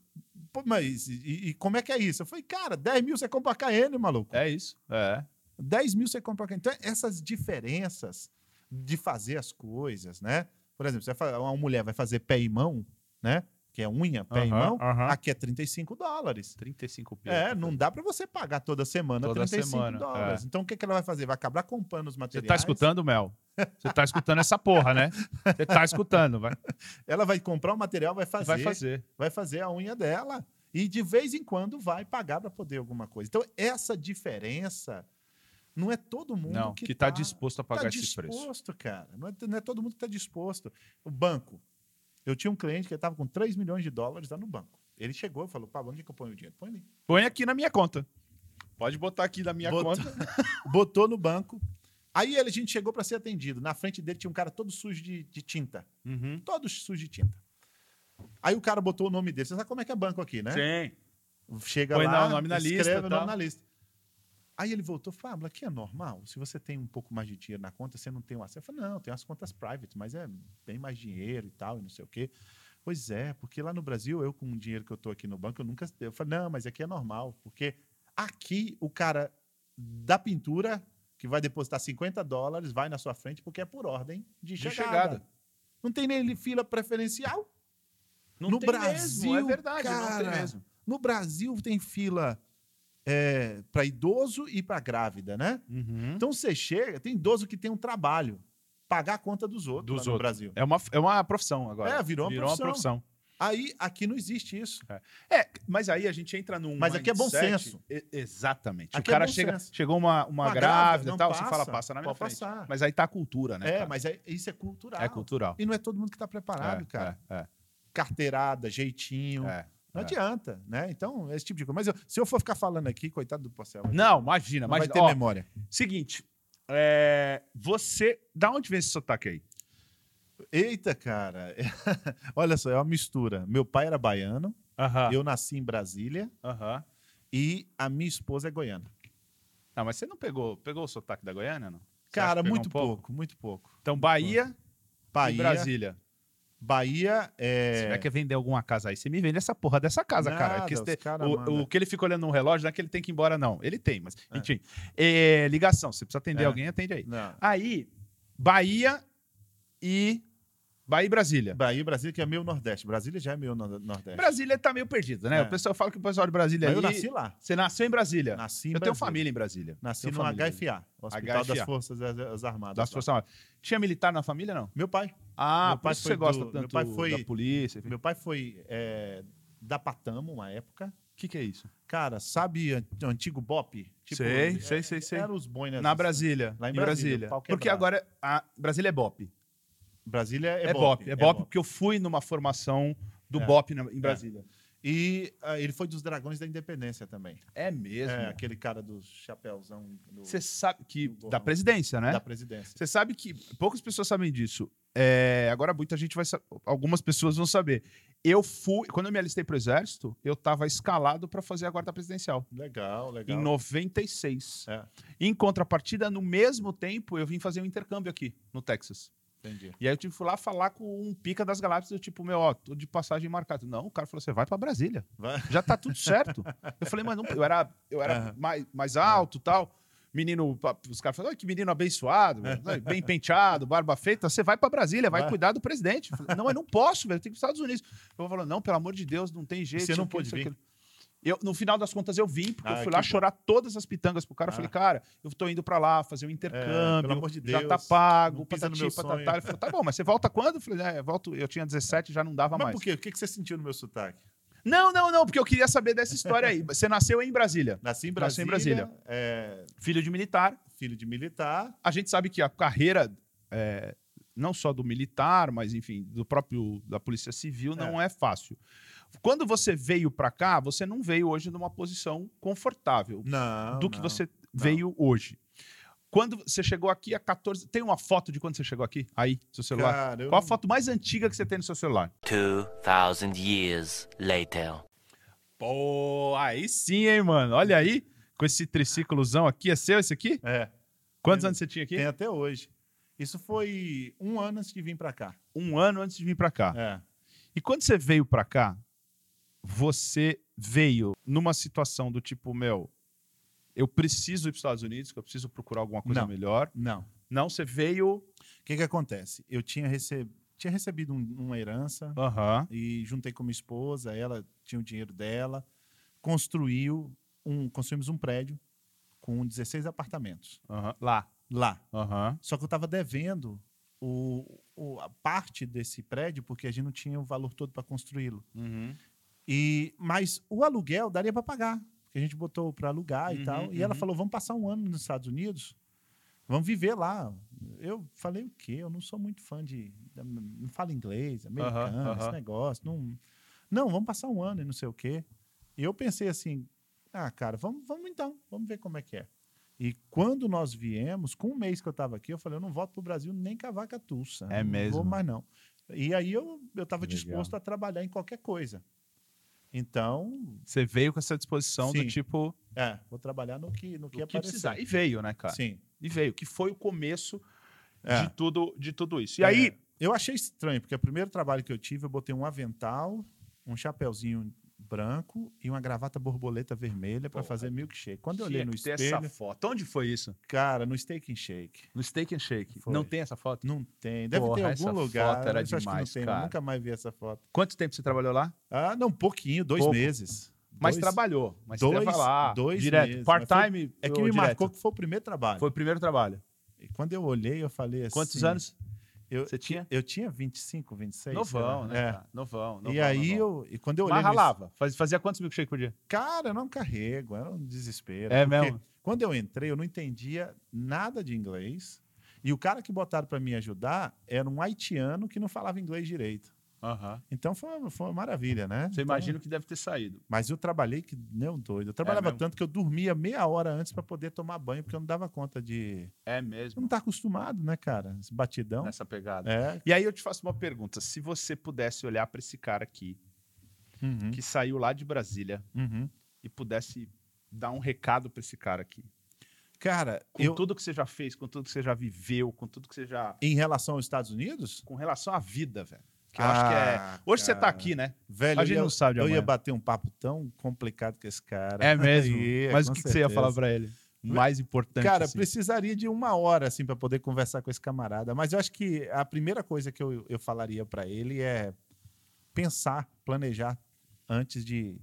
mas e, e como é que é isso? Eu falei, cara, 10 mil você compra AKN, maluco. É isso. É. 10 mil você compra. Então, essas diferenças de fazer as coisas, né? Por exemplo, você vai uma mulher vai fazer pé e mão, né? Que é unha, pé e mão. Aqui é 35 dólares. 35 pila. É, não dá para você pagar toda semana Toda 35 semana, dólares. é. Então, o que, que ela vai fazer? Vai acabar comprando os Você materiais. tá escutando, Mel? Você tá escutando essa porra, né? Você tá escutando, vai. Ela vai comprar o material, vai fazer, Vai fazer. vai fazer a unha dela. E de vez em quando vai pagar para poder alguma coisa. Então, essa diferença não é todo mundo Não, que que tá tá- disposto a Tá pagar esse preço. disposto, cara. Não é, não é todo mundo que está disposto. O banco. Eu tinha um cliente que estava com 3 milhões de dólares lá no banco. Ele chegou e falou: Pablo, onde é que eu ponho o dinheiro? Põe ali. Põe aqui na minha conta. Pode botar aqui na minha Botou- conta. Botou no banco. Aí ele, a gente chegou para ser atendido. Na frente dele tinha um cara todo sujo de, de tinta. Uhum. Todo sujo de tinta. Aí o cara botou o nome dele. Você sabe como é que é banco aqui, né? Sim. Chega Põe lá, lá o nome na escreve lista, o nome tal. na lista. Aí ele voltou, Fábio, aqui é normal? Se você tem um pouco mais de dinheiro na conta, você não tem um acesso. Eu falei, não, tem as contas private, mas é bem mais dinheiro e tal, e não sei o quê. Pois é, porque lá no Brasil, eu com o dinheiro que eu tô aqui no banco, eu nunca... Eu falei, não, mas aqui é normal, porque aqui o cara da pintura, que vai depositar 50 dólares, vai na sua frente, porque é por ordem de, De chegada. chegada. Não tem nem fila preferencial. Não No Brasil, mesmo, é verdade, cara. No Brasil tem fila para idoso e para grávida, né? Uhum. Então você chega, tem idoso que tem um trabalho, pagar a conta dos outros Dos no outros. Brasil. É uma, é uma profissão agora. É, virou uma profissão. profissão. Aí aqui não existe isso. É, mas aí a gente entra num. Mas aqui é bom senso. E- exatamente. Aqui o é cara bom chega, senso. chegou uma, uma, Uma grávida e tal, você passa, fala, passa na minha pode frente. passar. Mas aí tá a cultura, né? é, cara? mas é- isso é cultural. é cultural. E não é todo mundo que está preparado, É, cara. É, Carteirada, jeitinho. é, é, Não é. adianta, né? Então, esse tipo de coisa. Mas eu- se eu for ficar falando aqui, coitado do Porcel. vai- Não, imagina. não vai Mas, ter ó, memória. seguinte, é, você... Da onde vem esse sotaque aí? Eita, cara. Olha só, é uma mistura. Meu pai era baiano, Aham. Eu nasci em Brasília Aham. e a minha esposa é goiana. Não, mas você não pegou, pegou o sotaque da Goiânia, não? Você Cara, muito um pouco? pouco, muito pouco. Então, Bahia, Bahia, e Brasília. Bahia Se é. tiver quer vender alguma casa aí, você me vende essa porra dessa casa, cara. Nada, os você- cara o, o que ele fica olhando no relógio não é que ele tem que ir embora, não. Ele tem, mas. É. Enfim. É, ligação. Se precisa atender É. alguém, atende aí. Não. Aí, Bahia e. Bahia e Brasília. Bahia e Brasília, que é meio Nordeste. Brasília já é meio no- Nordeste. Brasília tá meio perdido, né? É. O pessoal fala que o pessoal de Brasília Mas eu ali- nasci lá. Você nasceu em Brasília. Nasci em eu tenho Brasília. família em Brasília. Nasci Tenho no. HFA, Hospital HFA. das Forças As- Armadas. Das. Forças Armadas. Tinha militar na família, não? Meu pai. Ah, pai você gosta do- tanto meu pai foi- da polícia. enfim. Meu pai foi é, da Patamo, uma época. O que, que é isso? Cara, sabe o antigo BOP? Sei, é- sei, sei, sei. Era os boinas. Na Brasília. Lá em em Brasília, Brasília. Porque agora a Brasília é BOP. Brasília é, É, BOP. É BOP porque eu fui numa formação do É. BOP na- em Brasília. E ah, ele foi dos Dragões da Independência também. É, mesmo. É, aquele cara do chapéuzão Você sabe que. Da presidência, né? da presidência. Você sabe que poucas pessoas sabem disso. É, agora muita gente vai saber. Algumas pessoas vão saber. Eu fui. Quando eu me alistei pro exército, eu estava escalado para fazer a guarda presidencial. Legal, legal. Em 96. É, Em contrapartida, no mesmo tempo, eu vim fazer um intercâmbio aqui, no Texas. entendi. E aí eu tive ir lá falar com um pica das galáxias, eu, tipo, meu, ó, tô de passagem marcada. Não, o cara falou, você vai pra Brasília. Vai. Já tá tudo certo. eu falei, mas não, eu era, eu era Aham. mais, mais alto tal. Menino, os caras falaram, "Ai, que menino abençoado, velho, né, bem penteado, barba feita, você vai pra Brasília, vai cuidar do presidente. Eu falei, não, eu não posso, velho, eu tenho que ir pros Estados Unidos. Eu falei, não, pelo amor de Deus, não tem jeito. você não pôde isso vir? aquilo. Eu, no final das contas, eu vim, porque Ah, eu fui lá bom. chorar todas as pitangas pro cara. Eu Ah. falei, cara, eu tô indo pra lá fazer um intercâmbio. pelo amor de Já tá Deus, pago, patati, meu patatá. Ele falou, tá bom, mas você volta quando? Eu falei, é, eu volto, eu tinha 17, já não dava Mas mais. por quê? O que que você sentiu no meu sotaque? Não, não, não, porque eu queria saber dessa história aí. Você nasceu em Brasília, Nasci em Nasceu Brasília. em Brasília. é, filho de militar. filho de militar. A gente sabe que a carreira, é, não só do militar, mas enfim, do próprio da Polícia Civil, não é fácil. Quando você veio pra cá, você não veio hoje numa posição confortável Não. do que não. você veio hoje. Quando você chegou aqui a 14. Tem uma foto de quando você chegou aqui? Aí, seu celular. Cara, eu Qual a foto mais antiga que você tem no seu celular? 2,000 years later. Pô, aí sim, hein, mano? Olha aí, com esse triciclozão aqui. É seu esse aqui? É, Quantos Tem- anos você tinha aqui? tem até hoje. Isso foi um ano antes de vir pra cá. Um ano antes de vir pra cá. É. E quando você veio pra cá, você veio numa situação do tipo, meu, eu preciso ir para os Estados Unidos, que eu preciso procurar alguma coisa Não. melhor. Não. Não, você veio. O que que acontece? Eu tinha, receb... tinha recebido um- uma herança e juntei com minha esposa, ela tinha o dinheiro dela, construiu um, construímos um prédio com 16 apartamentos. Lá. lá. Só que eu estava devendo o, o- a parte desse prédio porque a gente não tinha o valor todo para construí-lo. Uhum. E mas o aluguel daria para pagar, porque a gente botou para alugar Uhum, e tal. E ela uhum. falou: "Vamos passar um ano nos Estados Unidos, vamos viver lá". Eu falei o quê? Eu não sou muito fã de, não falo inglês, americano, esse aham. negócio, não. Não, vamos passar um ano e não sei o quê. E eu pensei assim: "Ah, cara, vamos, vamos então, vamos ver como é que é". E quando nós viemos, com um mês que eu estava aqui, eu falei: "Eu não volto para o Brasil nem com a vaca tussa. É não mesmo? Vou mais não". E aí eu estava disposto a trabalhar em qualquer coisa. Então, Você veio com essa disposição do Sim. tipo. é, vou trabalhar no que, no que, que precisar. E veio, né, cara? Sim. E veio, que foi o começo É. de, tudo, de tudo isso. E É, aí. eu achei estranho, porque o primeiro trabalho que eu tive, eu botei um avental, um chapeuzinho branco e uma gravata borboleta vermelha para fazer milkshake. Quando eu olhei no espelho, essa foto. Onde foi isso? cara, no Steak and Shake. No Steak and Shake. Foi. Não tem essa foto? Não tem. Deve Porra, ter algum lugar. foto era demais, não tem, cara. nunca mais vi essa foto. Quanto tempo você trabalhou lá? Ah, não, pouquinho, dois Pouco. meses. Mas Dois- trabalhou. Mas dois- lá. dois direto. meses, Part-time. É que me direto? marcou que foi o primeiro trabalho. Foi o primeiro trabalho. E quando eu olhei, eu falei assim. Quantos anos Eu, você tinha? eu tinha 25, 26. Novão, né? É. Novão, novão. e aí novão. eu, e quando eu olhei Mas ralava. Faz- Fazia quantos milkshake por dia? cara, eu não carrego, era um desespero. É mesmo? Quando eu entrei, eu não entendia nada de inglês. E o cara que botaram para me ajudar era um haitiano que não falava inglês direito. Aham. Então foi, uma- foi uma maravilha, né? Você Então, imagina o que deve ter saído. Mas eu trabalhei que nem um doido. Eu trabalhava mesmo? tanto que eu dormia meia hora antes para poder tomar banho, porque eu não dava conta de. É Eu mesmo. não tá acostumado, né, cara? Esse batidão. Nessa pegada. É. E aí eu te faço uma pergunta. Se você pudesse olhar para esse cara aqui Uhum. que saiu lá de Brasília Uhum. e pudesse dar um recado para esse cara aqui. Cara, Com eu, tudo que você já fez, com tudo que você já viveu, com tudo que você já. em relação aos Estados Unidos, Com relação à vida, velho. Que eu acho que é. Ah, Hoje você tá cara. aqui, né? velho, A eu gente ia, não sabe eu ia bater um papo tão complicado com esse cara. É mesmo. Ia, Mas o que, que você ia falar para ele? Mais importante. Cara, assim. precisaria de uma hora assim para poder conversar com esse camarada. Mas eu acho que a primeira coisa que eu, eu falaria para ele é pensar, planejar antes de,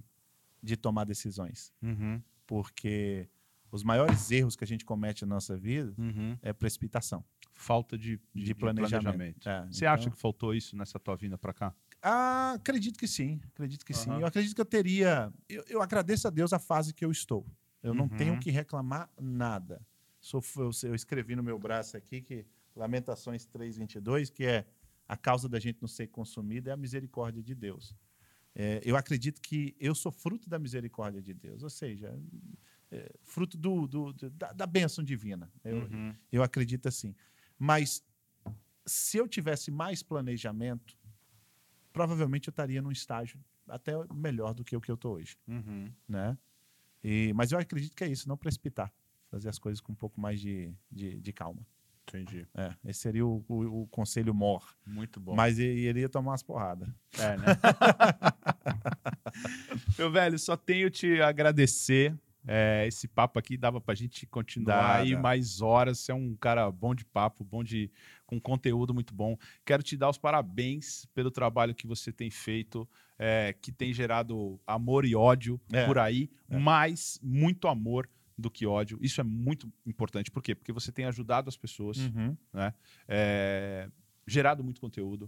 de tomar decisões, Uhum, porque os maiores erros que a gente comete na nossa vida uhum. é precipitação Falta de, de, planejamento. É, Você então- acha que faltou isso nessa tua vinda para cá? Ah, acredito que sim, acredito que sim. Aham. Eu acredito que eu teria. Eu, eu agradeço a Deus a fase que eu estou. Eu não Uhum. tenho que reclamar nada. Sou, eu, eu escrevi no meu braço aqui que Lamentações 3:22, que é a causa da gente não ser consumida é a misericórdia de Deus. É, eu acredito que eu sou fruto da misericórdia de Deus, ou seja, é, fruto do, do- do- da, da bênção divina. Eu, Uhum. eu acredito assim. Mas se eu tivesse mais planejamento, provavelmente eu estaria num estágio até melhor do que o que eu estou hoje, Uhum. né? E, mas eu acredito que é isso, não precipitar, fazer as coisas com um pouco mais de, de, de calma. Entendi. É, esse seria o, o- o conselho mor. Muito bom. Mas ele ele ia tomar umas porradas. É, né? Meu velho, só tenho te agradecer. É, esse papo aqui dava pra gente continuar aí mais horas. Você é um cara bom de papo, bom de com conteúdo muito bom. Quero te dar os parabéns pelo trabalho que você tem feito, é, que tem gerado amor e ódio É, por aí, é. mas muito amor do que ódio. Isso é muito importante. Por quê? Porque você tem ajudado as pessoas, Uhum. é, gerado muito conteúdo.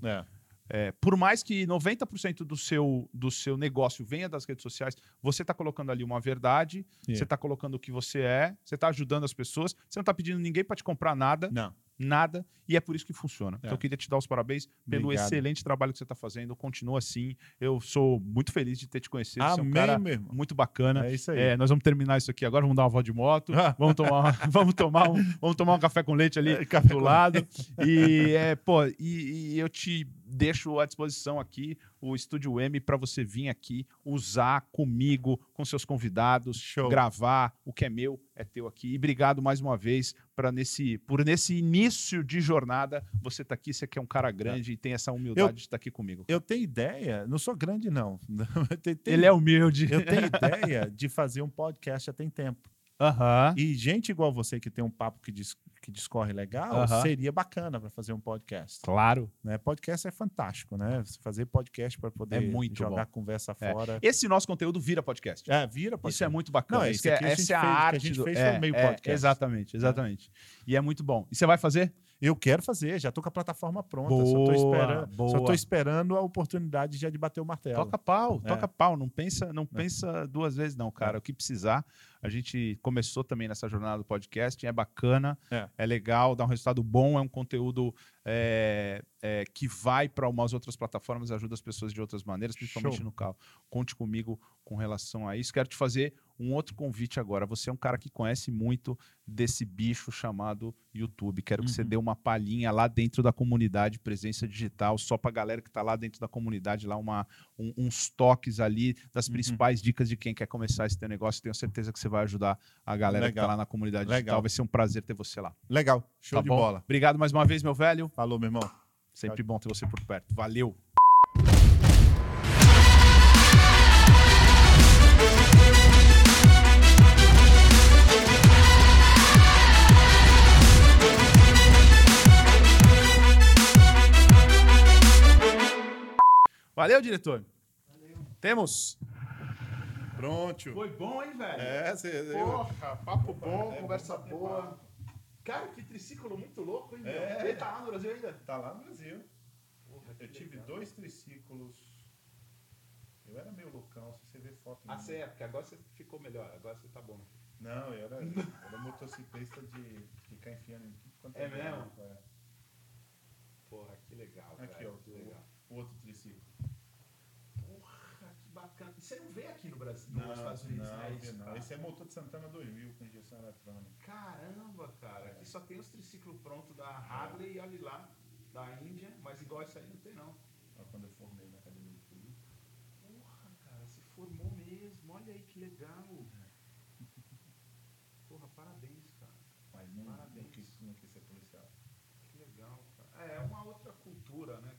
É. Por mais que 90% do seu, do seu negócio venha das redes sociais, você está colocando ali uma verdade, Yeah. você está colocando o que você é, você está ajudando as pessoas, você não está pedindo ninguém para te comprar nada, Não. Nada, e é por isso que funciona. Então É. eu queria te dar os parabéns pelo Obrigado. excelente trabalho que você está fazendo, continua assim. Eu sou muito feliz de ter te conhecido, você é um Amém, cara meu irmão. muito bacana. É isso aí. É, nós vamos terminar isso aqui agora, vamos dar uma volta de moto, vamos tomar, vamos tomar, um, vamos tomar um café com leite ali É, café do lado. E, é, pô, e, e eu te deixo à disposição aqui o Estúdio M para você vir aqui usar comigo, com seus convidados, Show. gravar. O que é meu é teu aqui. E obrigado mais uma vez para nesse, por nesse início de jornada. Você tá aqui, você que é um cara grande e tem essa humildade Eu- de estar aqui comigo. Eu tenho ideia, não sou grande, não. Ele é humilde. Eu tenho ideia de fazer um podcast já tem tempo. Aham. E gente igual você que tem um papo que, dis- que discorre legal, seria bacana para fazer um podcast. Claro. Né? Podcast é fantástico, né? Você fazer podcast para poder É muito jogar bom. conversa É. fora. Esse nosso conteúdo vira podcast. É, vira podcast. Isso é muito bacana. Não, Isso é- aqui a gente essa é a fez- o que a arte. gente do- fez é, meio é, podcast. Exatamente, exatamente. E é muito bom. E você vai fazer? Eu quero fazer, já tô com a plataforma pronta. só, tô Boa, esperando, só boa. tô esperando a oportunidade já de bater o martelo. Toca pau, É. toca pau. Não pensa, não pensa duas vezes, não, cara. O que precisar. A gente começou também nessa jornada do podcast, é bacana, É. é, legal, dá um resultado bom, é um conteúdo é, é, que vai para umas outras plataformas, ajuda as pessoas de outras maneiras, principalmente Show. no carro. Conte comigo com relação a isso. Quero te fazer um outro convite agora. Você é um cara que conhece muito desse bicho chamado YouTube. Quero que você Uhum. dê uma palhinha lá dentro da comunidade Presença Digital, só para galera que está lá dentro da comunidade, lá uma, um- uns toques ali das Uhum. principais dicas de quem quer começar esse teu negócio. Tenho certeza que você vai ajudar a galera que Legal. está lá na comunidade Legal. digital. Vai ser um prazer ter você lá. Legal, show tá de bom? bola. Obrigado mais uma vez, meu velho. Falou, meu irmão. Sempre bom ter você por perto. Valeu. Valeu, diretor. Temos. Pronto. Foi bom, hein, velho? É, você. Porra, papo bom, conversa boa. Cara, que triciclo muito louco, hein? É. Ele tá lá no Brasil ainda? Tá lá no Brasil. Porra, Eu tive legal. dois triciclos. Eu era meio loucão, se você ver foto. Ah, você é, porque agora você ficou melhor, agora você tá bom. Não, eu era, era motociclista de ficar enfiando em tudo quanto É buraco, mesmo? é. Porra, que legal, Aqui, velho, ó, que legal. o outro triciclo. Porra, que bacana. E você não vê aqui no Brasil, Não, nos Estados Unidos, não, né? Isso, não. cara? Esse é motor de Santana 2000 com injeção eletrônica. Caramba, cara. Aqui só tem os triciclos prontos da Harley e olha lá, da Índia, mas igual isso aí não tem, não. Ó, Quando eu formei na academia de polícia. Porra, Olha aí que legal. Porra, parabéns, cara. Mas não, Parabéns. não, quis, não quis ser policial. Que legal, cara. É, é uma outra cultura, né,